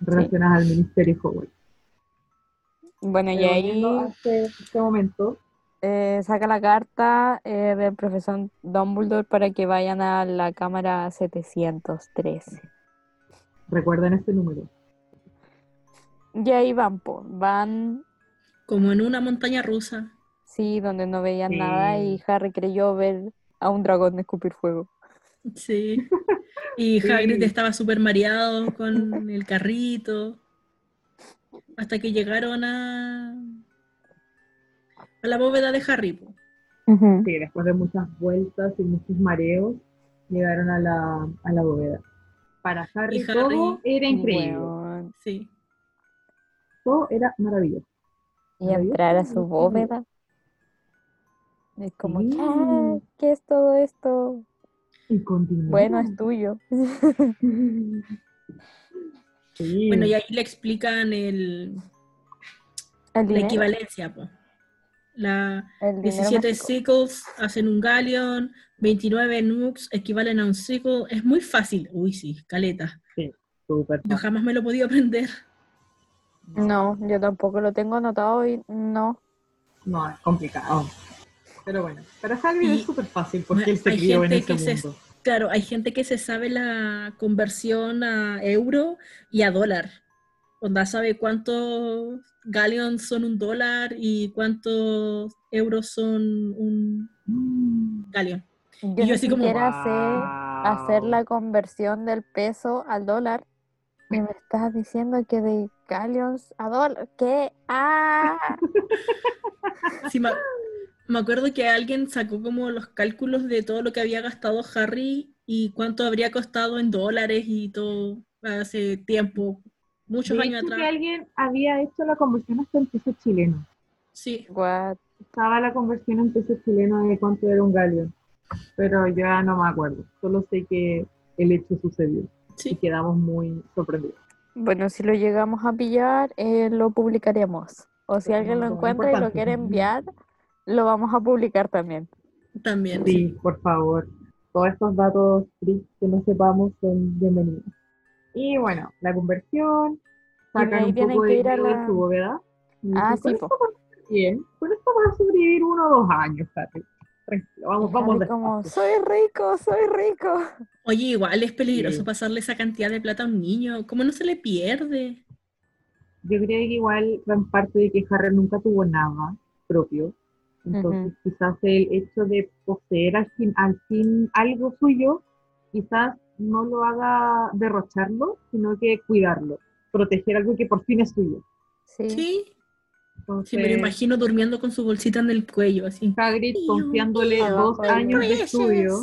relacionadas al Ministerio Hogwarts. Bueno, y Pero ahí volviendo a este, este momento, eh, saca la carta eh, del profesor Dumbledore para que vayan a la cámara 713. recuerden este número. Y ahí van, po. Van, Como en una montaña rusa. sí, donde no veían Sí. nada y Harry creyó ver a un dragón escupir fuego. Sí. Y Sí. Hagrid estaba súper mareado con el carrito. Hasta que llegaron a, a la bóveda de Harry. po. Sí, después de muchas vueltas y muchos mareos, llegaron a la, a la bóveda. Para Harry, Y Harry, todo era increíble. Sí. Todo era maravilloso. Y entrar a su bóveda. Es como, Sí. ¿qué? ¿Qué es todo esto? Y continúa. Bueno, es tuyo. Sí. Bueno, y ahí le explican el, El la dinero, equivalencia. po. La el dinero 17 mágico. sickles hacen un galleon, 29 nooks equivalen a un sickle. Es muy fácil. Uy, sí, caleta. Súper Yo jamás me lo he podido aprender. No, yo tampoco lo tengo anotado y no. No, es complicado. Pero bueno, para Hagrid Y- es súper fácil porque él se crió en ese se- mundo. Claro, hay gente que se sabe la conversión a euro y a dólar. Onda sabe cuántos galleons son un dólar y cuántos euros son un Mm. galleon. Yo Y yo así como, sé hacer la conversión del peso al dólar. Y me estás diciendo que de galleons a dólar. ¿Qué? ¡Ah! Sí, me, me acuerdo que alguien sacó como los cálculos de todo lo que había gastado Harry y cuánto habría costado en dólares y todo hace tiempo, muchos De años hecho, que atrás. alguien había hecho la conversión hasta en peso chileno. Sí, What? Estaba la conversión en peso chileno de cuánto era un galeón. Pero yo ya no me acuerdo. Solo sé que el hecho sucedió. Y sí. quedamos muy sorprendidos. Bueno, si lo llegamos a pillar, eh, lo publicaremos. O si alguien lo encuentra y lo quiere enviar, lo vamos a publicar también. También, sí. Sí, por favor. Todos estos datos que no sepamos son bienvenidos. Y bueno, la conversión, de sacan un poco que de dinero de la- su bóveda. Ah, sí, con po. esto va a estar bien, con esto va a sobrevivir uno o dos años. Tranquilo, vamos, vamos como, soy rico, soy rico. Oye, igual es peligroso Sí. pasarle esa cantidad de plata a un niño. ¿Cómo no se le pierde? Yo creo que igual gran parte de que Harry nunca tuvo nada propio. Entonces, quizás el hecho de poseer al fin, al fin algo suyo, quizás no lo haga derrocharlo, sino que cuidarlo, proteger algo que por fin es suyo. Sí. Sí, Entonces, sí, me lo imagino durmiendo con su bolsita en el cuello, así. Hagrid confiándole dos años de estudio.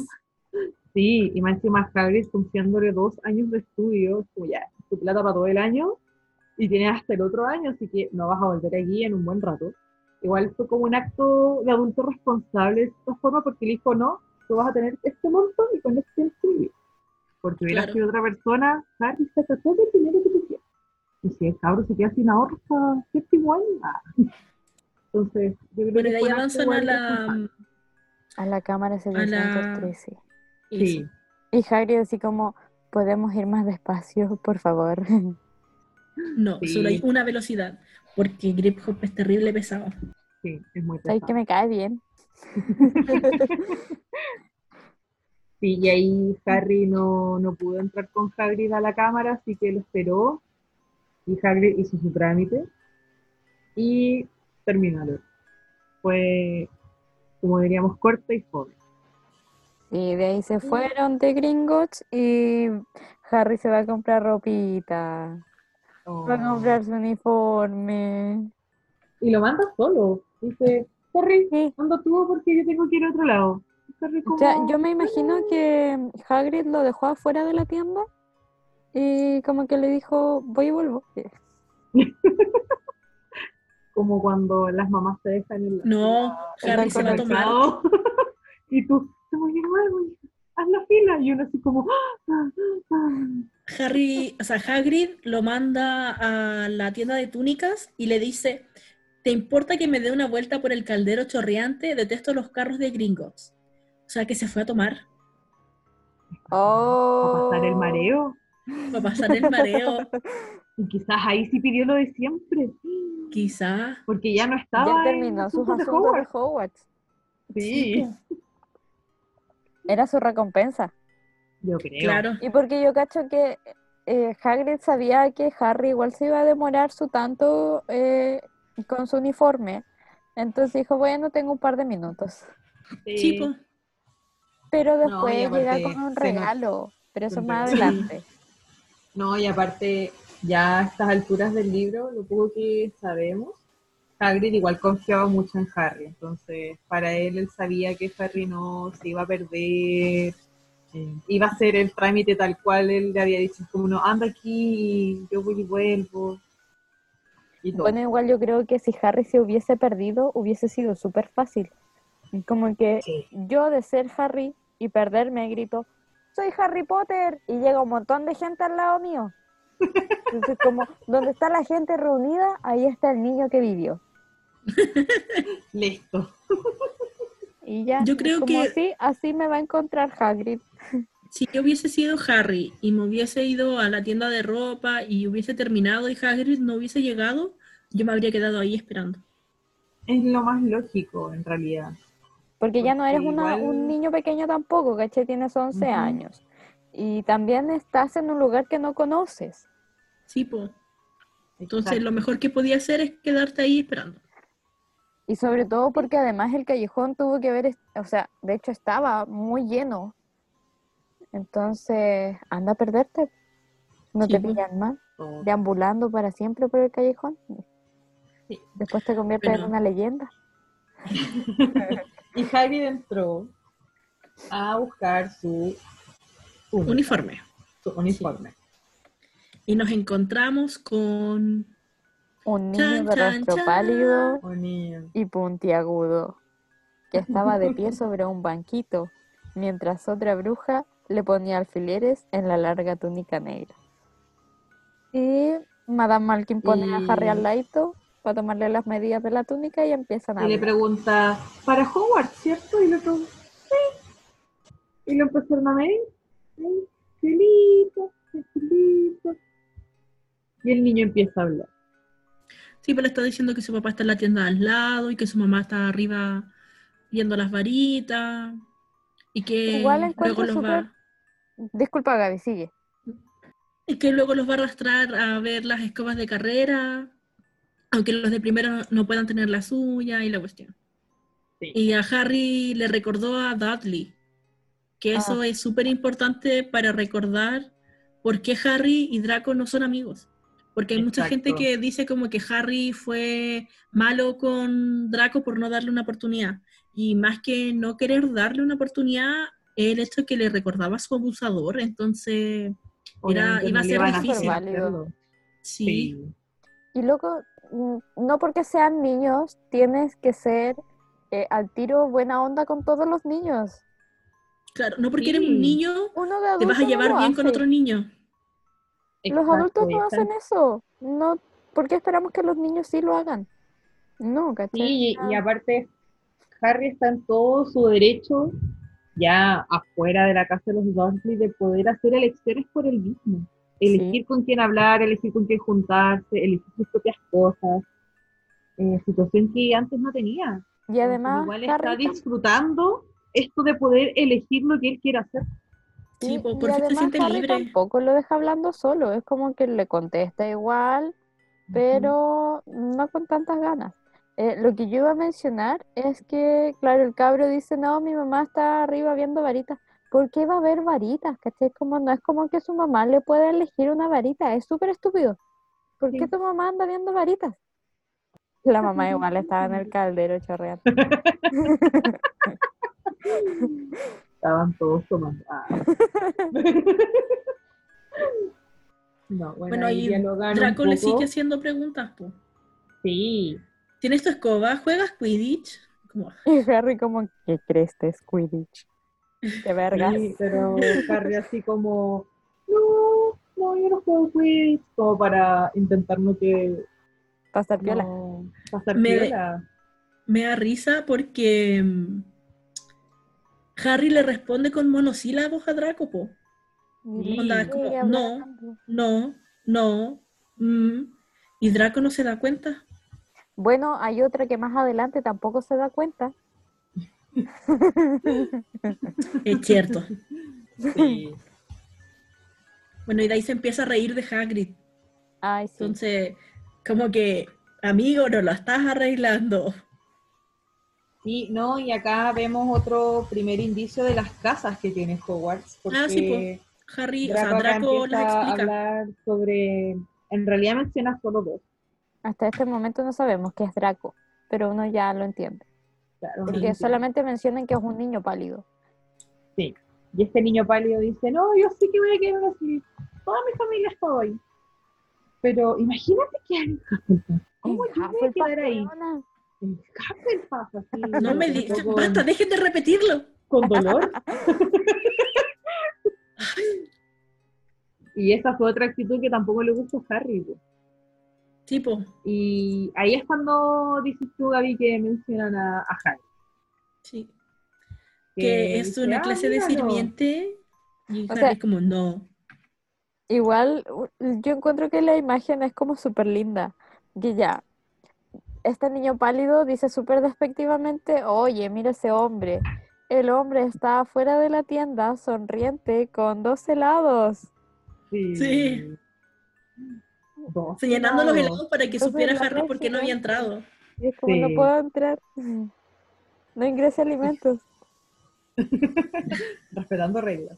Sí, y más encima Hagrid confiándole dos años de estudio, como ya, tu plata para todo el año, y tienes hasta el otro año, así que no vas a volver aquí en un buen rato. Igual fue como un acto de adulto responsable de esta forma, porque le dijo, no, tú vas a tener este monto y con que vivir. Porque hubiera Claro. sido otra persona, Harry saca todo el dinero que quieras. Y si el cabro se queda sin ahorro hasta séptimo año, ah. Entonces, yo creo Bueno, que de ahí avanzan a la... A la cámara 713. Sí. eso. Y Harry así como, podemos ir más despacio, por favor. No, Sí. solo hay una velocidad, porque Grip Hop es terrible pesado. Sí, es muy Sabes pesado. que me cae bien. Sí, y ahí Harry no, no pudo entrar con Hagrid a la cámara, así que lo esperó. Y Hagrid hizo su trámite. Y terminó. Fue, como diríamos, corta y joven. Y de ahí se fueron de Gringotts y Harry se va a comprar ropita. Va a comprar su uniforme. Y lo manda solo. Dice, Harry, Sí. anda tú porque yo tengo que ir a otro lado. Y Harry como, Ya, yo me imagino que Hagrid lo dejó afuera de la tienda Y como que le dijo, voy y vuelvo. Como cuando las mamás te dejan en la No, Harry se va a tomar. supermercado. y tú, "Toma de nuevo, hija, haz la fila. Y uno así como, "Ah, ah". Harry, o sea, Hagrid lo manda a la tienda de túnicas y le dice, ¿te importa que me dé una vuelta por el caldero chorreante? Detesto los carros de gringos. O sea, que se fue a tomar, Oh. a pasar el mareo. para pasar el mareo, Y quizás ahí sí pidió lo de siempre. quizá. Porque ya no estaba. Ya terminó sus asuntos de de Hogwarts. Hogwarts. Sí, Era su recompensa. yo creo. claro. Y porque yo cacho que eh, Hagrid sabía que Harry igual se iba a demorar su tanto eh, con su uniforme. Entonces dijo, bueno, tengo un par de minutos. Sí, po. Pero No, después llega aparte con un regalo. Pero eso más adelante. No, y aparte, ya a estas alturas del libro, lo poco que sabemos, Hagrid igual confiaba mucho en Harry. Entonces, para él, él sabía que Harry no se iba a perder, eh, iba a hacer el trámite tal cual él le había dicho, como no, anda aquí, yo voy y vuelvo. Y todo. Bueno, igual yo creo que si Harry se hubiese perdido, hubiese sido súper fácil. Y Como que Sí. yo de ser Harry y perderme grito, soy Harry Potter, y llega un montón de gente al lado mío. Entonces, como, donde está la gente reunida, ahí está el niño que vivió. Listo. Y ya, Yo creo como que- así, así me va a encontrar Hagrid. Si yo hubiese sido Harry y me hubiese ido a la tienda de ropa y hubiese terminado y Hagrid no hubiese llegado, yo me habría quedado ahí esperando. Es lo más lógico, en realidad. Porque ya no eres una- igual- un niño pequeño tampoco, ¿cachai? Tienes 11 Ujú. años. Y también estás en un lugar que no conoces. Sí, po. Entonces Exacto. lo mejor que podía hacer es quedarte ahí esperando. Y sobre todo porque además el callejón tuvo que ver, o sea, de hecho estaba muy lleno. Entonces, anda a perderte. No Sí, te pues. pillan más, Todo. deambulando para siempre por el callejón. Sí. Después te conviertes en una leyenda. Y Hagrid entró a buscar su Uniforme. su uniforme. Y nos encontramos con... Un niño Chan, de rostro chan. pálido y puntiagudo, que estaba de pie sobre un banquito, mientras otra bruja le ponía alfileres en la larga túnica negra. Y Madame Malkin pone a Harry al ladito para tomarle las medidas de la túnica y empiezan a Y le pregunta, ¿para Hogwarts, cierto? Y le pregunta, sí. Y lo empezaron a medir. Sí, qué lindo, qué lindo. Y el niño empieza a hablar. Sí, pero le está diciendo que su papá está en la tienda al lado y que su mamá está arriba viendo las varitas y que Igual luego los súper- va Disculpa, Gaby, sigue. y que luego los va a arrastrar a ver las escobas de carrera, aunque los de primero no- puedan tener la suya y la cuestión. Sí. Y a Harry le recordó a Dudley, que Ah. eso es súper importante para recordar por qué Harry y Draco no son amigos. Porque hay mucha gente que dice como que Harry fue malo con Draco por no darle una oportunidad. Y más que no querer darle una oportunidad, el hecho que le recordaba a su abusador, entonces Era- iba a ser difícil. sí, Sí. Y loco, no porque sean niños, tienes que ser eh, al tiro buena onda con todos los niños. claro, no porque eres un niño, Uno de te vas a llevar bien con otro niño. Los adultos no hacen eso. No, ¿Por qué esperamos que los niños sí lo hagan? No, ¿cachai? Sí, y, y aparte, Harry está en todo su derecho, ya afuera de la casa de los Dursley, de poder hacer elecciones por él mismo. Elegir con quién hablar, elegir con quién juntarse, elegir sus propias cosas. Eh, situación que antes no tenía. Y además, Igual está disfrutando esto de poder elegir lo que él quiere hacer. Sí, y- se siente Harry libre. tampoco lo deja hablando solo, es como que le contesta igual, pero no con tantas ganas. Eh, lo que yo iba a mencionar es que, claro, el cabro dice, no, mi mamá está arriba viendo varitas. ¿Por qué va a haber varitas? ¿Cachai? Como, no es como que su mamá le pueda elegir una varita, es súper estúpido. ¿Por qué Sí. tu mamá anda viendo varitas? La mamá igual estaba en el caldero chorreando. Estaban todos tomando. Ah. No, bueno, Bueno, y Draco le sigue haciendo preguntas, po. Sí, ¿Tienes tu escoba? ¿Juegas Quidditch? Como, Y Harry como, ¿qué crees de Quidditch? Qué vergas. sí, pero Harry así como, no, no, yo no juego Quidditch, como para intentar no que Pasar piola. no, pasar Me- piola. me da risa porque mm, Harry le responde con monosílabos a Draco, po. Y Onda, sigue como, hablando. No, no, mm, y Draco no se da cuenta. Bueno, hay otra que más adelante tampoco se da cuenta. Es cierto. Sí. Bueno, y de ahí se empieza a reír de Hagrid. Ay, sí. Entonces, como que, amigo, no lo estás arreglando. Sí, no, y acá vemos otro primer indicio de las casas que tiene Hogwarts, porque Ah, sí, Harry, o Draco, sea, acá Draco las a explica. hablar sobre, en realidad menciona solo dos, Hasta este momento no sabemos qué es Draco, pero uno ya lo entiende. Claro, Porque sí. solamente mencionan que es un niño pálido. Sí. Y este niño pálido dice, no, yo sí que voy a quedar así, toda mi familia está hoy. Pero imagínate que. ¿Cómo yo voy a quedar ahí? En Hufflepuff, así. No me digas, con- basta, dejen de repetirlo. Con dolor. y esa fue otra actitud que tampoco le gustó a Harry. po. Tipo, Y ahí es cuando dices tú, Gaby, que mencionan a, a Harry. sí. Que es dice, una "Ah, clase de míralo". sirviente. Y O Harry sea- es como, no. Igual, yo encuentro que la imagen es como súper linda. Que ya, este niño pálido dice súper despectivamente, oye, mira ese hombre. El hombre está afuera de la tienda, sonriente, con dos helados. Sí. Sí. Dos Señalando los helados. para que Entonces, supiera Harry por qué no había entrado. Y es como, no puedo entrar. No ingrese alimentos. Respetando reglas.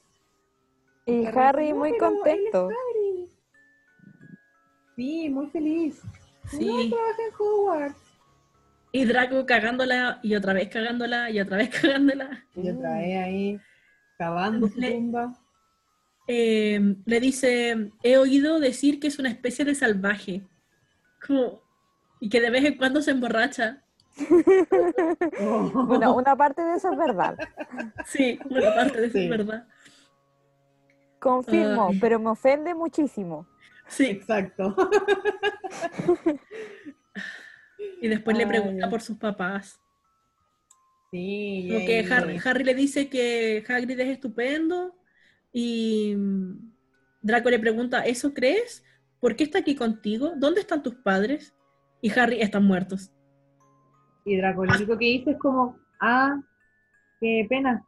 Y Harry "No, muy contento. Harry". Sí, muy feliz. No, trabaja en Hogwarts. Y Draco cagándola y otra vez cagándola y otra vez cagándola. Y otra vez ahí, cavando su tumba. Eh, le dice, he oído decir que es una especie de salvaje. Como- y que de vez en cuando se emborracha. Bueno, una parte de eso es verdad. Sí, una parte de eso Sí. es verdad. Confirmo, Ay. pero me ofende muchísimo. Sí, Exacto. y después le pregunta por sus papás. Sí, Como que Harry, Harry le dice que Hagrid es estupendo y mm, Draco le pregunta, ¿eso crees? ¿Por qué está aquí contigo? ¿Dónde están tus padres? Y Harry, están muertos. Y Draco lo único que dice es como, ah, qué pena.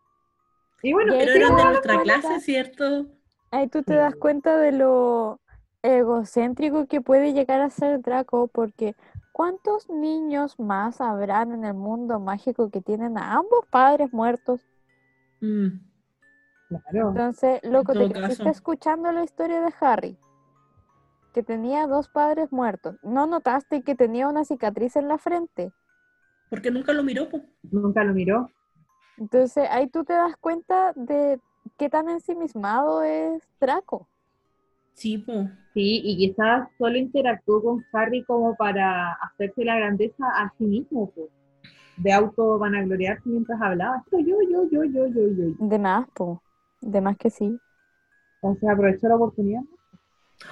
Y bueno, Pero eran de nuestra cuenta- clase, ¿cierto? Ahí tú te das cuenta de lo egocéntrico que puede llegar a ser Draco, porque ¿cuántos niños más habrán en el mundo mágico que tienen a ambos padres muertos? Mm, claro. Entonces, loco, te todo creciste caso. escuchando la historia de Harry, que tenía dos padres muertos. ¿No notaste que tenía una cicatriz en la frente? porque nunca lo miró, po. Nunca lo miró. Entonces, ahí tú te das cuenta de qué tan ensimismado es Draco. Sí, po. Sí, y quizás solo interactuó con Harry como para hacerse la grandeza a sí mismo, pues. de auto vanagloriarse mientras hablaba. Esto yo, yo, yo, yo, yo, yo. De más, po. De más que sí. Entonces aprovechó la oportunidad.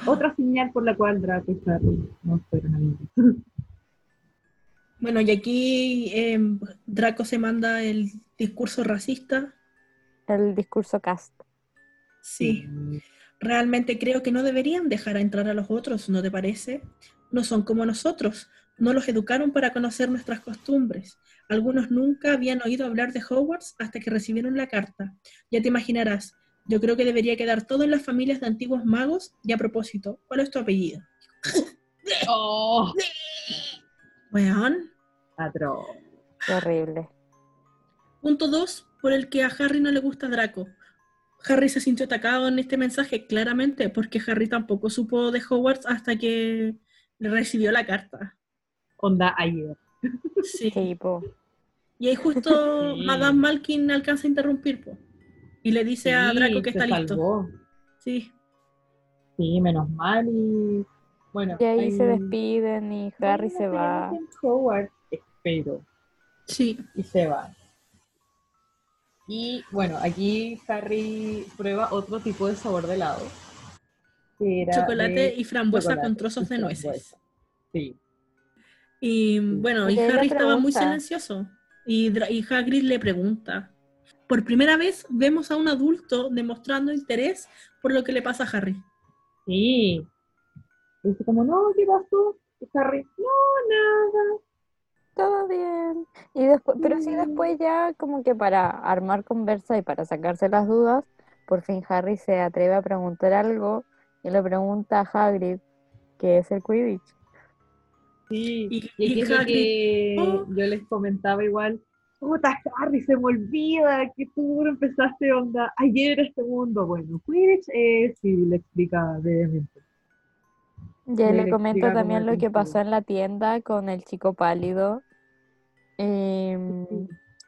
Otra señal por la cual Draco y Harry no fueron amigos. Bueno, y aquí em, Draco se manda el discurso racista. El discurso cast. Sí, realmente creo que no deberían dejar a entrar a los otros, ¿no te parece? No son como nosotros, no los educaron para conocer nuestras costumbres. Algunos nunca habían oído hablar de Hogwarts hasta que recibieron la carta. Ya te imaginarás, yo creo que debería quedar todo en las familias de antiguos magos. Y a propósito, ¿cuál es tu apellido? ¡Oh! Weón. Atroz. Qué horrible. Punto 2, por el que a Harry no le gusta Draco. Harry se sintió atacado en este mensaje, claramente, porque Harry tampoco supo de Hogwarts hasta que recibió la carta. Onda ayer. Sí. Sí, po. Y ahí justo Sí. Madame Malkin alcanza a interrumpir, po. Y le dice a Draco que está listo. Sí. Sí, menos mal y bueno. Y ahí se despiden y Harry se va. espero, Sí. y se va. Y bueno, aquí Harry prueba otro tipo de sabor de helado. que era Chocolate de y frambuesa chocolate con trozos de nueces. frambuesa. Sí. Y bueno, y Harry estaba muy silencioso. Y, y Hagrid le pregunta. Por primera vez vemos a un adulto demostrando interés por lo que le pasa a Harry. Sí. Dice como, no, ¿qué pasó? Y Harry, no, nada. Todo bien. Y después, pero sí Mm. después ya como que para armar conversa y para sacarse las dudas, por fin Harry se atreve a preguntar algo y le pregunta a Hagrid qué es el Quidditch. Sí. Y, Y es que oh. yo les comentaba igual. Puta, Harry, se me olvida que tú empezaste onda ayer este mundo. Bueno, Quidditch, eh, sí, le explica brevemente. Y ahí Le le comenta explica también lo es que pasó en la tienda con el chico pálido. Y,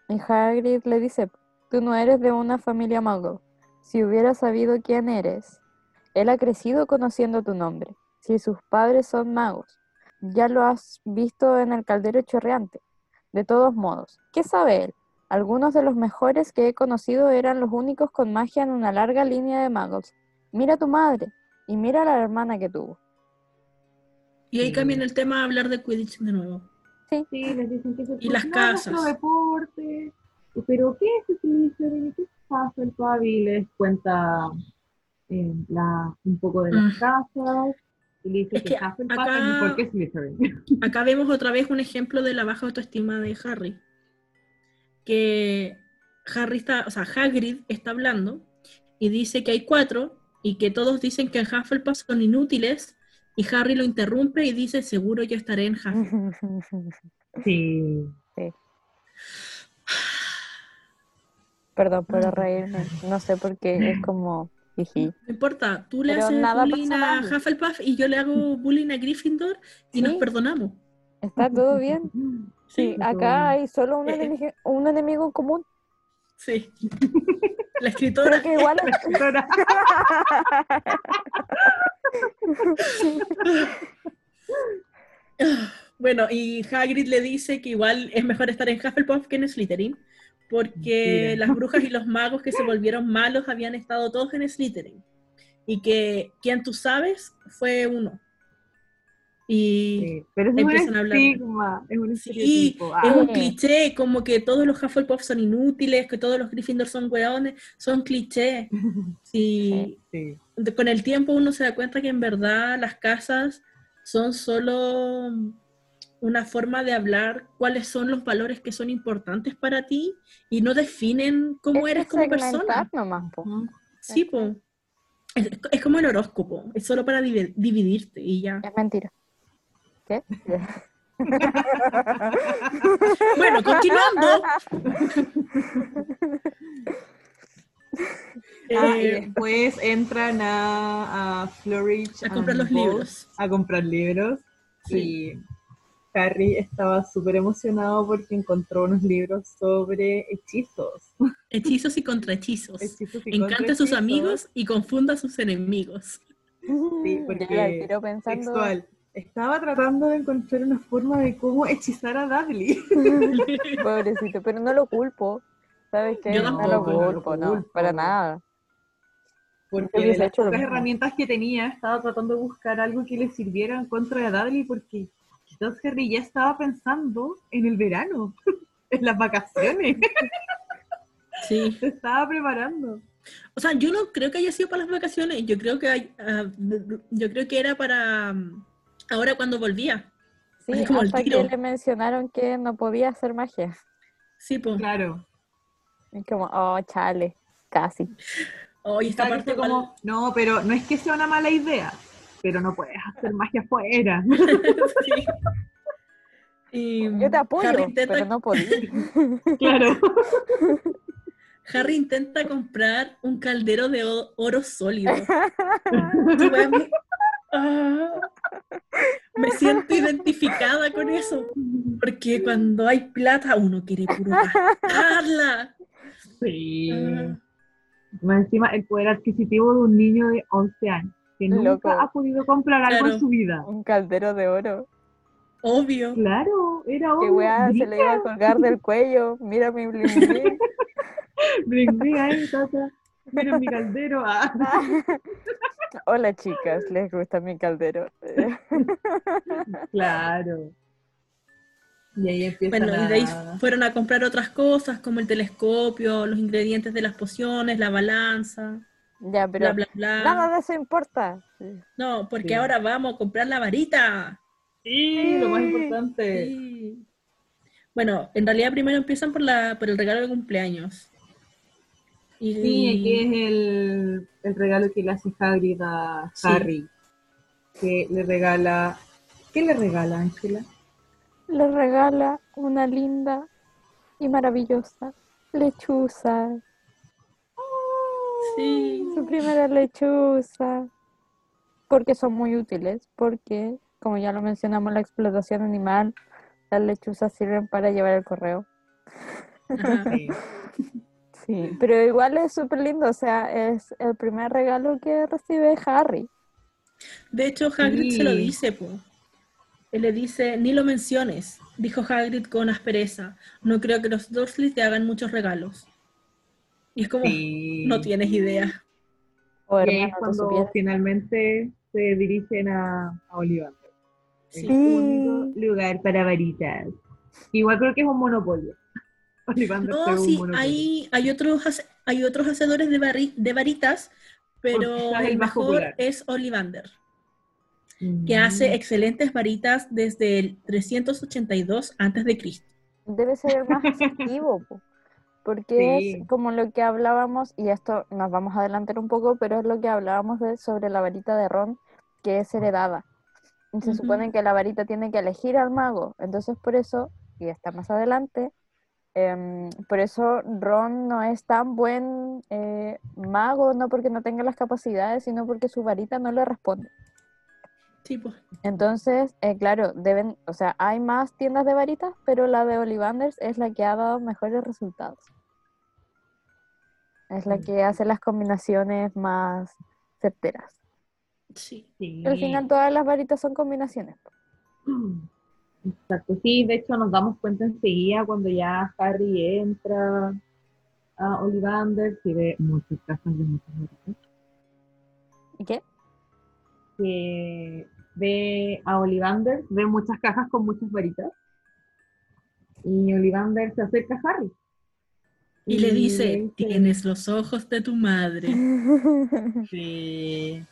y Hagrid le dice, tú no eres de una familia mago. Si hubiera sabido quién eres, él ha crecido conociendo tu nombre. Si sus padres son magos, ya lo has visto en el caldero chorreante. De todos modos, ¿qué sabe él? Algunos de los mejores que he conocido eran los únicos con magia en una larga línea de magos. Mira a tu madre y mira a la hermana que tuvo. y ahí Sí. cambian el tema a hablar de Quidditch de nuevo. Sí, les dicen que es Y las casas. deporte. Pero, ¿qué es Slytherin? ¿Qué pasa el Pavi? Les cuenta eh, la, un poco de las Mm. casas. Y le dice Es que, que Hufflepuff acá- es. Acá vemos otra vez un ejemplo de la baja autoestima de Harry. Que Harry está, o sea, Hagrid está hablando y dice que hay cuatro y que todos dicen que en Hufflepuff son inútiles y Harry lo interrumpe y dice, seguro yo estaré en Hufflepuff. Sí. Perdón por reírme, no sé por qué es como No importa, tú le Pero haces bullying a. Hufflepuff y yo le hago bullying a Gryffindor y nos perdonamos. ¿Está todo bien? Sí, acá hay solo un, Eh, enemigo, un enemigo en común. Sí. La escritora. Creo que igual Ahora, Bueno, y Hagrid le dice que igual es mejor estar en Hufflepuff que en Slytherin, porque las brujas y los magos que se volvieron malos habían estado todos en Slytherin. Y que quien tú sabes fue uno. Y sí, Pero es un Empiezan a hablar. estigma, es un sí, estereotipo. es Ah, un cliché, como que todos los Hufflepuff son inútiles, que todos los Gryffindor son hueones, son clichés. Sí, sí. con el tiempo uno se da cuenta que en verdad las casas son solo una forma de hablar cuáles son los valores que son importantes para ti y no definen cómo es eres como persona. nomás, po. Sí, po. Es, es como el horóscopo, es solo para divi- dividirte y ya. Es mentira. ¿Qué? Bueno, continuando. Ah, y Eh, después entran a, a Flourish a comprar los libros. A comprar libros. Y Harry estaba súper emocionado porque encontró unos libros sobre hechizos. Hechizos y contrahechizos. Hechizos y Encanta a sus amigos y confunda a sus enemigos. Sí, Yo porque ya tiro pensando. Textual. Estaba tratando de encontrar una forma de cómo hechizar a Dudley. Pobrecito, pero no lo culpo. ¿Sabes qué? Yo no lo no lo culpo, no, para nada. Porque de las hecho pocas herramientas que tenía, estaba tratando de buscar algo que le sirviera en contra de Dudley, porque quizás Harry ya estaba pensando en el verano, en las vacaciones, Sí. se estaba preparando. O sea, yo no creo que haya sido para las vacaciones. Yo creo que hay- ah, yo creo que era para mm, ahora cuando volvía. Sí, Así como al hasta que tiro. le mencionaron que no podía hacer magia. Sí, pues. Claro. Es como, oh, chale, casi. Hoy Y esta parte igual- como, no, pero no es que sea una mala idea, pero no puedes hacer magia afuera. Sí. Y Yo te apoyo, Harry intenta, pero no podía. claro. Harry intenta comprar un caldero de oro sólido. Me- Ah, me siento identificada con eso. Porque cuando hay plata, uno quiere puro gastarla. Sí. Ah, Más encima, el poder adquisitivo de un niño de 11 años. Que nunca Loco. ha podido comprar algo Claro. en su vida. Un caldero de oro. Obvio. Claro, era Que un weá, se le iba a colgar del cuello. Mira mi bling bling. bling, bling ahí, tata. Mira mi caldero. ah. Hola chicas, ¿les gusta mi caldero? Claro. Y ahí empiezan Bueno, y de ahí fueron a comprar otras cosas como el telescopio, los ingredientes de las pociones, la balanza, ya, pero bla, bla, bla. nada de eso importa. No, porque Sí. ahora vamos a comprar la varita. Sí, lo más importante. Sí. Bueno, en realidad primero empiezan por, la, por el regalo de cumpleaños. Y, Sí, aquí es el, el regalo que le hace Hagrid a Sí. Harry. Que le regala... ¿Qué le regala, Ángela? Le regala una linda y maravillosa lechuza. Sí. Su primera lechuza. Porque son muy útiles, porque, como ya lo mencionamos, la explotación animal, las lechuzas sirven para llevar el correo. Sí. Sí, pero igual es súper lindo, o sea, es el primer regalo que recibe Harry. De hecho, Hagrid se lo dice, po. Él le dice, ni lo menciones, dijo Hagrid con aspereza. No creo que los Dursley te hagan muchos regalos. Y es como, Sí. no tienes idea. O Que es cuando finalmente se dirigen a, a Ollivander. Sí. El único lugar para varitas. Igual creo que es un monopolio. Ollivander No, un sí, monopolio. hay, hay, otros, hay otros hacedores de, barri- de varitas, pero el mejor popular. es Ollivander, Mm. que hace excelentes varitas desde el 382 a.C. Debe ser el más efectivo, po, porque Sí. es como lo que hablábamos, y esto nos vamos a adelantar un poco, pero es lo que hablábamos de, sobre la varita de Ron, que es heredada. Y se Ujú. supone que la varita tiene que elegir al mago, entonces por eso, y está más adelante, em, por eso Ron no es tan buen eh, mago, no porque no tenga las capacidades, sino porque su varita no le responde. Sí, pues. Entonces, eh, claro, deben, o sea, hay más tiendas de varitas, pero la de Ollivanders es la que ha dado mejores resultados. Es la que hace las combinaciones más certeras. Sí. Sí. Al final todas las varitas son combinaciones. Exacto, sí, de hecho nos damos cuenta enseguida cuando ya Harry entra a Ollivander, que ve muchas cajas de muchas varitas, ¿Y qué? que ve a Ollivander, ve muchas cajas con muchas varitas, y Ollivander se acerca a Harry. Y le dice, tienes los ojos de tu madre. Sí.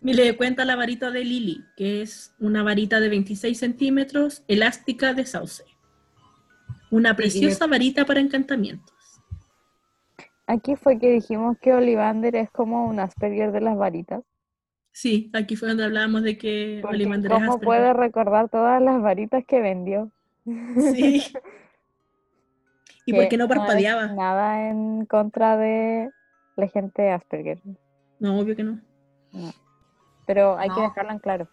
Y le cuenta la varita de Lily, que es una varita de 26 centímetros, elástica de sauce. Una preciosa varita para encantamientos. Aquí fue que dijimos que Ollivander es como un Asperger de las varitas. Sí, aquí fue donde hablábamos de que Porque Ollivander es ¿Cómo Asperger. puede recordar todas las varitas que vendió? Sí. ¿Y por qué no parpadeaba? nada en contra de la gente de Asperger. No, obvio que no. Pero hay que dejarlo en claro.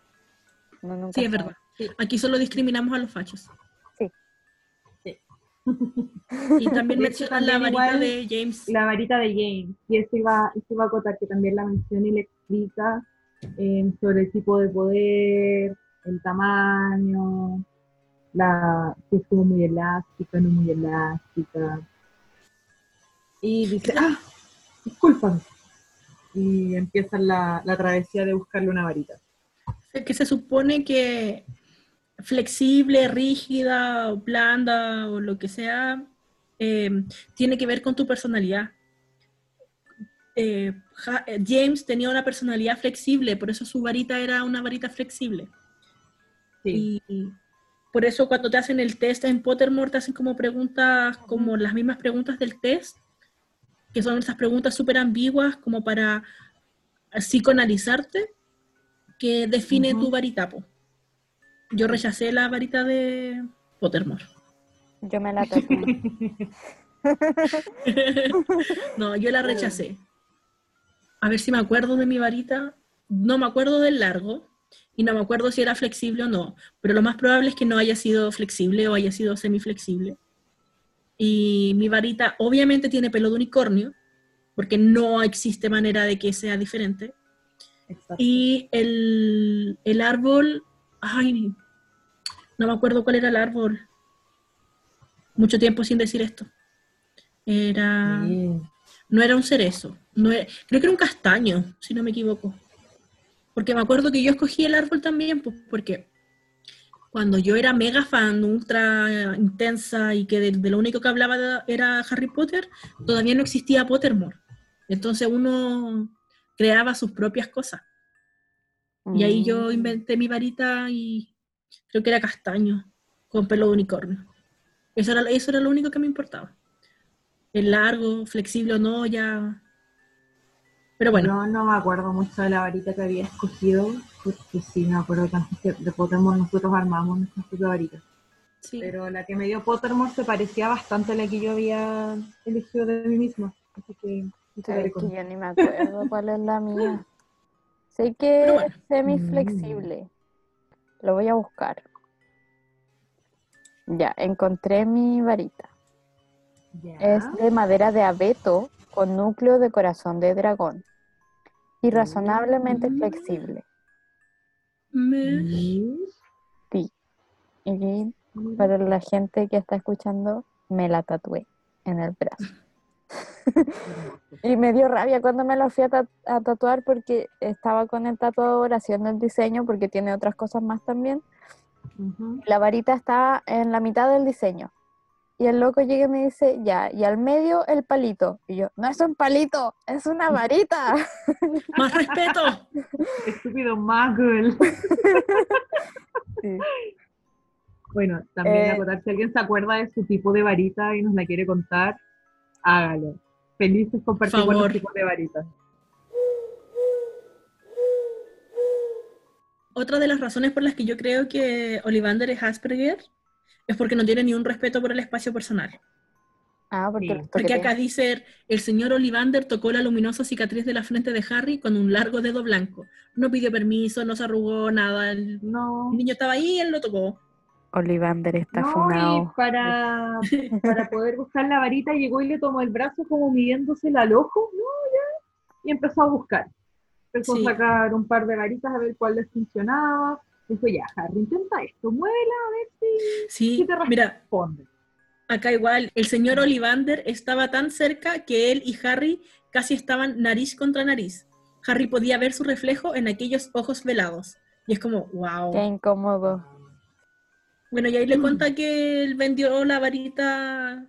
Nunca Sí, es sabe. verdad. Aquí solo discriminamos a los fachos. Sí. Sí. Y también mencionan la varita igual de James. La varita de James, y eso iba, eso iba a acotar que también la menciona y le explica eh, sobre el tipo de poder, el tamaño, la, si es como muy elástica, no muy elástica. Y dice, ah, discúlpame. Y empieza la, la travesía de buscarle una varita. que se supone que flexible, rígida, o blanda, o lo que sea, eh, tiene que ver con tu personalidad. Eh, eh, James tenía una personalidad flexible, por eso su varita era una varita flexible. Sí. Y por eso cuando te hacen el test en Pottermore te hacen como preguntas, como las mismas preguntas del test, que son esas preguntas súper ambiguas como para psicoanalizarte, que define Ujú. tu varita. po. Yo rechacé la varita de Pottermore. Yo me la toqué. no, yo la rechacé. A ver si me acuerdo de mi varita. No me acuerdo del largo y no me acuerdo si era flexible o no, pero lo más probable es que no haya sido flexible o haya sido semiflexible. Y mi varita obviamente tiene pelo de unicornio, porque no existe manera de que sea diferente. Exacto. Y el, el árbol, ay, no me acuerdo cuál era el árbol. Mucho tiempo sin decir esto. Era, no era un cerezo, no era- creo que era un castaño, si no me equivoco. Porque me acuerdo que yo escogí el árbol también, pues porque cuando yo era mega fan, ultra intensa y que de, de lo único que hablaba de- era Harry Potter, todavía no existía Pottermore. Entonces uno creaba sus propias cosas. Y ahí yo Mm. inventé mi varita y creo que era castaño, con pelo de unicornio. Eso era, eso era lo único que me importaba. El largo, flexible o no, ya. Pero bueno, Yo no me acuerdo mucho de la varita que había escogido, porque sí me acuerdo que de Pottermore nosotros armamos nuestra propia varita. sí. Pero la que me dio Pottermore se parecía bastante a la que yo había elegido de mí misma. Así que Sabes que yo ni me acuerdo cuál es la mía. Sé que bueno. es semiflexible. Lo voy a buscar. Ya, encontré mi varita. Es de madera de abeto con núcleo de corazón de dragón y razonablemente Mm. flexible. Me- Mm. Sí. Y para la gente que está escuchando, me la tatué en el brazo. Y me dio rabia cuando me lo fui a, ta- a tatuar porque estaba con el tatuador haciendo el diseño porque tiene otras cosas más también. La varita está en la mitad del diseño. Y el loco llega y me dice, ya, y al medio el palito. Y yo, no es un palito, es una varita. Más respeto. Estúpido Muggle. Sí. Bueno, también Eh, acotar, si alguien se acuerda de su tipo de varita y nos la quiere contar, hágalo. Felices compartimos Favor. los tipos de varitas. Otra de las razones por las que yo creo que Ollivander es Asperger es porque no tiene ni un respeto por el espacio personal. Ah, porque Sí, Porque acá dice, el señor Ollivander tocó la luminosa cicatriz de la frente de Harry con un largo dedo blanco. No pidió permiso, no se arrugó nada. El No. niño estaba ahí y él lo tocó. Olivander está No, y para, para poder buscar la varita llegó y le tomó el brazo como midiéndosela al ojo, ¿no? Ya. Y empezó a buscar. Empezó Sí. a sacar un par de varitas a ver cuál les funcionaba. Dijo, ya, Harry, intenta esto, muévela a ver si Sí, Sí te mira, acá igual, el señor Ollivander estaba tan cerca que él y Harry casi estaban nariz contra nariz. Harry podía ver su reflejo en aquellos ojos velados. Y es como, wow. Qué incómodo. Bueno, y ahí le cuenta que él vendió la varita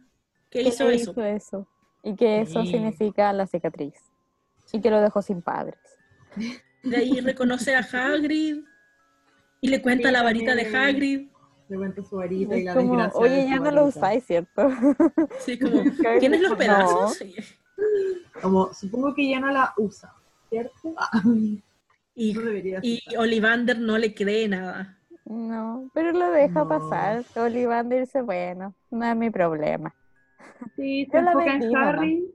que hizo eso. Y que eso Sí. significa la cicatriz. Y que lo dejó sin padres. De ahí reconoce a Hagrid y le cuenta Sí, la varita de. Hagrid. Le cuenta su varita y la como, desgracia de oye, ya no lo varita". usáis, ¿cierto? Sí, como, ¿tienes los No. pedazos? Como, supongo que ya no la usa, ¿cierto? Y, no y. Ollivander no le cree nada. No, pero lo deja No. pasar. Olivander dice, bueno, no es mi problema. Sí, se Yo la enfoca en. Harry.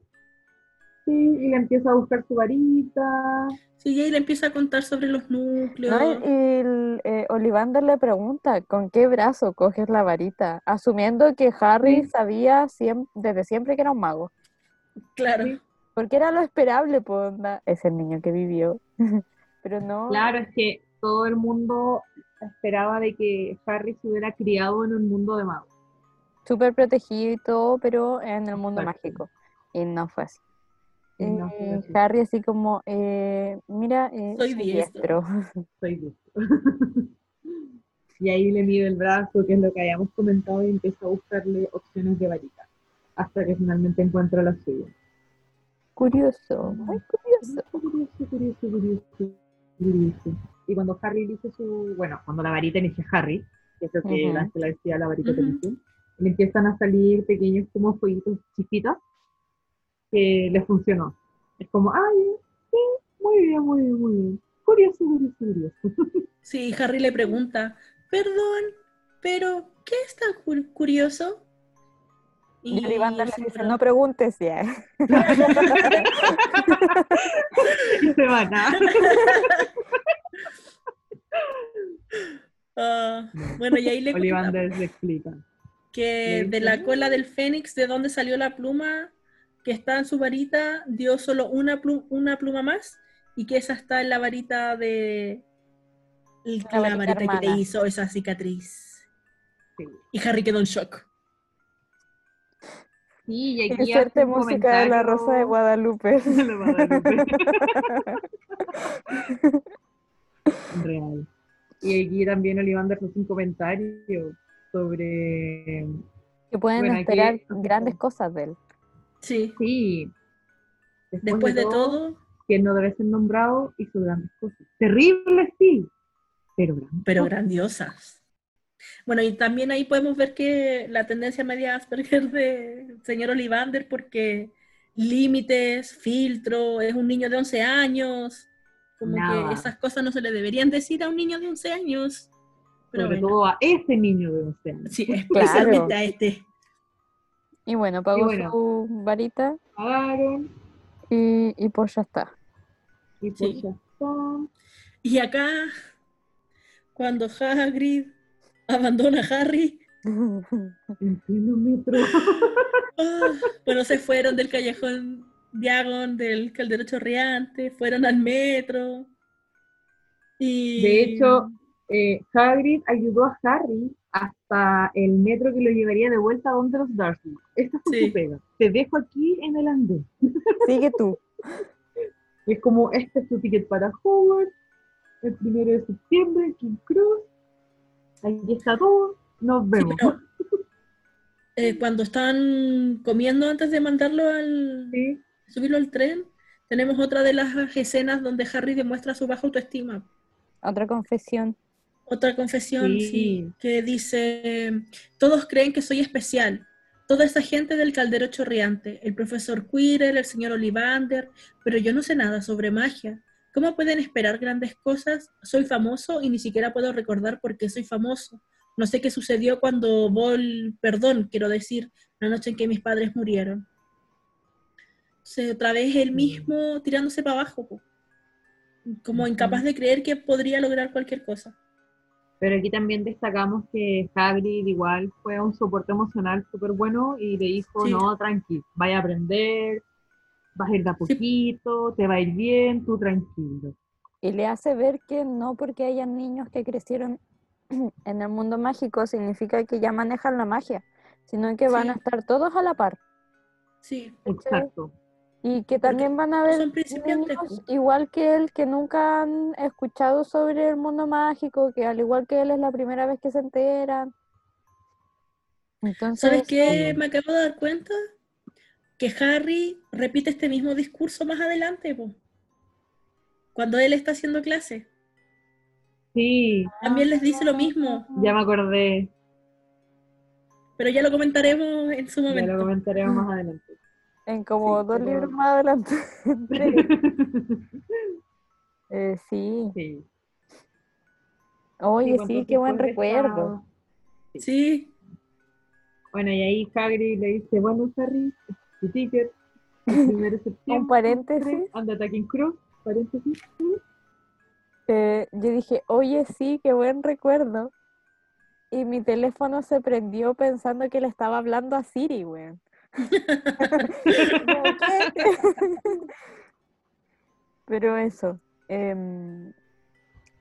Sí, y le empieza a buscar su varita. Sí, y ahí le empieza a contar sobre los núcleos. No, y el, eh, Ollivander le pregunta, ¿con qué brazo coges la varita? Asumiendo que Harry Sí. sabía siem- desde siempre que era un mago. Claro. Sí. Porque era lo esperable, pues, onda, es el niño que vivió. Pero no, Claro, es que todo el mundo esperaba de que Harry se hubiera criado en un mundo de magos. súper protegido y todo, pero en el mundo mágico. Y no fue así. No así. Harry así como, eh, mira, eh, Soy soy diestro. diestro. Soy listo. y ahí le mide el brazo, que es lo que habíamos comentado, y empieza a buscarle opciones de varita. Hasta que finalmente encuentra la suya. Curioso, muy curioso. Curioso, curioso, curioso, curioso. Y cuando Harry dice su. Bueno, cuando la varita a Harry, que es lo que Ujú. la que la decía la varita que Ujú. elige, le empiezan a salir pequeños como fueguitos chispitas que le funcionó. Es como, ay, sí, muy bien, muy bien, muy bien. Curioso, curioso, curioso. Sí, Harry le pregunta, perdón, pero ¿qué es tan cu- curioso? Y el le dice, no preguntes ya. y se van a. Ah, bueno, y ahí le cuenta le explica. que de la cola del fénix, de donde salió la pluma que está en su varita, dio solo una, plu- una pluma más y que esa está en la varita de... el- La La, varita varita que le hermana. hizo esa cicatriz. Sí. Y Harry quedó en shock. Sí, y aquí hace un música de la Rosa de Guadalupe. de Guadalupe. Real. Y aquí también Olivander hace un comentario sobre. que pueden Bueno, aquí- esperar grandes cosas de él. Sí. Sí. Después de todo, que no debe ser nombrado, hizo grandes cosas. Terribles, sí, pero grandes. pero grandiosas. Bueno, y también ahí podemos ver que la tendencia media Asperger de señor Olivander, porque límites, filtro, es un niño de 11 años, como Nada. que esas cosas no se le deberían decir a un niño de 11 años. Pero Sobre bueno, todo a ese niño de 11 años. sí, especialmente Claro. a este. Y bueno, pagó bueno. su varita Pagaron y, y pues ya está. y pues Sí. ya está. Y acá, cuando Hagrid abandona a Harry. Ah, bueno, se fueron del callejón Diagon, del caldero chorreante, fueron al metro. Y... De hecho, eh, Hagrid ayudó a Harry hasta el metro que lo llevaría de vuelta a donde los Dursley. Esta fue Sí. su pega. Te dejo aquí en el andén. Sigue tú. Es como, este es tu ticket para Hogwarts, el primero de septiembre, King Cruz. Aquí está todo. Nos Sí, vemos. pero, eh, cuando están comiendo antes de mandarlo al Sí. subirlo al tren, tenemos otra de las escenas donde Harry demuestra su baja autoestima. Otra confesión. Otra confesión, Sí. sí, que dice, todos creen que soy especial. Toda esa gente del caldero chorreante, el profesor Quirrell, el señor Olivander, pero yo no sé nada sobre magia. ¿Cómo pueden esperar grandes cosas? Soy famoso y ni siquiera puedo recordar por qué soy famoso. No sé qué sucedió cuando Vol, perdón, quiero decir, la noche en que mis padres murieron. Sea, otra vez él mismo tirándose para abajo, como incapaz de creer que podría lograr cualquier cosa. Pero aquí también destacamos que Hagrid igual fue un soporte emocional súper bueno y le dijo, Sí. no, tranqui, vaya a aprender, vas a ir de a Sí. poquito, te va a ir bien, tú tranquilo. Y le hace ver que no porque hayan niños que crecieron en el mundo mágico significa que ya manejan la magia, sino que van a estar todos a la par. Sí, Exacto. Y que Porque también van a niños po. igual que él que nunca han escuchado sobre el mundo mágico, que al igual que él es la primera vez que se enteran. Entonces, ¿Sabes qué? sí. Me acabo de dar cuenta que Harry repite este mismo discurso más adelante, po. cuando él está haciendo clase. Sí, También les dice lo mismo, ya me acordé, pero ya lo comentaremos en su ya momento. lo comentaremos más adelante. En como Sí, dos pero- libros más adelante. Eh, sí. sí. Oye, pues, sí, qué buen recuerdo. Sí, Bueno, y ahí Hagrid le dice, bueno, Harry, tu ticket, Un paréntesis. Anda King Cruz, paréntesis. Eh, yo dije, oye, sí, qué buen recuerdo. Y mi teléfono se prendió pensando que le estaba hablando a Siri, weón. Pero eso. em,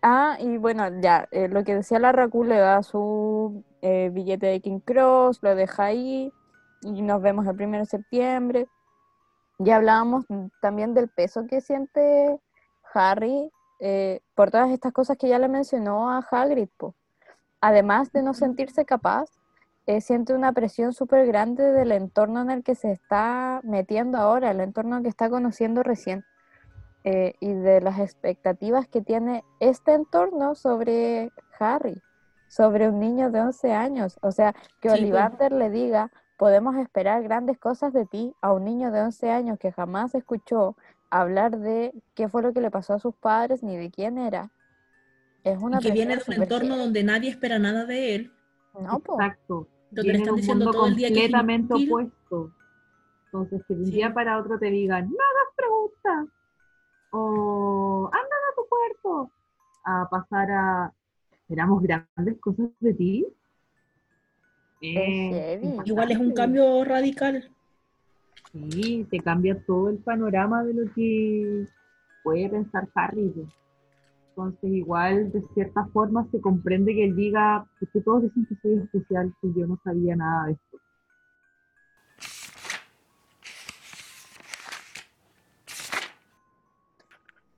ah, y bueno, ya, eh, lo que decía la Raku le da su eh, billete de King Cross, lo deja ahí y nos vemos el 1 de septiembre. Ya hablábamos también del peso que siente Harry eh, por todas estas cosas que ya le mencionó a Hagrid. po. Además de no sentirse capaz, eh, siente una presión súper grande del entorno en el que se está metiendo ahora, el entorno que está conociendo recién, eh, y de las expectativas que tiene este entorno sobre Harry, sobre un niño de 11 años. O sea, que Sí, po. Ollivander le diga, podemos esperar grandes cosas de ti a un niño de 11 años que jamás escuchó hablar de qué fue lo que le pasó a sus padres ni de quién era. Es una y que viene de un entorno donde nadie espera nada de él, No, po. Exacto. donde están un diciendo mundo todo el día que es completamente opuesto. Entonces, que de un Sí. día para otro te digan, no hagas preguntas, o anda a tu cuarto, a pasar a, esperamos grandes cosas de ti. Eh. Igual es un cambio radical. Sí, te cambia todo el panorama de lo que puede pensar Harry. Entonces, igual, de cierta forma, se comprende que él diga, porque todos dicen que soy especial, que yo no sabía nada de esto.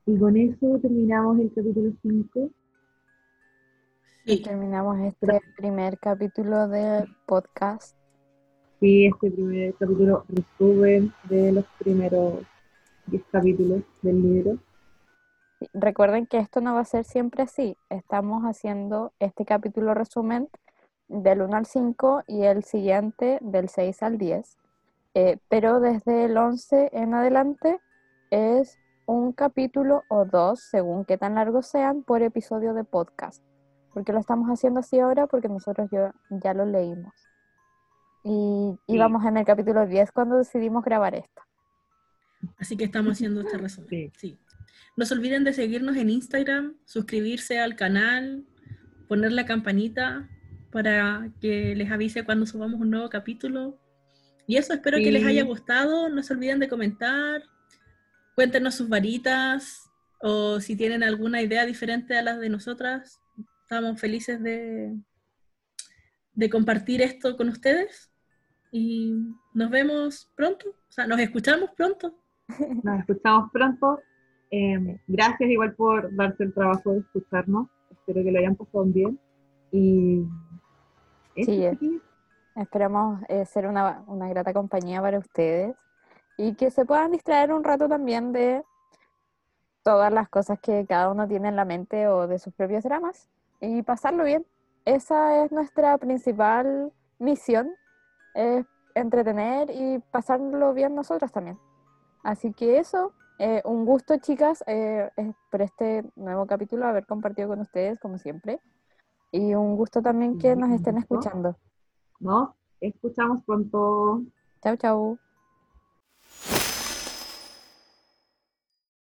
Y con eso terminamos el capítulo 5. Y terminamos este primer capítulo del podcast. Sí, este primer capítulo resumen de los primeros 10 capítulos del libro. Recuerden que esto no va a ser siempre así. Estamos haciendo este capítulo resumen del 1 al 5 y el siguiente del 6 al 10. Eh, pero desde el 11 en adelante es un capítulo o dos, según qué tan largos sean, por episodio de podcast. Porque lo estamos haciendo así ahora porque nosotros ya, ya lo leímos. Y Sí. íbamos en el capítulo 10 cuando decidimos grabar esto. así que estamos haciendo este resumen. Sí. Sí. No se olviden de seguirnos en Instagram, suscribirse al canal, poner la campanita para que les avise cuando subamos un nuevo capítulo. Y eso, espero que les haya gustado. No se olviden de comentar, cuéntenos sus varitas o si tienen alguna idea diferente a las de nosotras. Estamos felices de, de compartir esto con ustedes y nos vemos pronto, o sea, nos escuchamos pronto. Nos escuchamos pronto. Eh, gracias igual por darse el trabajo de escucharnos. Espero que lo hayan pasado bien. Y eso, Sí. Esperamos eh, ser una, una grata compañía para ustedes y que se puedan distraer un rato también de todas las cosas que cada uno tiene en la mente o de sus propios dramas y pasarlo bien. Esa es nuestra principal misión, es entretener y pasarlo bien nosotros también. Así que eso, eh, un gusto chicas eh, por este nuevo capítulo haber compartido con ustedes como siempre y un gusto también que nos estén escuchando. Nos escuchamos pronto. Chau, chau.